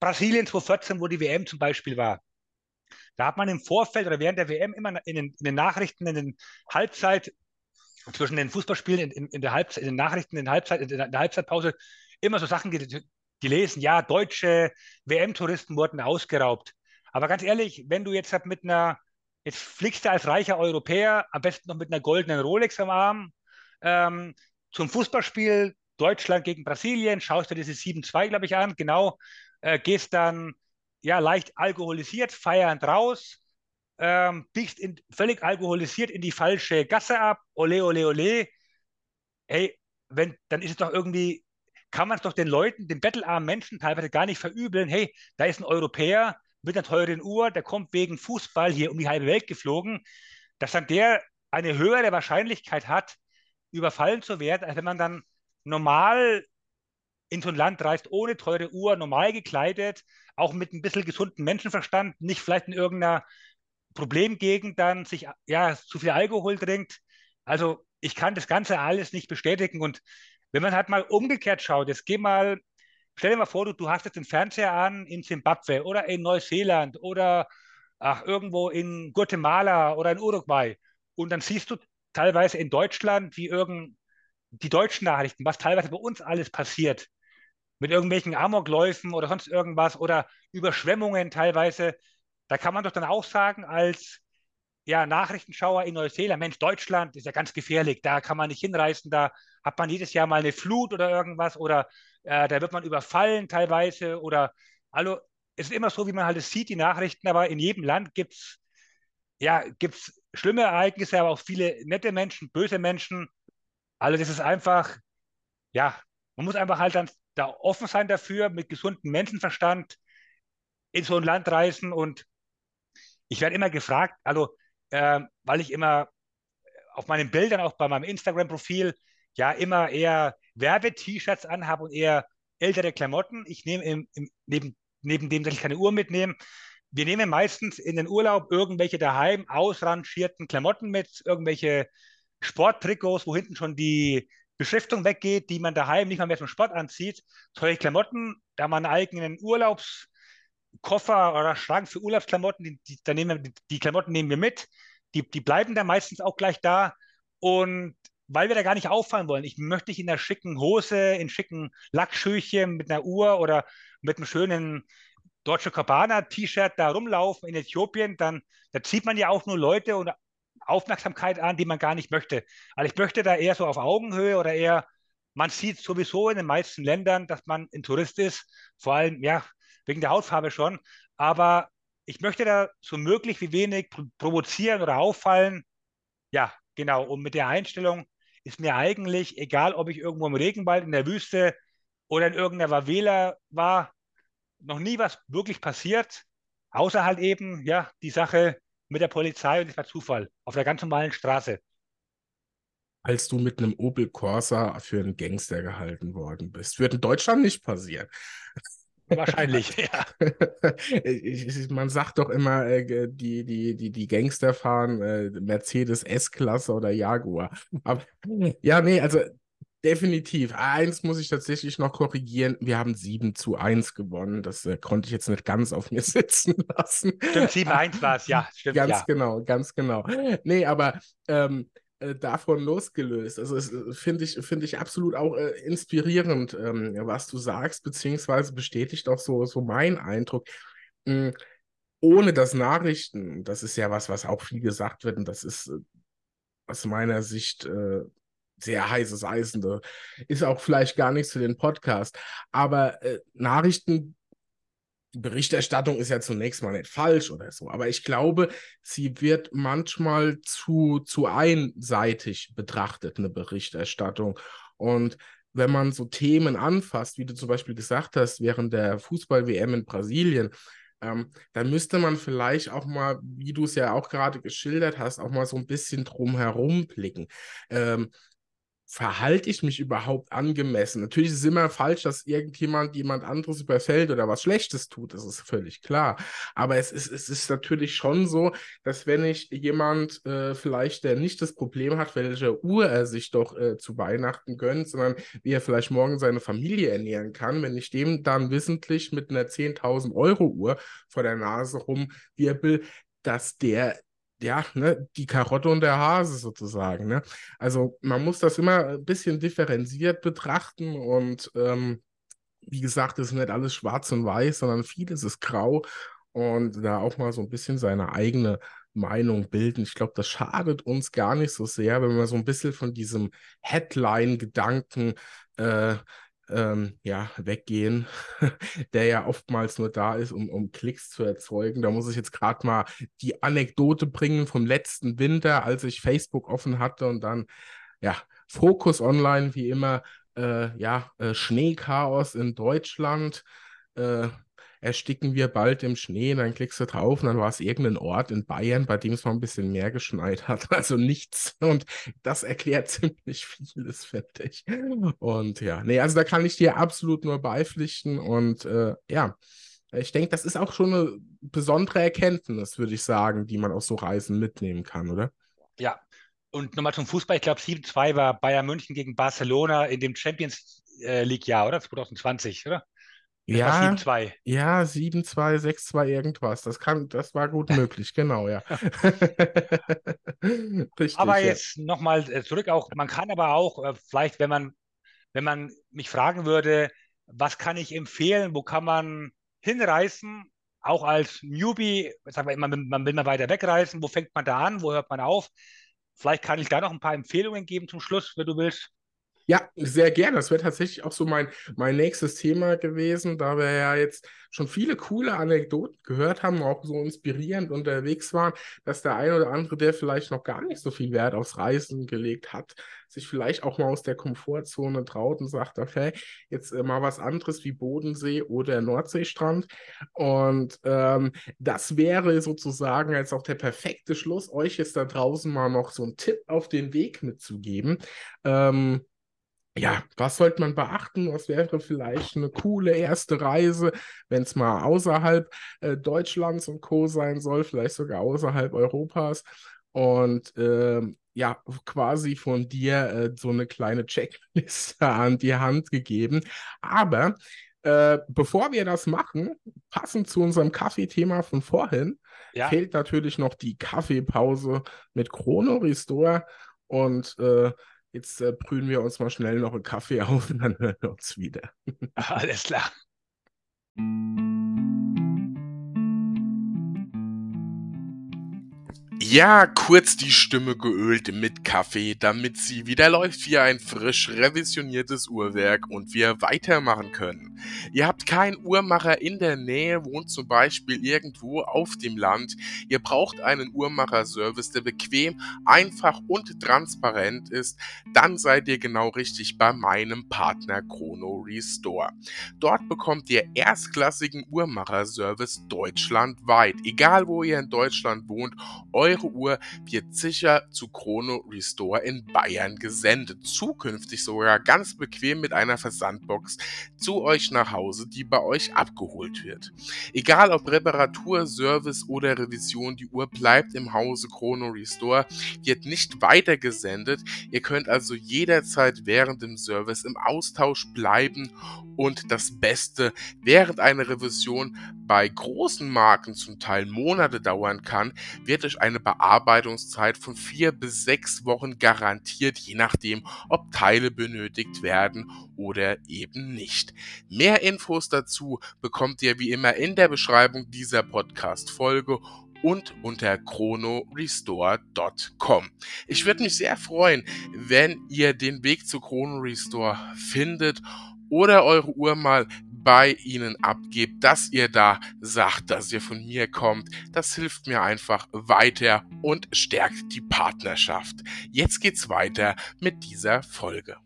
Brasilien 2014, wo die WM zum Beispiel war, da hat man im Vorfeld oder während der WM immer in den, in den Nachrichten, in den Halbzeit, zwischen den Fußballspielen, in, in, der Halbzeit, in den Nachrichten, in, Halbzeit, in der Halbzeitpause, immer so Sachen gelesen, ja, deutsche WM-Touristen wurden ausgeraubt. Aber ganz ehrlich, wenn du jetzt mit einer, jetzt fliegst du als reicher Europäer, am besten noch mit einer goldenen Rolex am Arm, ähm, zum Fußballspiel Deutschland gegen Brasilien, schaust du diese 7-2, glaube ich, an, genau, äh, gehst dann ja leicht alkoholisiert, feiernd raus, ähm, biegst in, völlig alkoholisiert in die falsche Gasse ab, ole, ole, ole. Hey, wenn, dann ist es doch irgendwie, kann man es doch den Leuten, den bettelarmen Menschen teilweise gar nicht verübeln. Hey, da ist ein Europäer mit einer teuren Uhr, der kommt wegen Fußball hier um die halbe Welt geflogen, dass dann der eine höhere Wahrscheinlichkeit hat, überfallen zu werden, als wenn man dann normal in so ein Land reist, ohne teure Uhr, normal gekleidet, auch mit ein bisschen gesundem Menschenverstand, nicht vielleicht in irgendeiner Problemgegend dann sich ja zu viel Alkohol trinkt. Also ich kann das Ganze alles nicht bestätigen. Und wenn man halt mal umgekehrt schaut, jetzt geh mal, stell dir mal vor, du, du hast jetzt den Fernseher an in Zimbabwe oder in Neuseeland oder ach, irgendwo in Guatemala oder in Uruguay. Und dann siehst du teilweise in Deutschland, wie irgend die deutschen Nachrichten, was teilweise bei uns alles passiert, mit irgendwelchen Amokläufen oder sonst irgendwas oder Überschwemmungen teilweise, da kann man doch dann auch sagen, als ja, Nachrichtenschauer in Neuseeland, Mensch, Deutschland ist ja ganz gefährlich, da kann man nicht hinreisen, da hat man jedes Jahr mal eine Flut oder irgendwas oder äh, da wird man überfallen teilweise oder also es ist immer so, wie man halt es sieht, die Nachrichten, aber in jedem Land gibt es ja, gibt's schlimme Ereignisse, aber auch viele nette Menschen, böse Menschen. Also das ist einfach, ja, man muss einfach halt dann da offen sein dafür, mit gesundem Menschenverstand in so ein Land reisen. Und ich werde immer gefragt, also äh, weil ich immer auf meinen Bildern, auch bei meinem Instagram-Profil, ja immer eher Werbe-T-Shirts anhabe und eher ältere Klamotten. Ich nehme im, im, neben, neben dem, dass ich keine Uhr mitnehme, wir nehmen meistens in den Urlaub irgendwelche daheim ausrangierten Klamotten mit, irgendwelche Sporttrikots, wo hinten schon die Beschriftung weggeht, die man daheim nicht mal mehr zum Sport anzieht. Solche Klamotten, da man einen eigenen Urlaubskoffer oder Schrank für Urlaubsklamotten, die, die, da nehmen wir, die Klamotten nehmen wir mit. Die, die bleiben da meistens auch gleich da. Und weil wir da gar nicht auffallen wollen, ich möchte nicht in einer schicken Hose, in schicken Lackschüchen mit einer Uhr oder mit einem schönen Deutsche Cabana-T-Shirt da rumlaufen in Äthiopien, dann da zieht man ja auch nur Leute und Aufmerksamkeit an, die man gar nicht möchte. Also ich möchte da eher so auf Augenhöhe oder eher, man sieht sowieso in den meisten Ländern, dass man ein Tourist ist, vor allem ja wegen der Hautfarbe schon, aber ich möchte da so möglich wie wenig provozieren oder auffallen. Ja, genau. Und mit der Einstellung ist mir eigentlich egal, ob ich irgendwo im Regenwald, in der Wüste oder in irgendeiner Favela war, noch nie was wirklich passiert, außer halt eben, ja, die Sache mit der Polizei und das war Zufall auf der ganz normalen Straße. Als du mit einem Opel Corsa für einen Gangster gehalten worden bist. Wird in Deutschland nicht passieren. Wahrscheinlich, ja. Man sagt doch immer, äh, die, die, die, die Gangster fahren äh, Mercedes S-Klasse oder Jaguar. Aber ja, nee, also Definitiv. Eins muss ich tatsächlich noch korrigieren. Wir haben 7 zu 1 gewonnen. Das äh, konnte ich jetzt nicht ganz auf mir sitzen lassen. Stimmt, 7-1 war es, ja. Stimmt, ganz ja. genau, ganz genau. Nee, aber ähm, äh, davon losgelöst. Also äh, finde ich, find ich absolut auch äh, inspirierend, ähm, was du sagst, beziehungsweise bestätigt auch so, so mein Eindruck. Mhm. Ohne das Nachrichten, das ist ja was, was auch viel gesagt wird, und das ist äh, aus meiner Sicht äh, sehr heißes Eisen. Da ist auch vielleicht gar nichts für den Podcast. Aber äh, Berichterstattung ist ja zunächst mal nicht falsch oder so. Aber ich glaube, sie wird manchmal zu, zu einseitig betrachtet, eine Berichterstattung. Und wenn man so Themen anfasst, wie du zum Beispiel gesagt hast, während der Fußball-WM in Brasilien, ähm, dann müsste man vielleicht auch mal, wie du es ja auch gerade geschildert hast, auch mal so ein bisschen drum herum blicken. Ähm, verhalte ich mich überhaupt angemessen? Natürlich ist es immer falsch, dass irgendjemand jemand anderes überfällt oder was Schlechtes tut, das ist völlig klar. Aber es ist, es ist natürlich schon so, dass wenn ich jemand äh, vielleicht, der nicht das Problem hat, welche Uhr er sich doch äh, zu Weihnachten gönnt, sondern wie er vielleicht morgen seine Familie ernähren kann, wenn ich dem dann wissentlich mit einer 10.000 Euro Uhr vor der Nase rumwirbel, dass der ja, ne, die Karotte und der Hase sozusagen. Ne? Also man muss das immer ein bisschen differenziert betrachten und ähm, wie gesagt, es ist nicht alles schwarz und weiß, sondern vieles ist grau und da auch mal so ein bisschen seine eigene Meinung bilden. Ich glaube, das schadet uns gar nicht so sehr, wenn wir so ein bisschen von diesem Headline-Gedanken äh, ähm, ja, weggehen, der ja oftmals nur da ist, um, um Klicks zu erzeugen. Da muss ich jetzt gerade mal die Anekdote bringen vom letzten Winter, als ich Facebook offen hatte und dann, ja, Fokus online, wie immer, äh, ja, äh, Schneechaos in Deutschland. Äh, ersticken wir bald im Schnee. Dann klickst du drauf und dann war es irgendein Ort in Bayern, bei dem es mal ein bisschen mehr geschneit hat. Also nichts. Und das erklärt ziemlich vieles, finde ich. Und ja, nee, also da kann ich dir absolut nur beipflichten. Und äh, ja, ich denke, das ist auch schon eine besondere Erkenntnis, würde ich sagen, die man aus so Reisen mitnehmen kann, oder? Ja. Und nochmal zum Fußball. Ich glaube, 7-2 war Bayern München gegen Barcelona in dem Champions äh, League-Jahr, oder? 2020, oder? Das ja, 7-2. Ja, 7-2, 6-2, irgendwas. Das, kann, das war gut möglich, genau, ja. Richtig, aber ja. jetzt nochmal äh, zurück auch, man kann aber auch, äh, vielleicht, wenn man, wenn man mich fragen würde, was kann ich empfehlen, wo kann man hinreisen, auch als Newbie, sagen wir immer, man will mal weiter wegreisen, wo fängt man da an, wo hört man auf? Vielleicht kann ich da noch ein paar Empfehlungen geben zum Schluss, wenn du willst. Ja, sehr gerne. Das wäre tatsächlich auch so mein, mein nächstes Thema gewesen, da wir ja jetzt schon viele coole Anekdoten gehört haben, auch so inspirierend unterwegs waren, dass der ein oder andere, der vielleicht noch gar nicht so viel Wert aufs Reisen gelegt hat, sich vielleicht auch mal aus der Komfortzone traut und sagt, okay, jetzt äh, mal was anderes wie Bodensee oder Nordseestrand. Und ähm, das wäre sozusagen jetzt auch der perfekte Schluss, euch jetzt da draußen mal noch so einen Tipp auf den Weg mitzugeben. Ähm, ja, was sollte man beachten? Was wäre vielleicht eine coole erste Reise, wenn es mal außerhalb äh, Deutschlands und Co. sein soll, vielleicht sogar außerhalb Europas? Und äh, ja, quasi von dir äh, so eine kleine Checkliste an die Hand gegeben. Aber äh, bevor wir das machen, passend zu unserem Kaffeethema von vorhin, ja. fehlt natürlich noch die Kaffeepause mit Chrono Restore. Und äh, Jetzt äh, brühen wir uns mal schnell noch einen Kaffee auf und dann hören wir uns wieder. Alles klar. Ja, kurz die Stimme geölt mit Kaffee, damit sie wieder läuft wie ein frisch revisioniertes Uhrwerk und wir weitermachen können. Ihr habt keinen Uhrmacher in der Nähe, wohnt zum Beispiel irgendwo auf dem Land. Ihr braucht einen Uhrmacherservice, der bequem, einfach und transparent ist. Dann seid ihr genau richtig bei meinem Partner Chrono Restore. Dort bekommt ihr erstklassigen Uhrmacherservice deutschlandweit. Egal wo ihr in Deutschland wohnt, eure Uhr wird sicher zu Chrono Restore in Bayern gesendet. Zukünftig sogar ganz bequem mit einer Versandbox zu euch nach Hause, die bei euch abgeholt wird. Egal ob Reparatur, Service oder Revision, die Uhr bleibt im Hause Chrono Restore, wird nicht weitergesendet. Ihr könnt also jederzeit während dem Service im Austausch bleiben und das Beste, während eine Revision bei großen Marken zum Teil Monate dauern kann, wird euch eine Bearbeitungszeit von vier bis sechs Wochen garantiert, je nachdem, ob Teile benötigt werden oder eben nicht. Mehr Infos dazu bekommt ihr wie immer in der Beschreibung dieser Podcast-Folge und unter chronorestore.com. Ich würde mich sehr freuen, wenn ihr den Weg zu Chrono Restore findet oder eure Uhr mal bei ihnen abgebt, dass ihr da sagt, dass ihr von mir kommt. Das hilft mir einfach weiter und stärkt die Partnerschaft. Jetzt geht's weiter mit dieser Folge.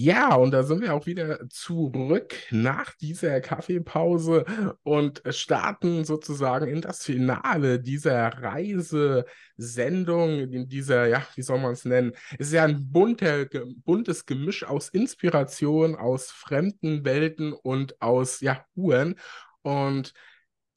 Ja, und da sind wir auch wieder zurück nach dieser Kaffeepause und starten sozusagen in das Finale dieser Reisesendung, in dieser, ja, wie soll man es nennen? Es ist ja ein bunter, buntes Gemisch aus Inspiration, aus fremden Welten und aus, ja, Uhren. Und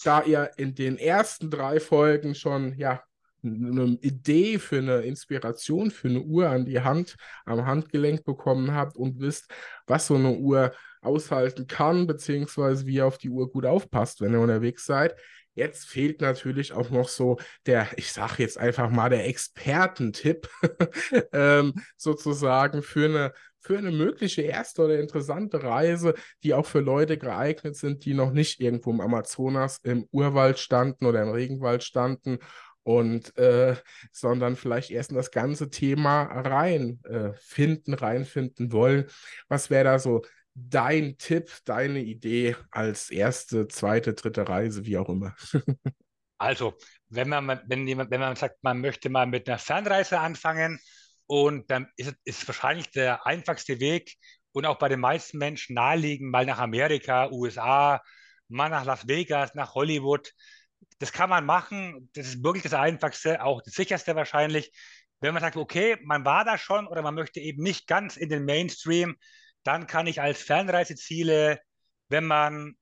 da ihr in den ersten drei Folgen schon, ja, eine Idee für eine Inspiration für eine Uhr an die Hand, am Handgelenk bekommen habt und wisst, was so eine Uhr aushalten kann, beziehungsweise wie ihr auf die Uhr gut aufpasst, wenn ihr unterwegs seid. Jetzt fehlt natürlich auch noch so der, ich sage jetzt einfach mal, der Expertentipp ähm, sozusagen für eine, für eine mögliche erste oder interessante Reise, die auch für Leute geeignet sind, die noch nicht irgendwo im Amazonas im Urwald standen oder im Regenwald standen und äh, sondern vielleicht erst in das ganze Thema reinfinden, äh, reinfinden wollen. Was wäre da so dein Tipp, deine Idee als erste, zweite, dritte Reise, wie auch immer? also, wenn man, wenn jemand, wenn man sagt, man möchte mal mit einer Fernreise anfangen und dann ist es wahrscheinlich der einfachste Weg und auch bei den meisten Menschen naheliegend, mal nach Amerika, USA, mal nach Las Vegas, nach Hollywood das kann man machen. Das ist wirklich das Einfachste, auch das sicherste wahrscheinlich. Wenn man sagt, okay, man war da schon oder man möchte eben nicht ganz in den Mainstream, dann kann ich als Fernreiseziele, wenn man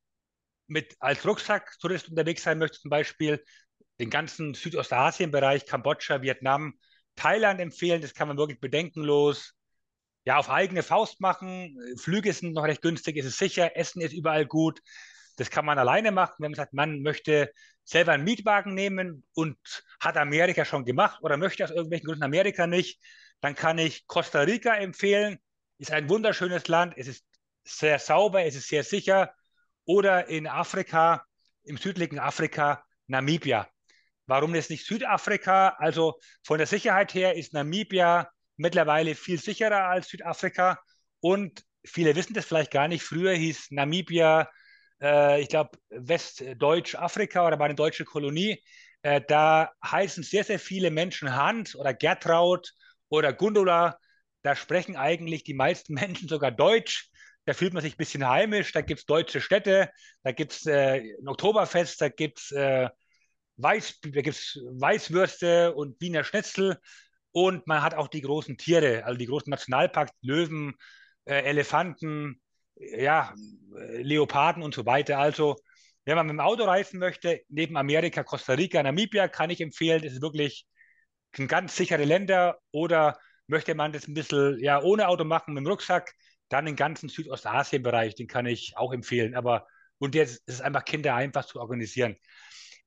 mit als Rucksacktourist unterwegs sein möchte, zum Beispiel den ganzen Südostasien-Bereich, Kambodscha, Vietnam, Thailand empfehlen. Das kann man wirklich bedenkenlos ja, auf eigene Faust machen. Flüge sind noch recht günstig, ist es sicher, Essen ist überall gut. Das kann man alleine machen, wenn man sagt, man möchte selber einen Mietwagen nehmen und hat Amerika schon gemacht oder möchte aus irgendwelchen Gründen Amerika nicht, dann kann ich Costa Rica empfehlen. Ist ein wunderschönes Land, es ist sehr sauber, es ist sehr sicher. Oder in Afrika, im südlichen Afrika, Namibia. Warum jetzt nicht Südafrika? Also von der Sicherheit her ist Namibia mittlerweile viel sicherer als Südafrika. Und viele wissen das vielleicht gar nicht. Früher hieß Namibia äh, ich glaube, Westdeutsch-Afrika oder bei einer deutschen Kolonie, äh, da heißen sehr, sehr viele Menschen Hans oder Gertraud oder Gundula. Da sprechen eigentlich die meisten Menschen sogar Deutsch. Da fühlt man sich ein bisschen heimisch. Da gibt es deutsche Städte, da gibt es äh, ein Oktoberfest, da gibt es äh, Weiß, Weißwürste und Wiener Schnitzel. Und man hat auch die großen Tiere, also die großen Nationalparks, Löwen, äh, Elefanten, ja, Leoparden und so weiter. Also, wenn man mit dem Auto reisen möchte, neben Amerika, Costa Rica, Namibia, kann ich empfehlen, das ist wirklich ein ganz sichere Länder. Oder möchte man das ein bisschen ja, ohne Auto machen, mit dem Rucksack, dann den ganzen Südostasien-Bereich, den kann ich auch empfehlen. Aber und jetzt ist es einfach Kinder einfach zu organisieren.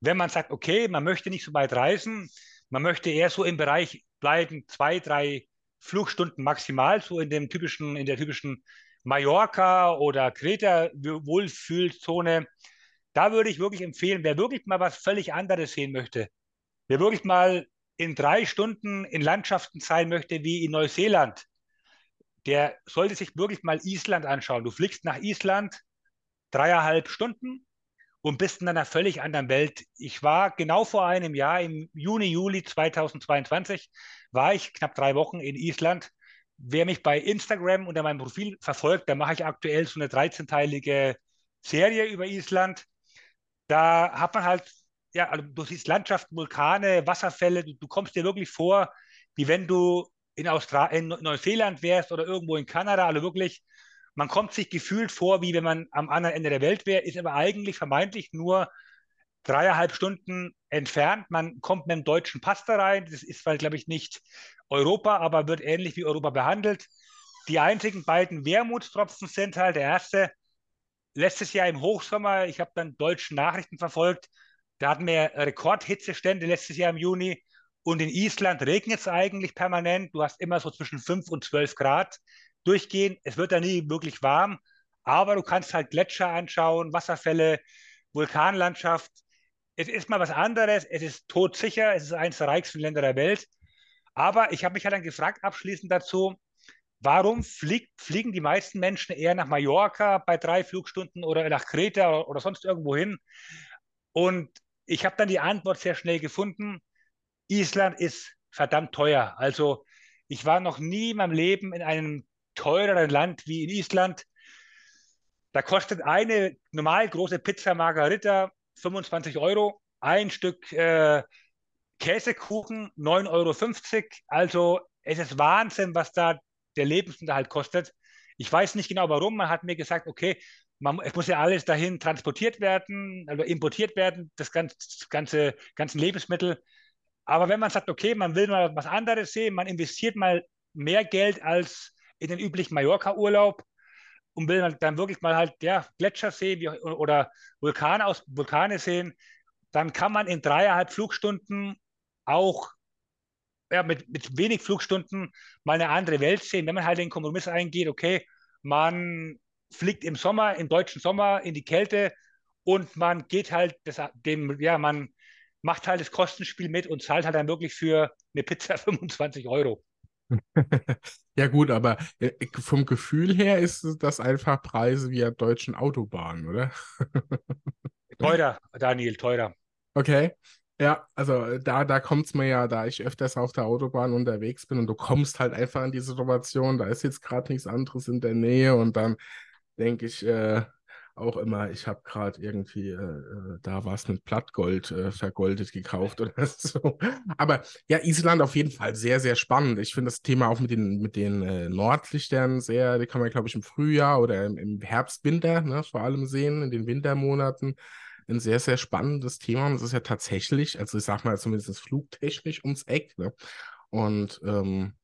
Wenn man sagt, okay, man möchte nicht so weit reisen, man möchte eher so im Bereich bleiben, zwei, drei Flugstunden maximal, so in dem typischen, in der typischen Mallorca oder Kreta Wohlfühlzone. Da würde ich wirklich empfehlen, wer wirklich mal was völlig anderes sehen möchte, wer wirklich mal in drei Stunden in Landschaften sein möchte wie in Neuseeland, der sollte sich wirklich mal Island anschauen. Du fliegst nach Island dreieinhalb Stunden und bist in einer völlig anderen Welt. Ich war genau vor einem Jahr, im Juni, Juli 2022, war ich knapp drei Wochen in Island wer mich bei Instagram unter meinem Profil verfolgt, da mache ich aktuell so eine 13-teilige Serie über Island. Da hat man halt, ja, also du siehst Landschaften, Vulkane, Wasserfälle, du, du kommst dir wirklich vor, wie wenn du in, Austra in Neuseeland wärst oder irgendwo in Kanada, also wirklich, man kommt sich gefühlt vor, wie wenn man am anderen Ende der Welt wäre, ist aber eigentlich vermeintlich nur dreieinhalb Stunden entfernt. Man kommt mit dem deutschen Pass da rein. Das ist, glaube ich, nicht Europa, aber wird ähnlich wie Europa behandelt. Die einzigen beiden Wermutstropfen sind halt der erste, letztes Jahr im Hochsommer, ich habe dann deutsche Nachrichten verfolgt, da hatten wir Rekordhitzestände letztes Jahr im Juni und in Island regnet es eigentlich permanent. Du hast immer so zwischen 5 und 12 Grad durchgehen. Es wird da nie wirklich warm, aber du kannst halt Gletscher anschauen, Wasserfälle, Vulkanlandschaft es ist mal was anderes, es ist todsicher, es ist eines der reichsten Länder der Welt. Aber ich habe mich halt dann gefragt, abschließend dazu, warum fliegt, fliegen die meisten Menschen eher nach Mallorca bei drei Flugstunden oder nach Kreta oder, oder sonst irgendwo hin? Und ich habe dann die Antwort sehr schnell gefunden. Island ist verdammt teuer. Also ich war noch nie in meinem Leben in einem teureren Land wie in Island. Da kostet eine normal große Pizza Margarita 25 Euro, ein Stück äh, Käsekuchen 9,50 Euro. Also es ist Wahnsinn, was da der Lebensunterhalt kostet. Ich weiß nicht genau warum. Man hat mir gesagt, okay, man, es muss ja alles dahin transportiert werden, also importiert werden, das ganze, ganze ganzen Lebensmittel. Aber wenn man sagt, okay, man will mal was anderes sehen, man investiert mal mehr Geld als in den üblichen Mallorca-Urlaub und will dann wirklich mal halt ja, Gletscher sehen wie, oder Vulkane, aus, Vulkane sehen, dann kann man in dreieinhalb Flugstunden auch ja, mit, mit wenig Flugstunden mal eine andere Welt sehen, wenn man halt den Kompromiss eingeht, okay, man fliegt im Sommer, im deutschen Sommer in die Kälte und man geht halt das, dem, ja, man macht halt das Kostenspiel mit und zahlt halt dann wirklich für eine Pizza 25 Euro. Ja gut, aber äh, vom Gefühl her ist das einfach Preise wie an deutschen Autobahnen, oder? teurer, Daniel, teurer. Okay. Ja, also äh, da, da kommt es mir ja, da ich öfters auf der Autobahn unterwegs bin und du kommst halt einfach in die Situation, da ist jetzt gerade nichts anderes in der Nähe und dann denke ich äh, auch immer, ich habe gerade irgendwie, äh, äh da war es mit Plattgold äh, vergoldet gekauft oder so. Aber ja, Island auf jeden Fall sehr, sehr spannend. Ich finde das Thema auch mit den, mit den äh, Nordlichtern sehr, die kann man, glaube ich, im Frühjahr oder im, im Herbst, Winter ne, vor allem sehen, in den Wintermonaten. Ein sehr, sehr spannendes Thema. Und es ist ja tatsächlich, also ich sag mal zumindest flugtechnisch ums Eck. Ne? Und ähm,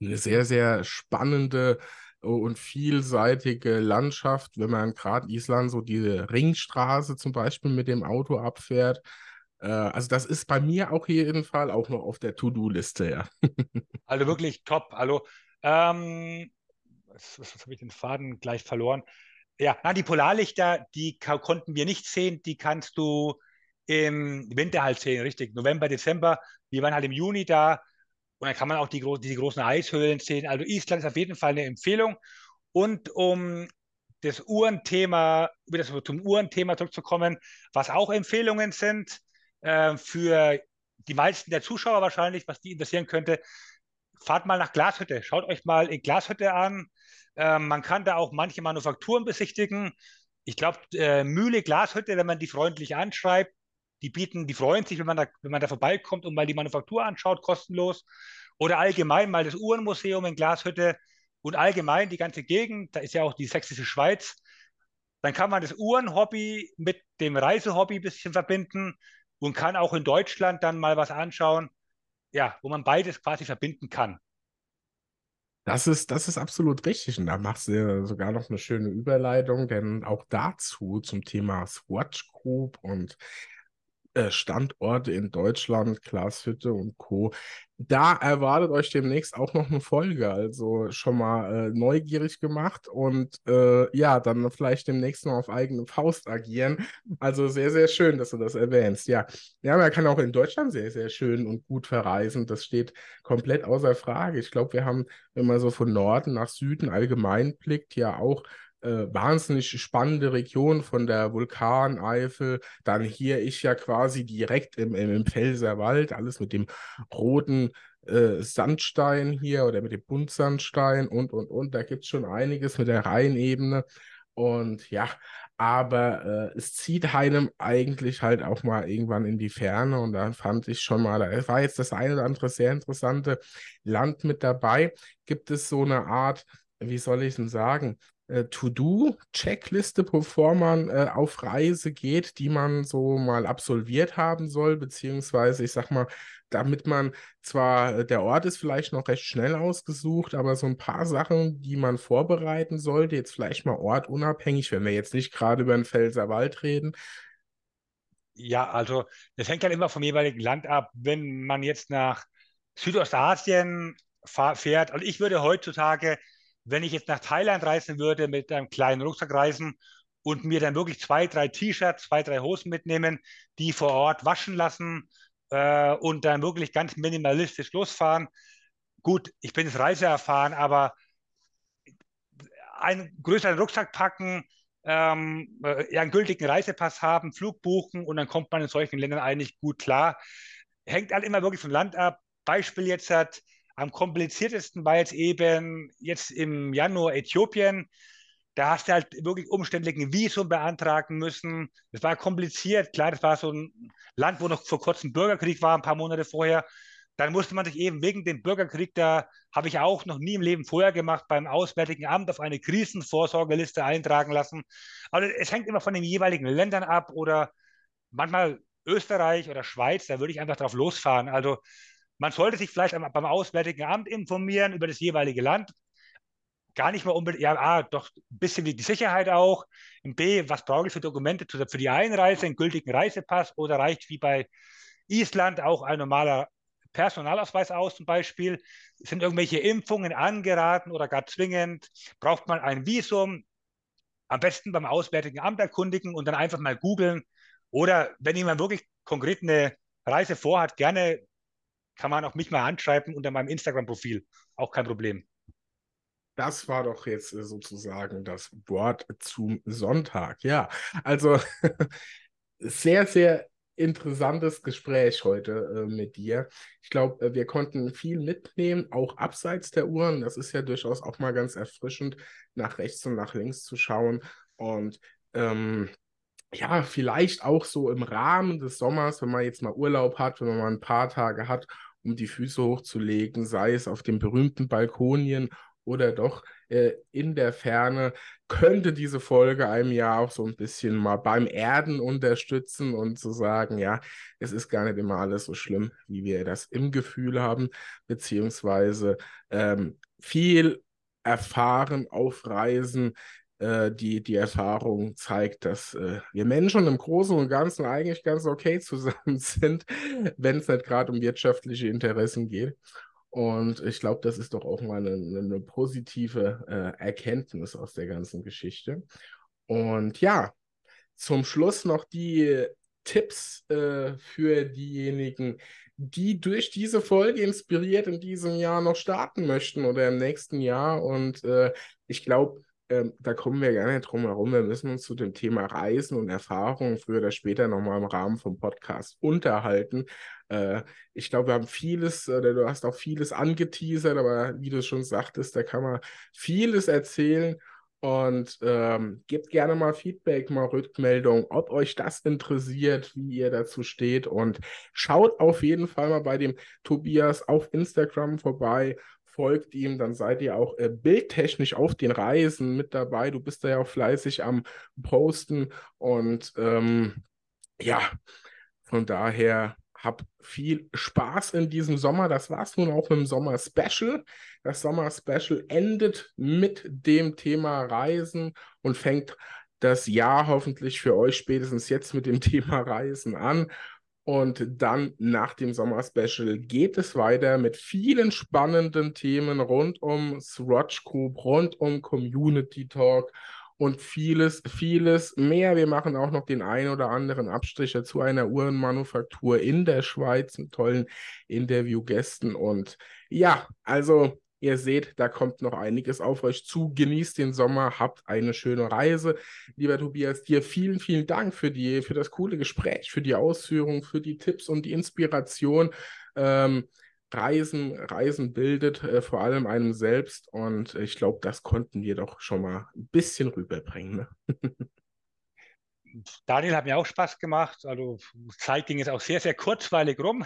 eine sehr, sehr spannende und vielseitige Landschaft, wenn man gerade Island so diese Ringstraße zum Beispiel mit dem Auto abfährt. Äh, also das ist bei mir auch jeden Fall auch noch auf der To-Do-Liste, ja. also wirklich top. Also ähm, was, was habe ich den Faden gleich verloren? Ja, na, die Polarlichter, die konnten wir nicht sehen, die kannst du im Winter halt sehen, richtig. November, Dezember. Wir waren halt im Juni da und dann kann man auch die, die großen Eishöhlen sehen. Also Island ist auf jeden Fall eine Empfehlung. Und um das Uhrenthema, wieder zum Uhrenthema zurückzukommen, was auch Empfehlungen sind äh, für die meisten der Zuschauer wahrscheinlich, was die interessieren könnte, fahrt mal nach Glashütte. Schaut euch mal in Glashütte an. Äh, man kann da auch manche Manufakturen besichtigen. Ich glaube, äh, Mühle Glashütte, wenn man die freundlich anschreibt, die bieten, die freuen sich, wenn man da, wenn man da vorbeikommt und mal die Manufaktur anschaut, kostenlos. Oder allgemein mal das Uhrenmuseum in Glashütte und allgemein die ganze Gegend, da ist ja auch die sächsische Schweiz. Dann kann man das Uhrenhobby mit dem Reisehobby ein bisschen verbinden und kann auch in Deutschland dann mal was anschauen, ja, wo man beides quasi verbinden kann. Das ist, das ist absolut richtig. Und da machst du sogar noch eine schöne Überleitung, denn auch dazu zum Thema Swatch Group und Standorte in Deutschland, Glashütte und Co. Da erwartet euch demnächst auch noch eine Folge, also schon mal äh, neugierig gemacht und äh, ja, dann vielleicht demnächst noch auf eigene Faust agieren. Also sehr, sehr schön, dass du das erwähnst. Ja, ja, man kann auch in Deutschland sehr, sehr schön und gut verreisen. Das steht komplett außer Frage. Ich glaube, wir haben, wenn man so von Norden nach Süden allgemein blickt, ja auch äh, wahnsinnig spannende Region von der Vulkaneifel. Dann hier ich ja quasi direkt im, im, im Pfälzerwald, alles mit dem roten äh, Sandstein hier oder mit dem Buntsandstein und, und, und. Da gibt es schon einiges mit der Rheinebene. Und ja, aber äh, es zieht einem eigentlich halt auch mal irgendwann in die Ferne und da fand ich schon mal, da war jetzt das eine oder andere sehr interessante Land mit dabei. Gibt es so eine Art, wie soll ich denn sagen, äh, To-Do-Checkliste, bevor man äh, auf Reise geht, die man so mal absolviert haben soll, beziehungsweise ich sag mal, damit man zwar, äh, der Ort ist vielleicht noch recht schnell ausgesucht, aber so ein paar Sachen, die man vorbereiten sollte, jetzt vielleicht mal ortunabhängig, wenn wir jetzt nicht gerade über den Pfälzerwald reden. Ja, also das hängt halt immer vom jeweiligen Land ab. Wenn man jetzt nach Südostasien fährt, also ich würde heutzutage wenn ich jetzt nach Thailand reisen würde, mit einem kleinen Rucksack reisen und mir dann wirklich zwei, drei T-Shirts, zwei, drei Hosen mitnehmen, die vor Ort waschen lassen äh, und dann wirklich ganz minimalistisch losfahren. Gut, ich bin jetzt reiseerfahren, aber einen größeren Rucksack packen, ähm, äh, einen gültigen Reisepass haben, Flug buchen und dann kommt man in solchen Ländern eigentlich gut klar. Hängt halt immer wirklich vom Land ab. Beispiel jetzt hat Am kompliziertesten war jetzt eben jetzt im Januar Äthiopien. Da hast du halt wirklich umständlich ein Visum beantragen müssen. Das war kompliziert. Klar, das war so ein Land, wo noch vor kurzem Bürgerkrieg war, ein paar Monate vorher. Dann musste man sich eben wegen dem Bürgerkrieg, da habe ich auch noch nie im Leben vorher gemacht, beim Auswärtigen Amt auf eine Krisenvorsorgeliste eintragen lassen. Also es hängt immer von den jeweiligen Ländern ab oder manchmal Österreich oder Schweiz, da würde ich einfach drauf losfahren. Also man sollte sich vielleicht beim Auswärtigen Amt informieren über das jeweilige Land. Gar nicht mal unbedingt, ja, A, doch ein bisschen wie die Sicherheit auch. Und B, was brauche ich für Dokumente für die Einreise, einen gültigen Reisepass oder reicht wie bei Island auch ein normaler Personalausweis aus zum Beispiel? Sind irgendwelche Impfungen angeraten oder gar zwingend? Braucht man ein Visum? Am besten beim Auswärtigen Amt erkundigen und dann einfach mal googeln. Oder wenn jemand wirklich konkret eine Reise vorhat, gerne kann man auch mich mal anschreiben unter meinem Instagram-Profil. Auch kein Problem. Das war doch jetzt äh, sozusagen das Wort zum Sonntag. Ja, also sehr, sehr interessantes Gespräch heute äh, mit dir. Ich glaube, äh, wir konnten viel mitnehmen, auch abseits der Uhren. Das ist ja durchaus auch mal ganz erfrischend, nach rechts und nach links zu schauen. Und ähm, ja, vielleicht auch so im Rahmen des Sommers, wenn man jetzt mal Urlaub hat, wenn man mal ein paar Tage hat, um die Füße hochzulegen, sei es auf den berühmten Balkonien oder doch äh, in der Ferne, könnte diese Folge einem ja auch so ein bisschen mal beim Erden unterstützen und zu sagen, ja, es ist gar nicht immer alles so schlimm, wie wir das im Gefühl haben, beziehungsweise ähm, viel erfahren auf Reisen, äh, die, die Erfahrung zeigt, dass äh, wir Menschen im Großen und Ganzen eigentlich ganz okay zusammen sind, wenn es nicht gerade um wirtschaftliche Interessen geht. Und ich glaube, das ist doch auch mal eine, eine positive äh, Erkenntnis aus der ganzen Geschichte. Und ja, zum Schluss noch die Tipps äh, für diejenigen, die durch diese Folge inspiriert in diesem Jahr noch starten möchten oder im nächsten Jahr. Und äh, ich glaube, ähm, da kommen wir nicht drum herum. Wir müssen uns zu dem Thema Reisen und Erfahrungen früher oder später nochmal im Rahmen vom Podcast unterhalten. Äh, ich glaube, wir haben vieles, oder du hast auch vieles angeteasert, aber wie du schon sagtest, da kann man vieles erzählen. Und ähm, gebt gerne mal Feedback, mal Rückmeldung, ob euch das interessiert, wie ihr dazu steht. Und schaut auf jeden Fall mal bei dem Tobias auf Instagram vorbei folgt ihm, dann seid ihr auch äh, bildtechnisch auf den Reisen mit dabei. Du bist da ja auch fleißig am Posten und ähm, ja, von daher hab viel Spaß in diesem Sommer. Das war es nun auch im Sommer-Special. Das Sommer-Special endet mit dem Thema Reisen und fängt das Jahr hoffentlich für euch spätestens jetzt mit dem Thema Reisen an. Und dann nach dem Sommer-Special geht es weiter mit vielen spannenden Themen rund um Swatch Group, rund um Community Talk und vieles, vieles mehr. Wir machen auch noch den einen oder anderen Abstriche zu einer Uhrenmanufaktur in der Schweiz mit tollen Interviewgästen. Und ja, also Ihr seht, da kommt noch einiges auf euch zu. Genießt den Sommer, habt eine schöne Reise. Lieber Tobias, dir vielen, vielen Dank für, die, für das coole Gespräch, für die Ausführungen, für die Tipps und die Inspiration. Ähm, Reisen, Reisen bildet äh, vor allem einem selbst und ich glaube, das konnten wir doch schon mal ein bisschen rüberbringen. Ne? Daniel hat mir auch Spaß gemacht. Also Zeit ging jetzt auch sehr, sehr kurzweilig rum.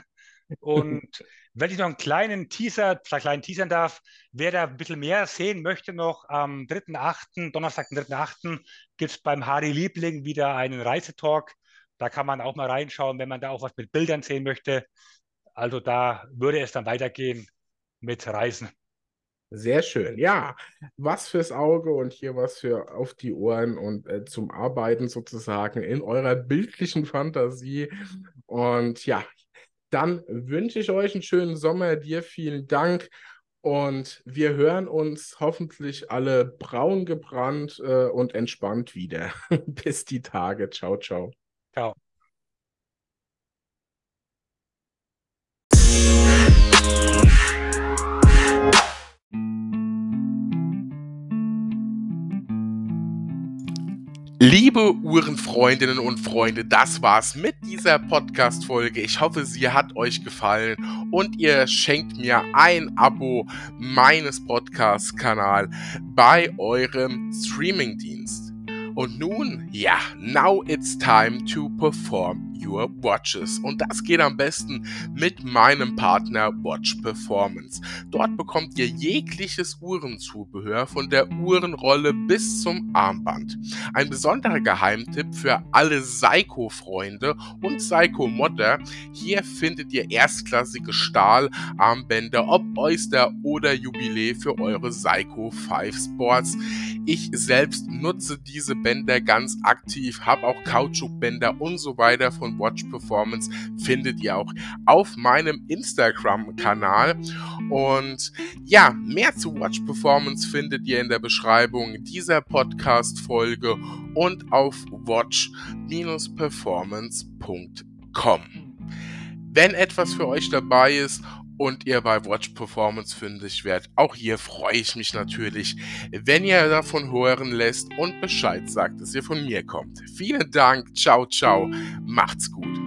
Und wenn ich noch einen kleinen Teaser, vielleicht kleinen teasern darf, wer da ein bisschen mehr sehen möchte, noch am 3.8., Donnerstag, den 3.8., gibt es beim Harry Liebling wieder einen Reisetalk. Da kann man auch mal reinschauen, wenn man da auch was mit Bildern sehen möchte. Also da würde es dann weitergehen mit Reisen. Sehr schön. Ja, was fürs Auge und hier was für auf die Ohren und äh, zum Arbeiten sozusagen in eurer bildlichen Fantasie. Und ja, dann wünsche ich euch einen schönen Sommer. Dir vielen Dank. Und wir hören uns hoffentlich alle braun gebrannt äh, und entspannt wieder. Bis die Tage. Ciao, ciao. Ciao. Liebe Uhrenfreundinnen und Freunde, das war's mit dieser Podcast-Folge. Ich hoffe, sie hat euch gefallen und ihr schenkt mir ein Abo meines Podcast-Kanals bei eurem Streamingdienst. Und nun, ja, now it's time to perform your watches. Und das geht am besten mit meinem Partner Watch Performance. Dort bekommt ihr jegliches Uhrenzubehör von der Uhrenrolle bis zum Armband. Ein besonderer Geheimtipp für alle Seiko-Freunde und Seiko-Modder. Hier findet ihr erstklassige Stahlarmbänder, ob Oyster oder Jubiläe für eure Seiko 5 Sports. Ich selbst nutze diese Bänder ganz aktiv, habe auch Kautschukbänder und so weiter von Watch Performance findet ihr auch auf meinem Instagram-Kanal. Und ja, mehr zu Watch Performance findet ihr in der Beschreibung dieser Podcast-Folge und auf watch-performance.com. Wenn etwas für euch dabei ist und ihr bei Watch Performance fündig werdet. Auch hier freue ich mich natürlich, wenn ihr davon hören lässt und Bescheid sagt, dass ihr von mir kommt. Vielen Dank, ciao, ciao, macht's gut.